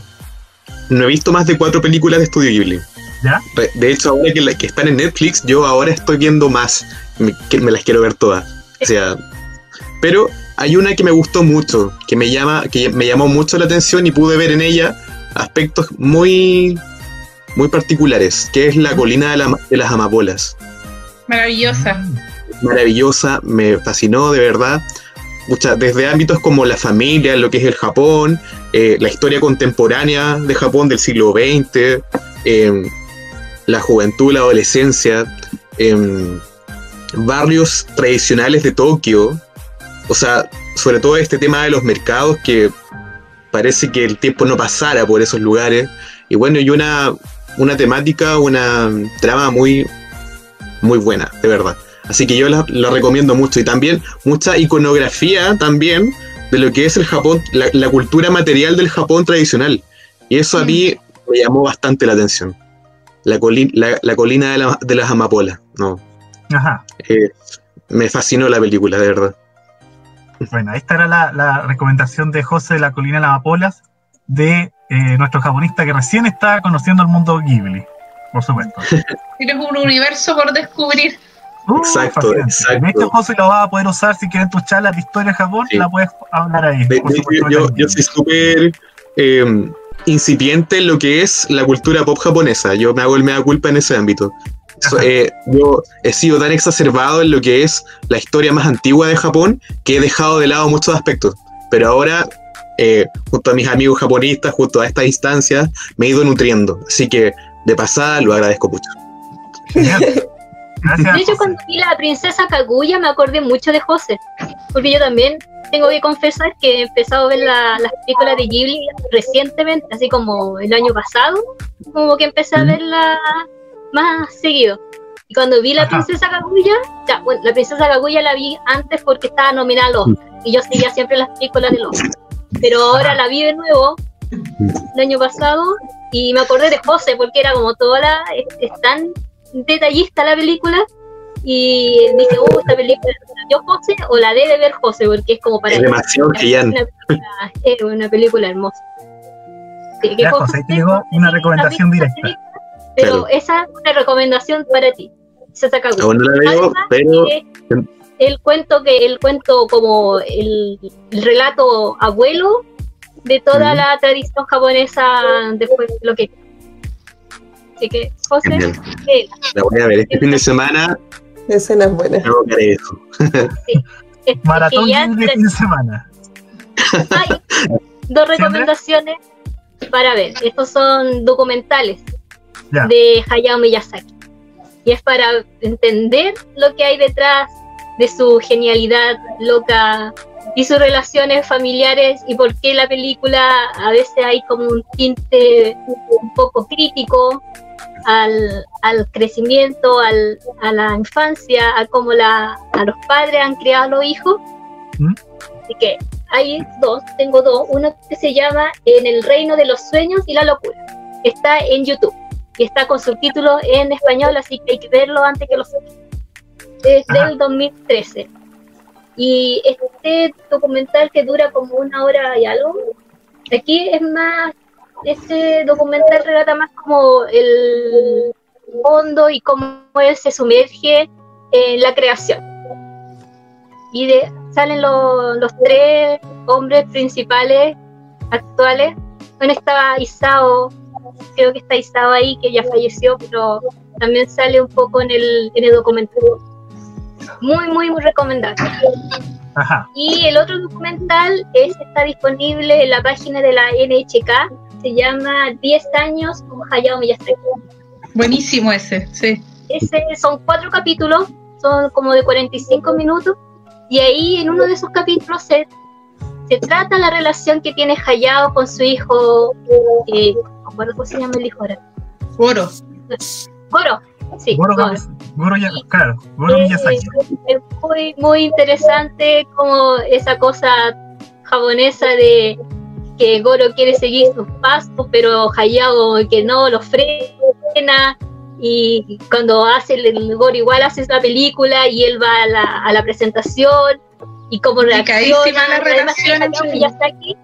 no he visto más de cuatro películas de Estudio Ghibli. ¿Ya? De hecho, ahora que, que, están en Netflix, yo ahora estoy viendo más. Me, que me las quiero ver todas. O sea, pero hay una que me gustó mucho, que me llama, que me llamó mucho la atención y pude ver en ella aspectos muy, muy particulares, que es la colina de, de las amapolas. Maravillosa. Maravillosa, me fascinó de verdad. Desde ámbitos como la familia, lo que es el Japón, eh, la historia contemporánea de Japón del siglo XX, em, la juventud, la adolescencia, em, barrios tradicionales de Tokio, o sea, sobre todo este tema de los mercados que parece que el tiempo no pasara por esos lugares, y bueno, y una, una temática, una trama muy, muy buena, de verdad. Así que yo la, recomiendo mucho. Y también mucha iconografía también de lo que es el Japón, la, cultura material del Japón tradicional. Y eso a mí mm. me llamó bastante la atención. La, la, colina de, las amapolas. No. Ajá. Eh, me fascinó la película, de verdad. Bueno, esta era la, recomendación de José de la colina de las amapolas de eh, nuestro japonista que recién está conociendo el mundo Ghibli, por supuesto. (laughs) Tienes un universo por descubrir. Uh, exacto, exacto. Este José lo vas a poder usar si quieres tus charlas de historia de Japón, la puedes hablar ahí. yo, yo, soy súper em, incipiente en lo que es la cultura pop japonesa. Yo me hago el mea culpa en ese ámbito. Eh, yo he sido tan exacerbado en lo que es la historia más antigua de Japón que he dejado de lado muchos aspectos. Pero ahora, eh, junto a mis amigos japonistas, junto a estas instancias, me he ido nutriendo. Así que, de pasada, lo agradezco mucho. (laughs) Genial. De hecho, cuando vi la princesa Kaguya me acordé mucho de José, porque yo también tengo que confesar que he empezado a ver las películas de Ghibli recientemente, así como el año pasado, como que empecé a verla más seguido. Y cuando vi la princesa Kaguya, ya, bueno, la princesa Kaguya la vi antes porque estaba nominada al Oscar, y yo seguía siempre las películas de Oscar. Pero ahora la vi de nuevo el año pasado y me acordé de José porque era como toda la. es, tan detallista la película y dije, uh, esta película yo José o la debe ver José porque es como para. Es demasiado Es una, película hermosa. ya, José, te digo una recomendación directa. Pero esa es una recomendación para ti. Se saca pero el cuento que el cuento como el, relato abuelo de toda la tradición japonesa después de lo que así que José la voy a ver este fin de semana. Escenas buenas eso sí. (laughs) maratón de fin de semana. Hay dos recomendaciones para ver. Estos son documentales de Hayao Miyazaki. Y es para entender lo que hay detrás de su genialidad loca y sus relaciones familiares y por qué la película a veces hay como un tinte un poco crítico al, al crecimiento, al, a la infancia, a cómo la, a los padres han criado a los hijos. ¿Mm? Así que hay dos, tengo dos. Uno que se llama En el reino de los sueños y la locura. Está en YouTube y está con subtítulos en español, así que hay que verlo antes que lo saquen es del 2013. Y este documental que dura como una hora y algo, aquí es más, este documental relata más como el fondo y cómo él se sumerge en la creación. Y de, salen los tres hombres principales actuales. Bueno, estaba Isao, creo que está Isao ahí, que ya falleció, pero también sale un poco en el, en el documental. Muy, muy, muy recomendable. Y el otro documental es, está disponible en la página de la NHK, se llama 10 años con Hayao Miyazaki. Buenísimo ese, sí. Ese son cuatro capítulos, son como de 45 minutos, y ahí en uno de esos capítulos se, se trata la relación que tiene Hayao con su hijo, eh, ¿cómo se llama el hijo ahora? Goro. Goro, Sí, Goro, Goro, ya, claro, Goro Miyazaki. Es, muy, muy interesante como esa cosa japonesa de que Goro quiere seguir sus pasos, pero Hayao que no lo frena y cuando hace el, Goro igual hace esa película y él va a la, a la presentación y como reacciona la relación Miyazaki.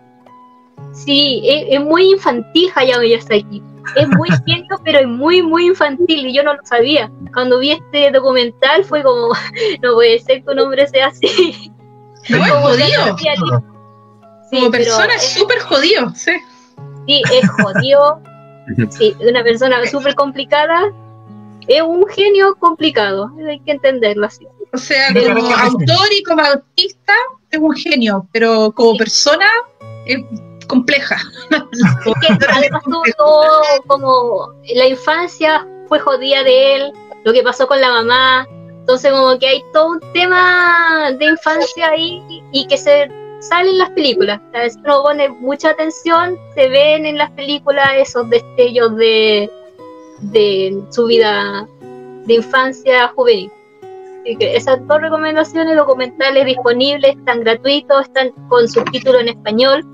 Sí, es, es, muy infantil Hayao Miyazaki es muy (laughs) genio, pero es muy, muy infantil y yo no lo sabía. Cuando vi este documental fue como, (laughs) no puede ser que un hombre sea así. No, es jodido. Como persona es súper jodido, sí. Sí, es jodido. (laughs) Sí, una persona súper complicada. Es un genio complicado, hay que entenderlo así. O sea, como autor y como artista es un genio, pero como persona es compleja. además todo como la infancia fue jodida de él, lo que pasó con la mamá, entonces como que hay todo un tema de infancia ahí y que se sale en las películas. A veces uno pone mucha atención, se ven en las películas esos destellos de, de su vida de infancia juvenil. Así que esas dos recomendaciones documentales disponibles, están gratuitos, están con subtítulos en español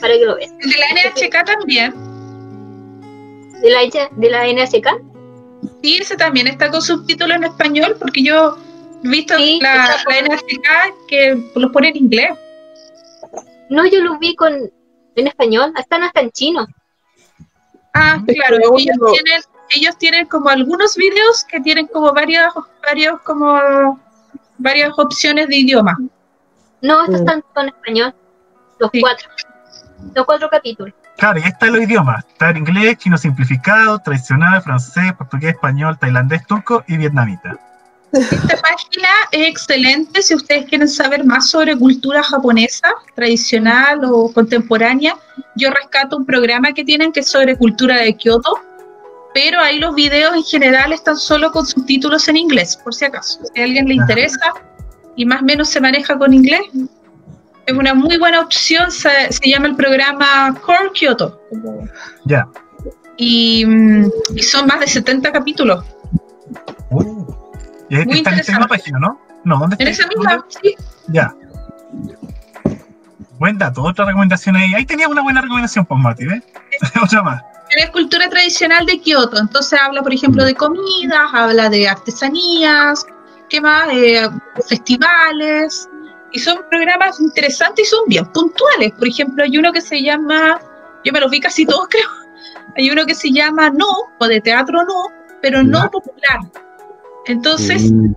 para que lo vean. ¿De la NHK también? ¿De la, de la NHK? Sí, ese también está con subtítulos en español, porque yo he visto la, la, NHK que los pone en inglés. No, yo los vi con en español, están hasta en chino. Ah, claro, ellos tienen, ellos tienen como algunos videos que tienen como varios, varios como varias opciones de idioma. No, estos mm. están en español, los cuatro los cuatro capítulos. Claro, y ahí está los idiomas. Está en inglés, chino simplificado, tradicional, francés, portugués, español, tailandés, turco y vietnamita. Esta página es excelente si ustedes quieren saber más sobre cultura japonesa, tradicional o contemporánea. Yo rescato un programa que tienen que es sobre cultura de Kioto, pero ahí los videos en general están solo con subtítulos en inglés, por si acaso. Si a alguien le interesa y más o menos se maneja con inglés, es una muy buena opción, se, llama el programa Core Kyoto. Ya. Y, son más de 70 capítulos. Uh, está en esa misma página, ¿no? No, ¿dónde está? En esa misma, sí. Ya. buen dato. Otra recomendación ahí. Ahí tenía una buena recomendación, pues Mati, ¿ves? (laughs) Otra más. Es cultura tradicional de Kioto, entonces habla, por ejemplo, de comidas, habla de artesanías, ¿qué más? Eh, festivales, y son programas interesantes y son bien puntuales. Por ejemplo, hay uno que se llama, yo me los vi casi todos (laughs) creo, hay uno que se llama No, o de teatro No, pero no popular. Entonces, mm.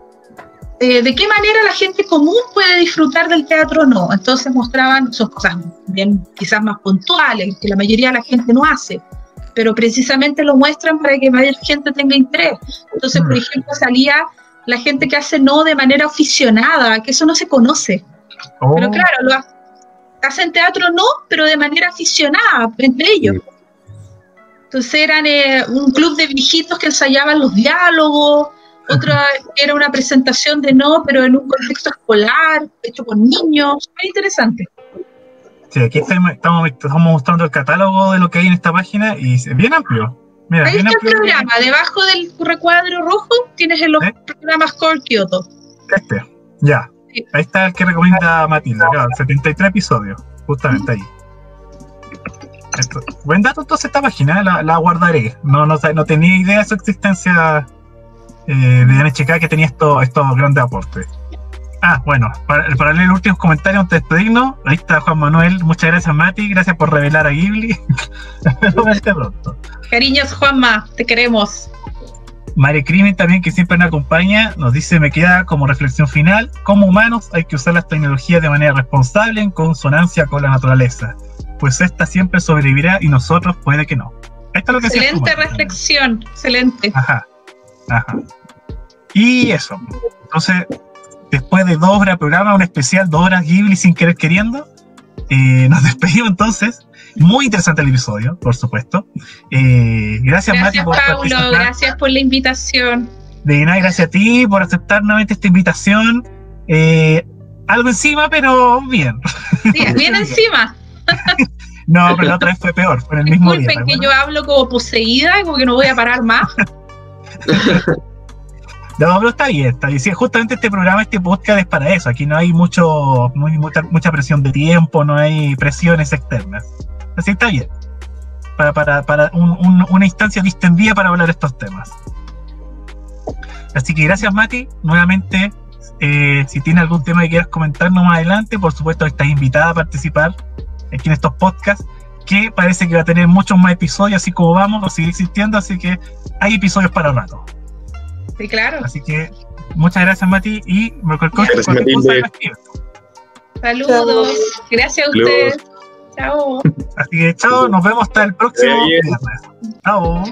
eh, ¿de qué manera la gente común puede disfrutar del teatro no? Entonces mostraban, son cosas bien quizás más puntuales, que la mayoría de la gente no hace, pero precisamente lo muestran para que más gente tenga interés. Entonces, por mm. ejemplo, salía la gente que hace no de manera aficionada, que eso no se conoce. Pero oh. claro, lo hacen teatro no, pero de manera aficionada entre ellos. Entonces eran eh, un club de viejitos que ensayaban los diálogos, otra era una presentación de no, pero en un contexto escolar, hecho por niños, muy interesante. Sí, aquí estamos, estamos, mostrando el catálogo de lo que hay en esta página y es bien amplio. Mira, Ahí está el programa, debajo del recuadro rojo tienes el ¿Eh? programa Core Kyoto. Este, ya. Ahí está el que recomienda Matilda, 73 episodios, justamente ahí. Buen dato entonces esta página, la, la guardaré. No, no, no, tenía idea de su existencia eh, de NHK que tenía estos, estos grandes aportes. Ah, bueno, para, para leer los últimos comentarios antes de despedirnos, ahí está Juan Manuel. Muchas gracias, Mati. Gracias por revelar a Ghibli. (laughs) pronto. Cariños, Juanma, te queremos. Mare Crimen también, que siempre nos acompaña, nos dice, me queda como reflexión final, como humanos hay que usar las tecnologías de manera responsable en consonancia con la naturaleza pues esta siempre sobrevivirá y nosotros puede que no. lo que excelente reflexión, excelente. Ajá, ajá. Y eso. Entonces, después de dos horas de programa, un especial, dos horas Ghibli sin querer queriendo, eh, nos (laughs) despedimos entonces. Muy interesante el episodio, por supuesto. Eh, gracias, gracias por Paulo, gracias por la invitación. De nada, gracias a ti por aceptar nuevamente esta invitación. Eh, algo encima, pero bien. Sí, bien (laughs) encima. (laughs) no, pero la otra vez fue peor, fue en el mismo día. que yo hablo como poseída, como que no voy a parar más. (laughs) No, pero está bien, está bien. justamente este programa, este podcast es para eso. Aquí no hay mucho, mucha, mucha presión de tiempo, no hay presiones externas. Así está bien. Para, para, para una instancia distendida para hablar estos temas. Así que gracias, Mati. Nuevamente, eh, si tiene algún tema que quieras comentarnos más adelante, por supuesto estás invitada a participar aquí en estos podcasts, que parece que va a tener muchos más episodios, así como vamos, va a seguir existiendo, así que hay episodios para rato. Sí, claro. Así que muchas gracias, Mati, y me gracias, Saludos, gracias a ustedes. Chao. Así que chao, nos vemos hasta el próximo viernes. Chao.